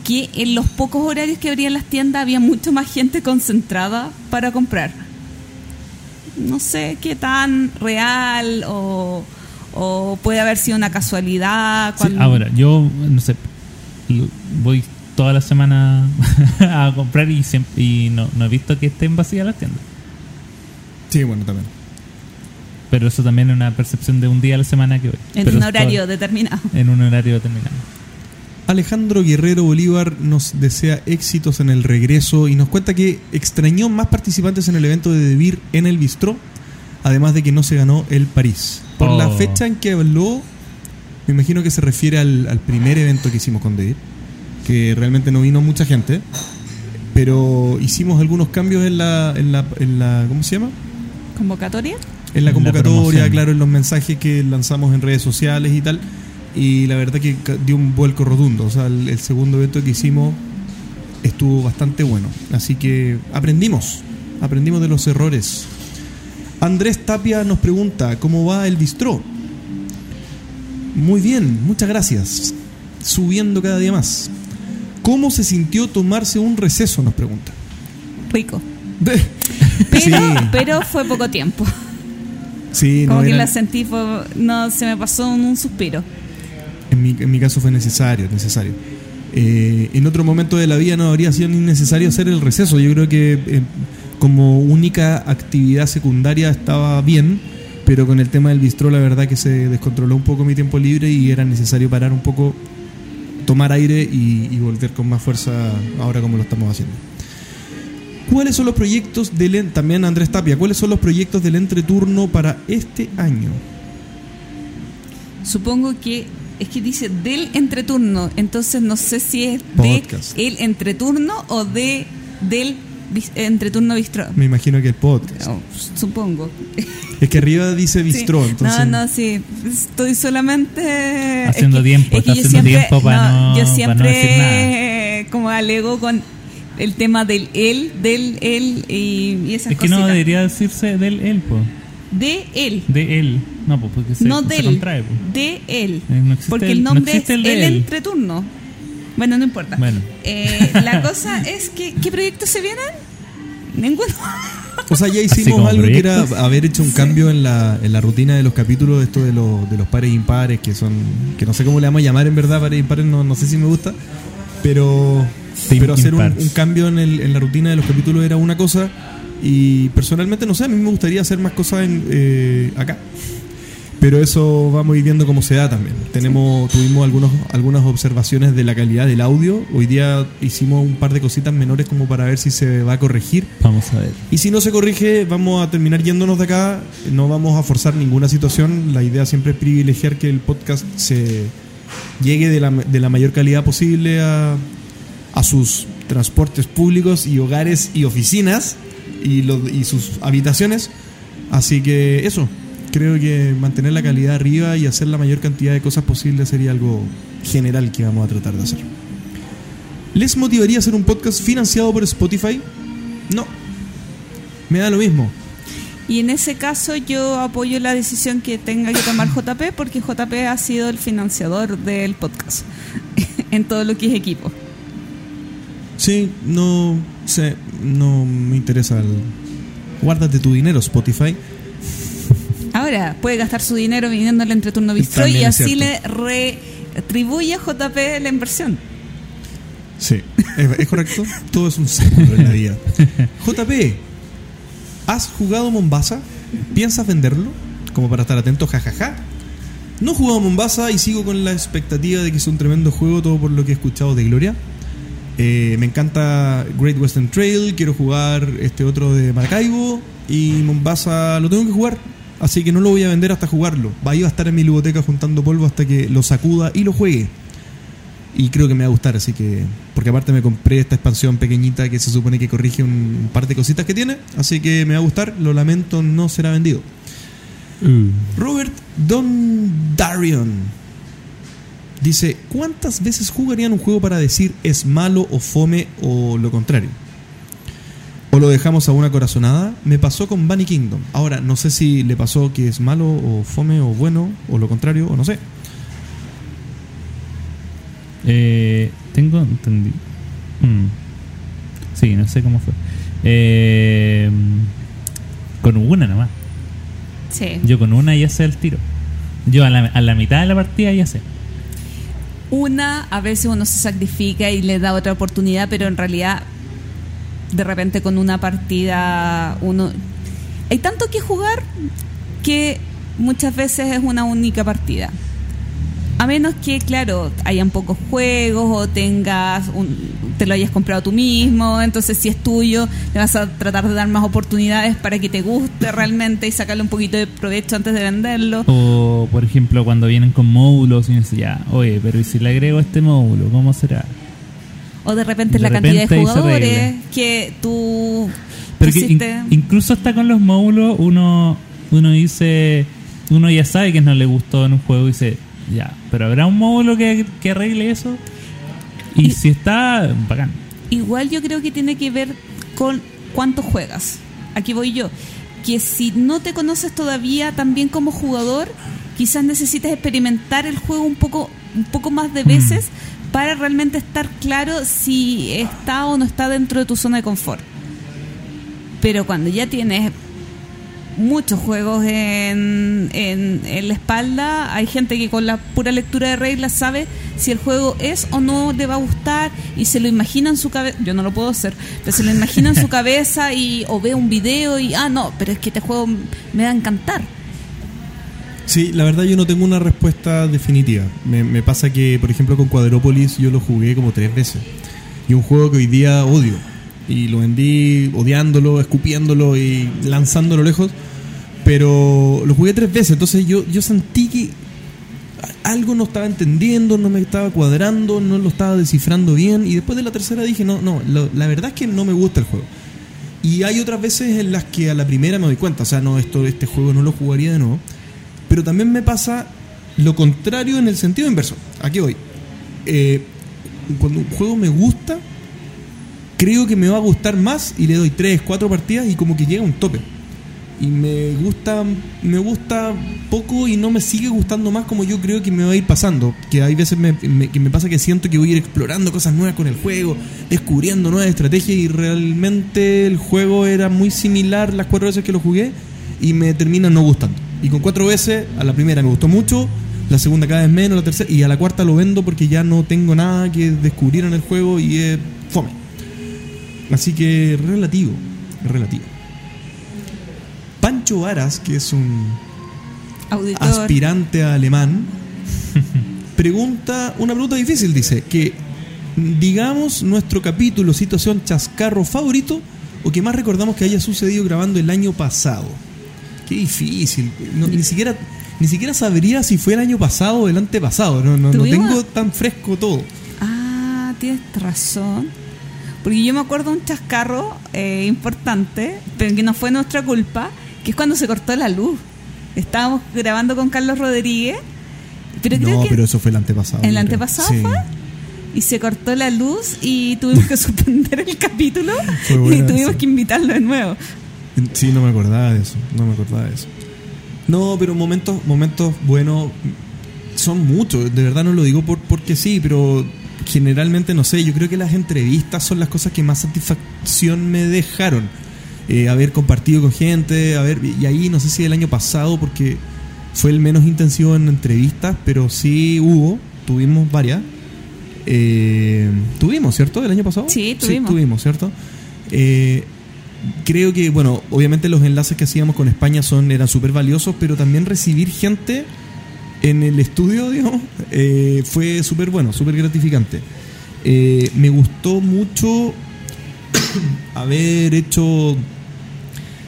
que en los pocos horarios que abrían las tiendas había mucho más gente concentrada para comprar. No sé qué tan real o, o puede haber sido una casualidad. Sí, ahora yo no sé voy toda la semana a comprar y, siem- y no, no he visto que estén vacías las tiendas Sí, bueno, también. Pero eso también es una percepción de un día a la semana que voy en Pero un horario todo- determinado. en un horario determinado Alejandro Guerrero Bolívar nos desea éxitos en el regreso y nos cuenta que extrañó más participantes en el evento de Debir en el Bistró, además de que no se ganó el París. Por Oh. la fecha en que habló, me imagino que se refiere al, al primer evento que hicimos con Debir, que realmente no vino mucha gente, pero hicimos algunos cambios en la, en la, en la ¿cómo se llama? ¿Convocatoria? En la convocatoria, claro, en los mensajes que lanzamos en redes sociales y tal. Y la verdad que dio un vuelco rotundo. O sea, el, el segundo evento que hicimos estuvo bastante bueno. Así que aprendimos, aprendimos de los errores. Andrés Tapia nos pregunta, ¿cómo va el bistró? Muy bien, muchas gracias. Subiendo cada día más. ¿Cómo se sintió tomarse un receso? Nos pregunta. Rico. Pero, Sí. pero fue poco tiempo. Sí, Como no que era- la sentí, fue, no se me pasó un suspiro. En mi, en mi caso fue necesario, necesario. Eh, en otro momento de la vida no habría sido ni necesario hacer el receso. Yo creo que eh, como única actividad secundaria estaba bien, pero con el tema del bistró la verdad que se descontroló un poco mi tiempo libre y era necesario parar un poco, tomar aire y, y volver con más fuerza ahora como lo estamos haciendo. ¿Cuáles son los proyectos del en- también Andrés Tapia? ¿Cuáles son los proyectos del entreturno para este año? Supongo que es que dice del entreturno, entonces no sé si es de Podcast. el entreturno o de del bis- entreturno bistró. Me imagino que el podcast. Oh, supongo. Es que arriba dice bistró, Sí. entonces. No, no, sí. Estoy solamente. Haciendo es que- tiempo, es que está haciendo siempre, tiempo para no- Yo para no siempre, decir como alego con el tema del él, del él y, y esas es que no debería decirse del él po. De él. de él no pues porque se, no se del. contrae po. De él. Eh, no existe Porque el- el no nombre es el el, entreturno. Bueno, no importa. Bueno. Eh, la cosa es que, ¿qué proyectos se vienen? Ninguno. O sea, ya hicimos algo que era haber hecho un cambio en la, en la rutina de los capítulos, esto de los, de los pares e impares, que son. que no sé cómo le vamos a llamar en verdad, pares e impares, no, no sé si me gusta. Pero. Pero hacer un, cambio en, el- en la rutina de los capítulos era una cosa. Y personalmente, no sé, a mí me gustaría hacer más cosas en, eh, acá. Pero eso vamos a ir viendo cómo se da también. Tenemos, tuvimos algunos, algunas observaciones de la calidad del audio. Hoy día hicimos un par de cositas menores como para ver si se va a corregir. vamos a ver Y si no se corrige, vamos a terminar yéndonos de acá. No vamos a forzar ninguna situación. La idea siempre es privilegiar que el podcast se llegue de la, de la mayor calidad posible a, a sus transportes públicos y hogares y oficinas y, los- y sus habitaciones. Así que eso, creo que mantener la calidad arriba y hacer la mayor cantidad de cosas posible sería algo general que vamos a tratar de hacer. ¿Les motivaría hacer un podcast financiado por Spotify? No, me da lo mismo. Y en ese caso yo apoyo la decisión que tenga que tomar JP porque JP ha sido el financiador del podcast en todo lo que es equipo. Sí, no sé, no me interesa el... Guárdate tu dinero, Spotify. Ahora puede gastar su dinero viniendo al entreturno bistro y así le retribuye a JP la inversión. Sí, es, es correcto. Todo es un círculo en la vida. JP, ¿has jugado Mombasa? ¿Piensas venderlo? Como para estar atento, jajaja. No he jugado Mombasa y sigo con la expectativa de que es un tremendo juego, todo por lo que he escuchado de Gloria. Eh, me encanta Great Western Trail, quiero jugar este otro de Maracaibo y Mombasa lo tengo que jugar, así que no lo voy a vender hasta jugarlo. Va a ir a estar en mi biblioteca juntando polvo hasta que lo sacuda y lo juegue. Y creo que me va a gustar, así que. Porque aparte me compré esta expansión pequeñita que se supone que corrige un par de cositas que tiene. Así que me va a gustar. Lo lamento, no será vendido. Robert Don Darion dice: ¿Cuántas veces jugarían un juego para decir es malo o fome o lo contrario? O lo dejamos a una corazonada. Me pasó con Bunny Kingdom. Ahora, no sé si le pasó que es malo o fome o bueno o lo contrario o no sé. Eh, tengo entendido. Mm. Sí, no sé cómo fue. Eh, con una nomás. Sí. Yo con una ya sé el tiro. Yo a la, a la mitad de la partida ya sé. Una, a veces uno se sacrifica y le da otra oportunidad, pero en realidad, de repente con una partida, uno. Hay tanto que jugar que muchas veces es una única partida. A menos que, claro, hayan pocos juegos o tengas un, te lo hayas comprado tú mismo, entonces si es tuyo, le vas a tratar de dar más oportunidades para que te guste realmente y sacarle un poquito de provecho antes de venderlo. O, por ejemplo, cuando vienen con módulos y dices, ya, oye, pero ¿y si le agrego este módulo? ¿Cómo será? O de repente la cantidad de jugadores que tú Pero que in- incluso hasta con los módulos, uno, uno dice, uno ya sabe que no le gustó en un juego y dice, ya, pero habrá un módulo que, que arregle eso. Y, Y- si está, bacán. Igual yo creo que tiene que ver con cuánto juegas. Aquí voy yo. Que si no te conoces todavía también como jugador, quizás necesites experimentar el juego un poco, un poco más de veces para realmente estar claro si está o no está dentro de tu zona de confort. Pero cuando ya tienes muchos juegos en, en, en la espalda. Hay gente que con la pura lectura de reglas sabe si el juego es o no le va a gustar y se lo imagina en su cabeza. Yo no lo puedo hacer, pero se lo imagina en su cabeza y o ve un video y, ah, no, pero es que este juego me va a encantar. Sí, la verdad yo no tengo una respuesta definitiva. Me, me pasa que, por ejemplo, con Quadrópolis yo lo jugué como tres veces. Y un juego que hoy día odio. Y lo vendí odiándolo, escupiéndolo y lanzándolo lejos. Pero lo jugué tres veces. Entonces yo, yo sentí que algo no estaba entendiendo, no me estaba cuadrando, no lo estaba descifrando bien. Y después de la tercera dije, no, no, lo- la verdad es que no me gusta el juego. Y hay otras veces en las que a la primera me doy cuenta, o sea, no, esto, este juego no lo jugaría de nuevo. Pero también me pasa lo contrario en el sentido inverso. Aquí voy. Eh, cuando un juego me gusta, creo que me va a gustar más y le doy 3, 4 partidas y como que llega a un tope. Y me gusta, me gusta poco y no me sigue gustando más como yo creo que me va a ir pasando. Que hay veces me, me- que me pasa que siento que voy a ir explorando cosas nuevas con el juego, descubriendo nuevas estrategias y realmente el juego era muy similar las cuatro veces que lo jugué y me termina no gustando. Y con cuatro veces, a la primera me gustó mucho, la segunda cada vez menos, la tercera, y a la cuarta lo vendo porque ya no tengo nada que descubrir en el juego y es fome. Así que relativo, relativo. Pancho Varas, que es un Auditor. aspirante a alemán, pregunta una pregunta difícil, dice, que digamos nuestro capítulo, situación chascarro favorito o que más recordamos que haya sucedido grabando el año pasado. Qué difícil, no, ni siquiera ni siquiera sabría si fue el año pasado o el antepasado, no, no, no tengo tan fresco todo. Ah, tienes razón. Porque yo me acuerdo de un chascarro eh, importante, pero que no fue nuestra culpa, que es cuando se cortó la luz. Estábamos grabando con Carlos Rodríguez, pero creo no, que pero eso fue el antepasado. ¿En el antepasado Sí. fue? y se cortó la luz y tuvimos que suspender el capítulo y tuvimos que invitarlo de nuevo. Sí, no me acordaba de eso. No me acordaba de eso. No, pero momentos, momentos buenos son muchos. De verdad no lo digo por, porque sí, pero generalmente no sé. Yo creo que las entrevistas son las cosas que más satisfacción me dejaron. Eh, haber compartido con gente, haber, y ahí no sé si el año pasado, porque fue el menos intensivo en entrevistas, pero sí hubo, tuvimos varias. Eh, tuvimos, ¿cierto? ¿El año pasado? Sí, tuvimos. tuvimos, ¿cierto? Eh, creo que, bueno, obviamente los enlaces que hacíamos con España son eran súper valiosos, pero también recibir gente en el estudio, digamos, eh, fue súper bueno, súper gratificante. Eh, me gustó mucho haber hecho...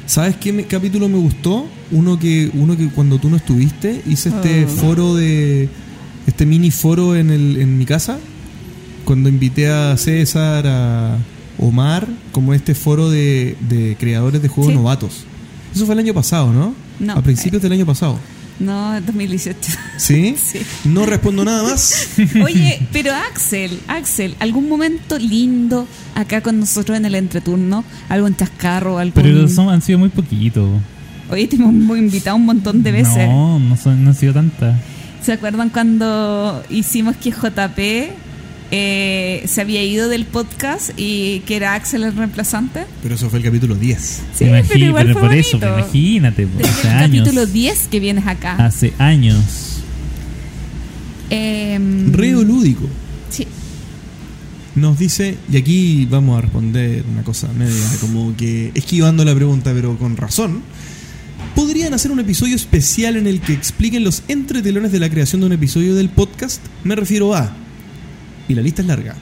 ¿Sabes qué me- capítulo me gustó? Uno que, uno que cuando tú no estuviste, hice este Oh. foro de... Este mini foro en, el, en mi casa cuando invité a César, a Omar, como este foro de, de creadores de juegos Sí. novatos. Eso fue el año pasado, ¿no? No. A principios del año pasado. No, 2018. ¿Sí? Sí. No respondo nada más. Oye, pero Axel, Axel, ¿algún momento lindo acá con nosotros en el entreturno? ¿Algún chascarro? Algún... Pero son, han sido muy poquitos. Oye, te hemos invitado un montón de veces. No, no, son, no han sido tantas. ¿Se acuerdan cuando hicimos que JP eh, se había ido del podcast y que era Axel el reemplazante? Pero eso fue el capítulo 10. Sí, Imagi- pero igual fue por eso, bonito. imagínate, Desde hace el años. capítulo 10 que vienes acá. Hace años. Em, Reo lúdico. sí. Nos dice, y aquí vamos a responder una cosa media, como que esquivando la pregunta, pero con razón. ¿Podrían hacer un episodio especial en el que expliquen los entretelones de la creación de un episodio del podcast? Me refiero a. Y la lista es larga.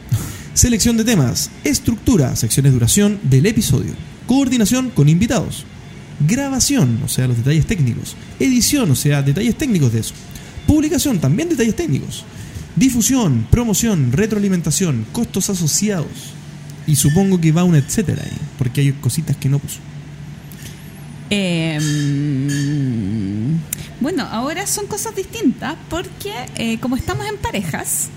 Selección de temas, estructura, secciones de duración del episodio, coordinación con invitados, grabación, o sea, los detalles técnicos, edición, o sea, detalles técnicos de eso, publicación, también detalles técnicos, difusión, promoción, retroalimentación, costos asociados. Y supongo que va un etcétera ahí, porque hay cositas que no puso. Em, bueno, ahora son cosas distintas porque eh, como estamos en parejas,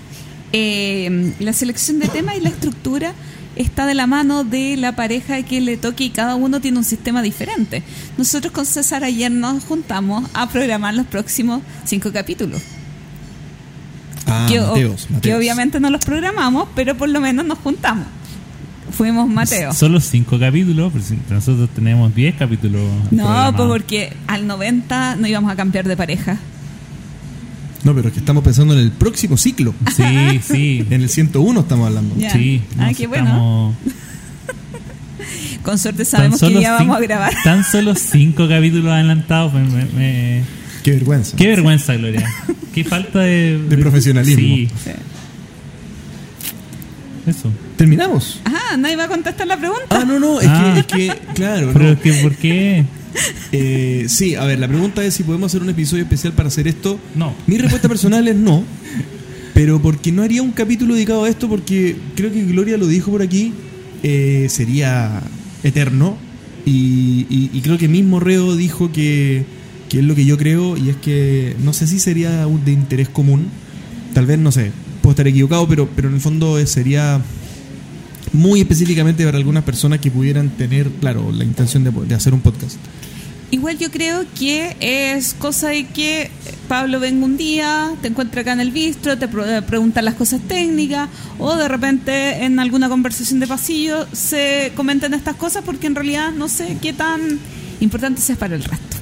em, la selección de temas y la estructura está de la mano de la pareja que le toque y cada uno tiene un sistema diferente. Nosotros con César ayer nos juntamos a programar los próximos cinco capítulos. Ah, que, Mateos, que obviamente no los programamos, pero por lo menos nos juntamos. Fuimos Mateo. Solo cinco capítulos, pero si- nosotros tenemos 10 capítulos. No, pues porque al 90 no íbamos a cambiar de pareja. No, pero es que estamos pensando en el próximo ciclo. Sí, sí. En el 101 estamos hablando. Ya. Sí, Ah, qué bueno. estamos- Con suerte sabemos que ya vamos a grabar. Tan solo cinco capítulos adelantados. me- me- me- Qué vergüenza. Qué vergüenza, Gloria. Qué falta de... De profesionalismo. Sí, Sí. eso. ¿Terminamos? Ajá, nadie va a contestar la pregunta. Ah, no, no, es, Ah. que, es que, claro, Pero no. es que, ¿por qué? Eh, sí, a ver, la pregunta es si podemos hacer un episodio especial para hacer esto. No. Mi respuesta personal es no, pero porque no haría un capítulo dedicado a esto, porque creo que Gloria lo dijo por aquí, eh, sería eterno. Y, y- y creo que mismo Reo dijo que, que es lo que yo creo, y es que no sé si sería un- de interés común. Tal vez, no sé, puedo estar equivocado, pero, pero en el fondo sería muy específicamente para algunas personas que pudieran tener, claro, la intención de, de hacer un podcast. Igual yo creo que es cosa de que Pablo venga un día, te encuentra acá en el bistro, te pre- pregunta las cosas técnicas, o de repente en alguna conversación de pasillo se comentan estas cosas porque en realidad no sé qué tan importante sea para el resto.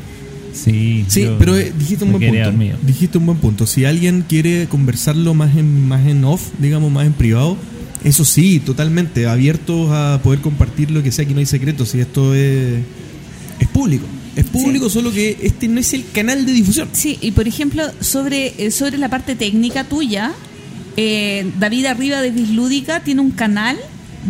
Sí, Sí, pero eh, dijiste un buen punto. Dijiste un buen punto. Si alguien quiere conversarlo más en más en off, digamos más en privado, eso sí, totalmente abiertos a poder compartir lo que sea, que no hay secretos. Y esto es es público, es público, solo que este no es el canal de difusión. Sí, y por ejemplo, sobre, eh, sobre la parte técnica tuya, eh, David Arriba de Bislúdica tiene un canal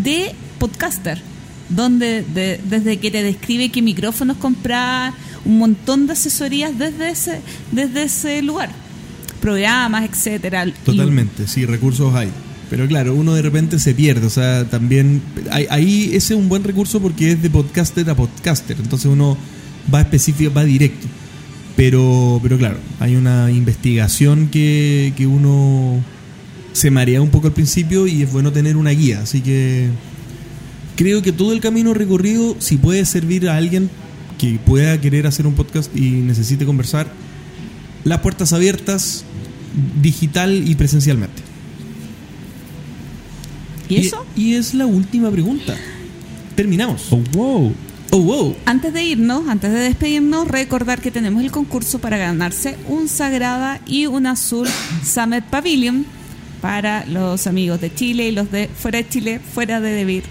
de podcaster, donde de- desde que te describe qué micrófonos comprar, un montón de asesorías desde ese, desde ese lugar, programas, etcétera. Y- Totalmente, sí, recursos hay. Pero claro, uno de repente se pierde, o sea, también ahí ese es un buen recurso porque es de podcaster a podcaster, entonces uno va específico, va directo. Pero, pero claro, hay una investigación que, que uno se marea un poco al principio y es bueno tener una guía, así que creo que todo el camino recorrido, si puede servir a alguien que pueda querer hacer un podcast y necesite conversar, las puertas abiertas, digital y presencialmente. ¿Y eso? Y, es la última pregunta. Terminamos. Oh, wow. Oh, wow. Antes de irnos, antes de despedirnos, recordar que tenemos el concurso para ganarse un Sagrada y un Azul Summit Pavilion para los amigos de Chile y los de fuera de Chile, fuera de Debir.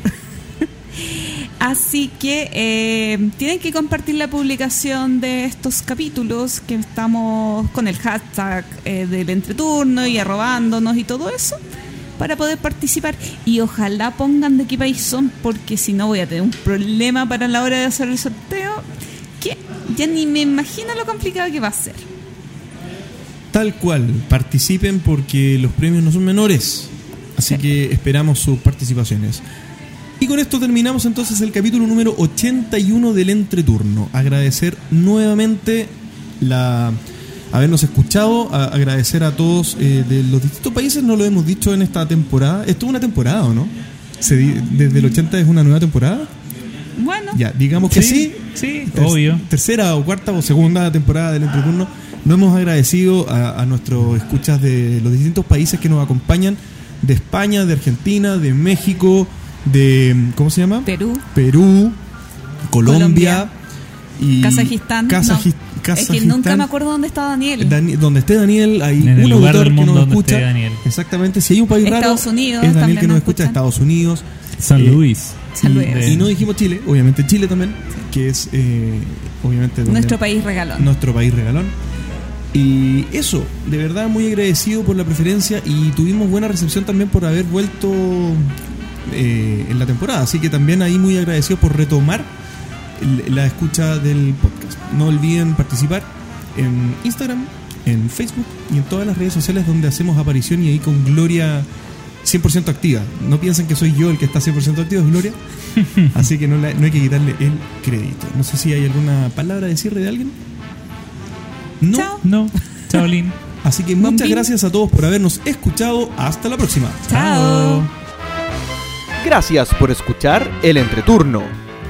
Así que eh, tienen que compartir la publicación de estos capítulos que estamos con el hashtag eh, del entreturno y arrobándonos y todo eso para poder participar y ojalá pongan de qué país son porque si no voy a tener un problema para la hora de hacer el sorteo que ya ni me imagino lo complicado que va a ser. Tal cual. Participen porque los premios no son menores. Así que esperamos sus participaciones. Y con esto terminamos entonces el capítulo número 81 del entreturno. Agradecer nuevamente la habernos escuchado, a- agradecer a todos eh, de los distintos países, no lo hemos dicho en esta temporada. Esto es una temporada, ¿o no? Se di- desde el 80 es una nueva temporada. Bueno, Ya, digamos que sí. Sí, Ter- obvio. Tercera o cuarta o segunda temporada del entreturno. No hemos agradecido a, a nuestros escuchas de los distintos países que nos acompañan, de España, de Argentina, de México, de ¿cómo se llama? Perú. Perú, Colombia, Colombia. y Kazajistán. Kazajis- Es que nunca me acuerdo dónde está Daniel. Dani- donde esté Daniel, hay En un lugar auditor del que mundo nos donde escucha. esté Daniel. Exactamente, si hay un país raro, Estados Unidos es Daniel que nos nos escucha. Estados Unidos. San Eh, Luis. San Luis. Y no dijimos Chile, obviamente Chile también, que es eh, obviamente donde- Nuestro país regalón. nuestro país regalón. Y eso, de verdad muy agradecido por la preferencia y tuvimos buena recepción también por haber vuelto eh, en la temporada. Así que también ahí muy agradecido por retomar la escucha del podcast. No olviden participar en Instagram, en Facebook y en todas las redes sociales donde hacemos aparición y ahí con Gloria 100% activa. No piensen que soy yo el que está 100% activo, es Gloria. Así que no, la- no hay que quitarle el crédito. No sé si hay alguna palabra de cierre de alguien. No. Chao. No, chao Lin. Así que muchas gracias a todos por habernos escuchado. Hasta la próxima. Chao. Gracias por escuchar El Entreturno.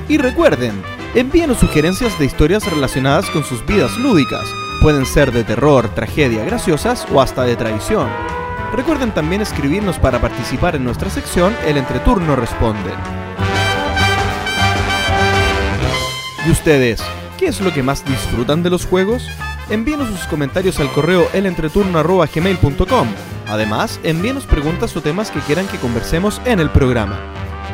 Y recuerden, envíenos sugerencias de historias relacionadas con sus vidas lúdicas. Pueden ser de terror, tragedia, graciosas o hasta de traición. Recuerden también escribirnos para participar en nuestra sección El Entreturno Responde. ¿Y ustedes? ¿Qué es lo que más disfrutan de los juegos? Envíenos sus comentarios al correo elentreturno.gmail.com. Además, envíenos preguntas o temas que quieran que conversemos en el programa.